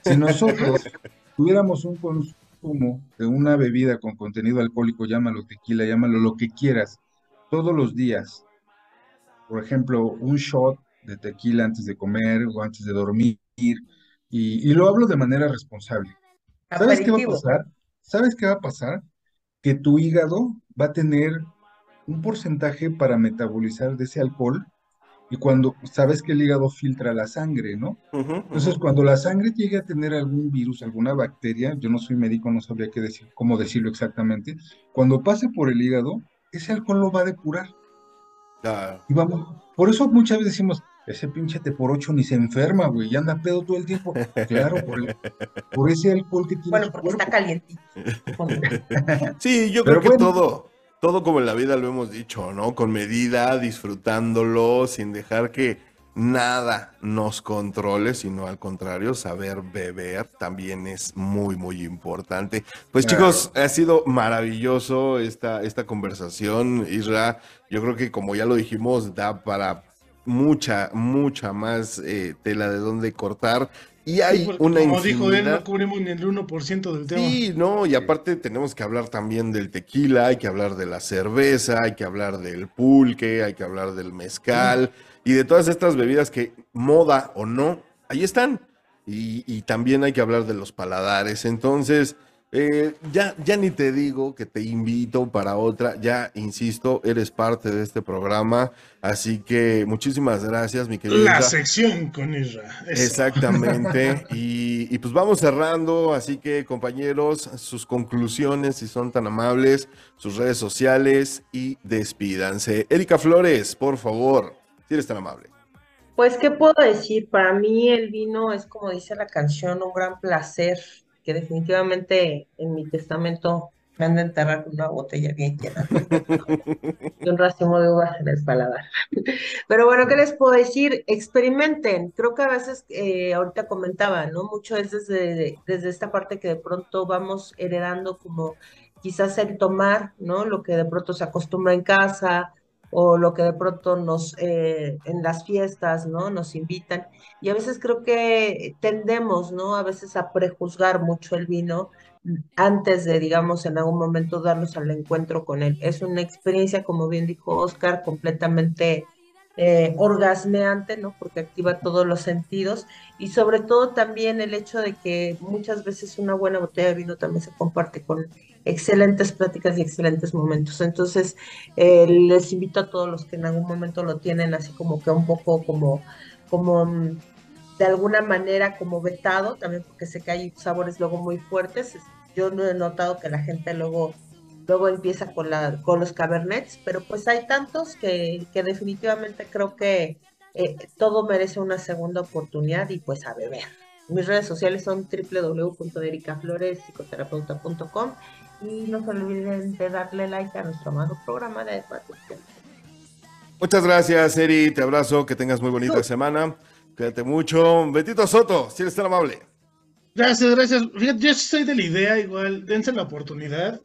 Si nosotros [laughs] tuviéramos un consumo de una bebida con contenido alcohólico, llámalo tequila, llámalo lo que quieras, todos los días, por ejemplo, un shot de tequila antes de comer o antes de dormir, y, y lo hablo de manera responsable. ¿Sabes qué va a
Aperitivo.
pasar? ¿Sabes qué va a pasar? Que tu hígado va a tener un porcentaje para metabolizar de ese alcohol y cuando sabes que el hígado filtra la sangre, ¿no? Entonces, cuando la sangre llegue a tener algún virus, alguna bacteria, yo no soy médico, no sabría qué decir, cómo decirlo exactamente, cuando pase por el hígado, ese alcohol lo va a depurar. Y vamos, por eso muchas veces decimos, ese pinche te por ocho ni se enferma, güey, y anda pedo todo el tiempo. Claro, por, el- por ese alcohol que tiene
Bueno, porque está calientito. [laughs]
Sí, yo
Pero
creo que todo, todo como en la vida lo hemos dicho, ¿no? Con medida, disfrutándolo, sin dejar que nada nos controle, sino al contrario, saber beber también es muy, muy importante. Pues
Claro.
chicos, ha sido maravilloso esta, esta conversación, Isra. Yo creo que como ya lo dijimos, da para mucha, mucha más eh, tela de donde cortar. Y hay
Porque,
una
como dijo él, no cubrimos ni el 1% del tema.
Sí, no, y aparte tenemos que hablar también del tequila, hay que hablar de la cerveza, hay que hablar del pulque, hay que hablar del mezcal y de todas estas bebidas que, moda o no, ahí están. Y, y también hay que hablar de los paladares. Entonces, eh, ya, ya ni te digo que te invito para otra, ya insisto, eres parte de este programa, así que muchísimas gracias, mi querido.
La
Isra.
sección con Isra. Eso.
Exactamente. [laughs] Y, y pues vamos cerrando, así que compañeros, sus conclusiones, si son tan amables, sus redes sociales y despídanse. Erika Flores, por favor, si eres tan amable.
Pues, ¿qué puedo decir? Para mí el vino es, como dice la canción, un gran placer, que definitivamente en mi testamento me han de enterrar con una botella bien llena [laughs] y un racimo de uvas en el paladar. Pero bueno, ¿qué les puedo decir? Experimenten. Creo que a veces, eh, ahorita comentaba, ¿no? Mucho es desde, desde esta parte que de pronto vamos heredando como quizás el tomar, ¿no? Lo que de pronto se acostumbra en casa o lo que de pronto nos, eh, en las fiestas, ¿no? Nos invitan. Y a veces creo que tendemos, ¿no? A veces a prejuzgar mucho el vino antes de, digamos, en algún momento darnos al encuentro con él. Es una experiencia, como bien dijo Oscar, completamente eh, orgasmeante, ¿no? Porque activa todos los sentidos y sobre todo también el hecho de que muchas veces una buena botella de vino también se comparte con excelentes pláticas y excelentes momentos. Entonces, eh, les invito a todos los que en algún momento lo tienen así como que un poco como, como mm, de alguna manera como vetado, también porque sé que hay sabores luego muy fuertes. Yo no he notado que la gente luego, luego empieza con, la, con los cabernets, pero pues hay tantos que, definitivamente creo que eh, todo merece una segunda oportunidad y pues a beber. Mis redes sociales son www.ericaflorespsicoterapeuta.com y no se olviden de darle like a nuestro amado programa de Patricia.
Muchas gracias, Eri. Te abrazo. Que tengas muy bonita semana. Cuídate mucho. Betito Soto, si eres tan amable.
Gracias, gracias. Fíjate, yo soy de la idea igual, dense la oportunidad,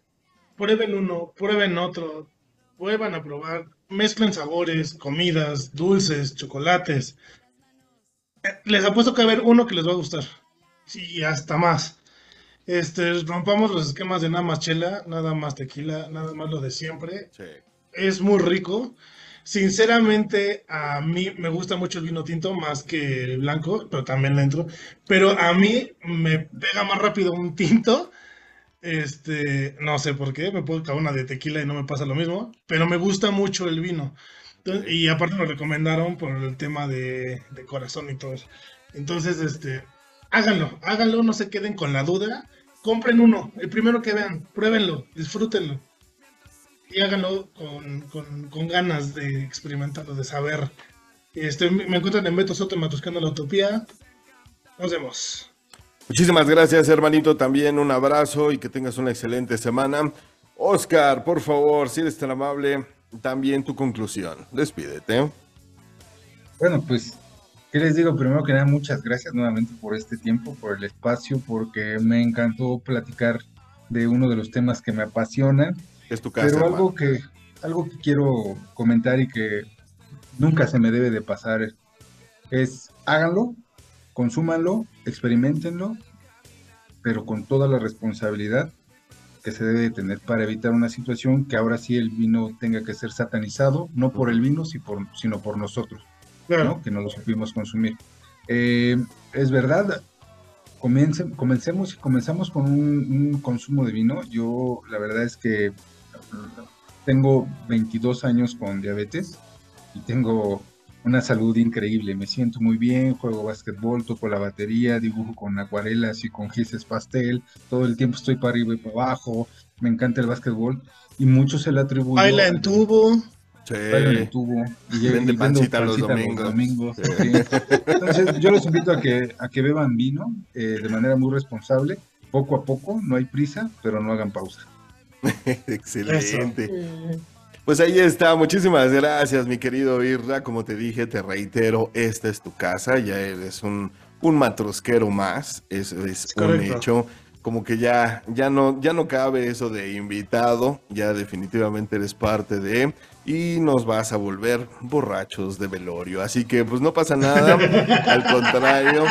prueben uno, prueben otro, vuelvan a probar, mezclen sabores, comidas, dulces, chocolates. Eh, Les apuesto que va a haber uno que les va a gustar. Sí, hasta más. Este, rompamos los esquemas de nada más chela, nada más tequila, nada más lo de siempre.
Sí.
Es muy rico. Sinceramente, a mí me gusta mucho el vino tinto más que el blanco, pero también le entro. Pero a mí me pega más rápido un tinto. Este, no sé por qué, me puedo caer una de tequila y no me pasa lo mismo, pero me gusta mucho el vino. Entonces- y aparte me lo recomendaron por el tema de, de corazón y todo eso. Entonces, este, háganlo, háganlo, no se queden con la duda. Compren uno, el primero que vean, pruébenlo, disfrútenlo y háganlo con, con- con ganas de experimentarlo, de saber. Este, me encuentran en Beto Soto Matuscando la Utopía. Nos vemos.
Muchísimas gracias, hermanito. También un abrazo y que tengas una excelente semana. Oscar, por favor, si eres tan amable, también tu conclusión. Despídete.
Bueno, pues, ¿qué les digo? Primero que nada, muchas gracias nuevamente por este tiempo, por el espacio, porque me encantó platicar de uno de los temas que me apasionan,
Es tu casa.
pero
hermano.
algo que, algo que quiero comentar y que nunca se me debe de pasar es háganlo, consúmanlo, experimentenlo, pero con toda la responsabilidad que se debe de tener para evitar una situación que ahora sí el vino tenga que ser satanizado, no por el vino, sino por nosotros.
Claro.
¿no? que no lo supimos consumir. Eh, es verdad, comencemos y comenzamos con un, un consumo de vino. Yo la verdad es que tengo 22 años con diabetes y tengo una salud increíble. Me siento muy bien, juego básquetbol, toco la batería, dibujo con acuarelas y con gises pastel. Todo el tiempo estoy para arriba y para abajo. Me encanta el básquetbol y mucho se le atribuye.
Baila en tubo.
Sí.
El tubo y,
Vende
y
pancita los domingos.
sí. Entonces, yo los invito a que, a que beban vino eh, de manera muy responsable, poco a poco, no hay prisa, pero no hagan pausa. [laughs]
Excelente. Pues ahí está, muchísimas gracias, mi querido Irra. Como te dije, te reitero, esta es tu casa, ya eres un, un matrosquero más, eso es un
correcto.
hecho. Como que ya, ya, no, ya no cabe eso de invitado, ya definitivamente eres parte de, y nos vas a volver borrachos de velorio. Así que pues no pasa nada, al contrario,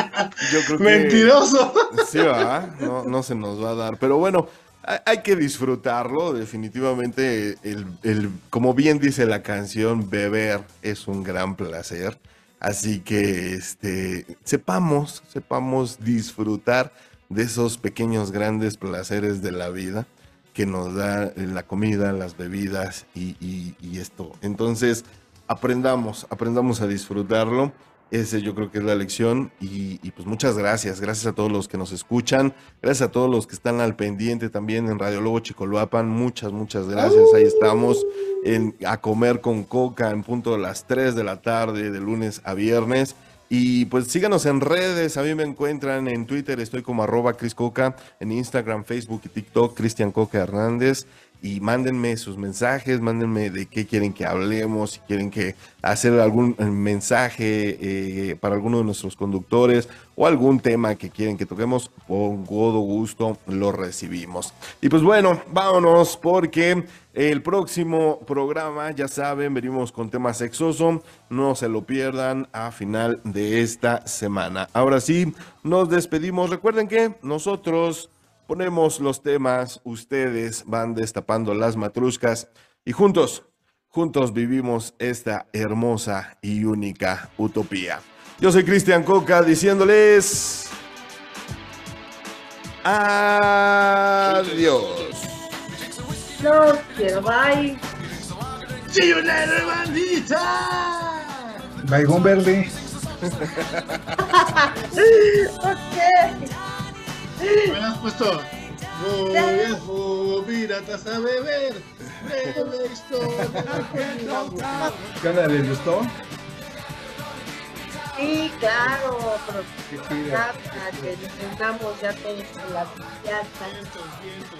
yo creo que...
Mentiroso.
Sí, va, no, no se nos va a dar. Pero bueno, hay, hay que disfrutarlo. Definitivamente, el, el- como bien dice la canción, beber es un gran placer. Así que este, sepamos, sepamos disfrutar de esos pequeños grandes placeres de la vida que nos da eh, la comida, las bebidas y, esto. Entonces, aprendamos, aprendamos a disfrutarlo. Ese yo creo que es la lección y, y, pues muchas gracias, gracias a todos los que nos escuchan, gracias a todos los que están al pendiente también en Radio Lobo Chicoloapan, muchas, muchas gracias, ahí estamos en, a comer con coca en punto de las 3 de la tarde de lunes a viernes y pues síganos en redes, a mí me encuentran en Twitter, estoy como arroba Cris Coca, en Instagram, Facebook y TikTok, Cristian Coca Hernández y mándenme sus mensajes, mándenme de qué quieren que hablemos, si quieren que hacer algún eh, mensaje eh, para alguno de nuestros conductores o algún tema que quieren que toquemos, con todo gusto lo recibimos. Y pues bueno, vámonos porque el próximo programa, ya saben, venimos con tema sexoso, no se lo pierdan a final de esta semana. Ahora sí, nos despedimos. Recuerden que nosotros ponemos los temas, ustedes van destapando las matruscas y juntos, juntos vivimos esta hermosa y única utopía. Yo soy Cristian Coca diciéndoles adiós.
No quiero, bye.
¡See you later, bandita!
Baigón verde. [laughs]
Ok.
Me has puesto. Voy a subir a taza a beber. Bebe historia.
¿Qué onda? ¿Les gustó?
Sí, claro, pero
Qué chido.
ya, para que disfrutamos ya todos con la confianza.
Vientos, vientos.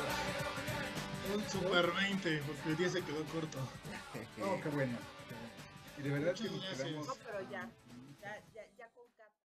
Un super 20, porque el día se quedó corto.
Oh, qué bueno. Y de verdad que
Muchas
nos
gracias.
quedamos
No, pero ya, ya,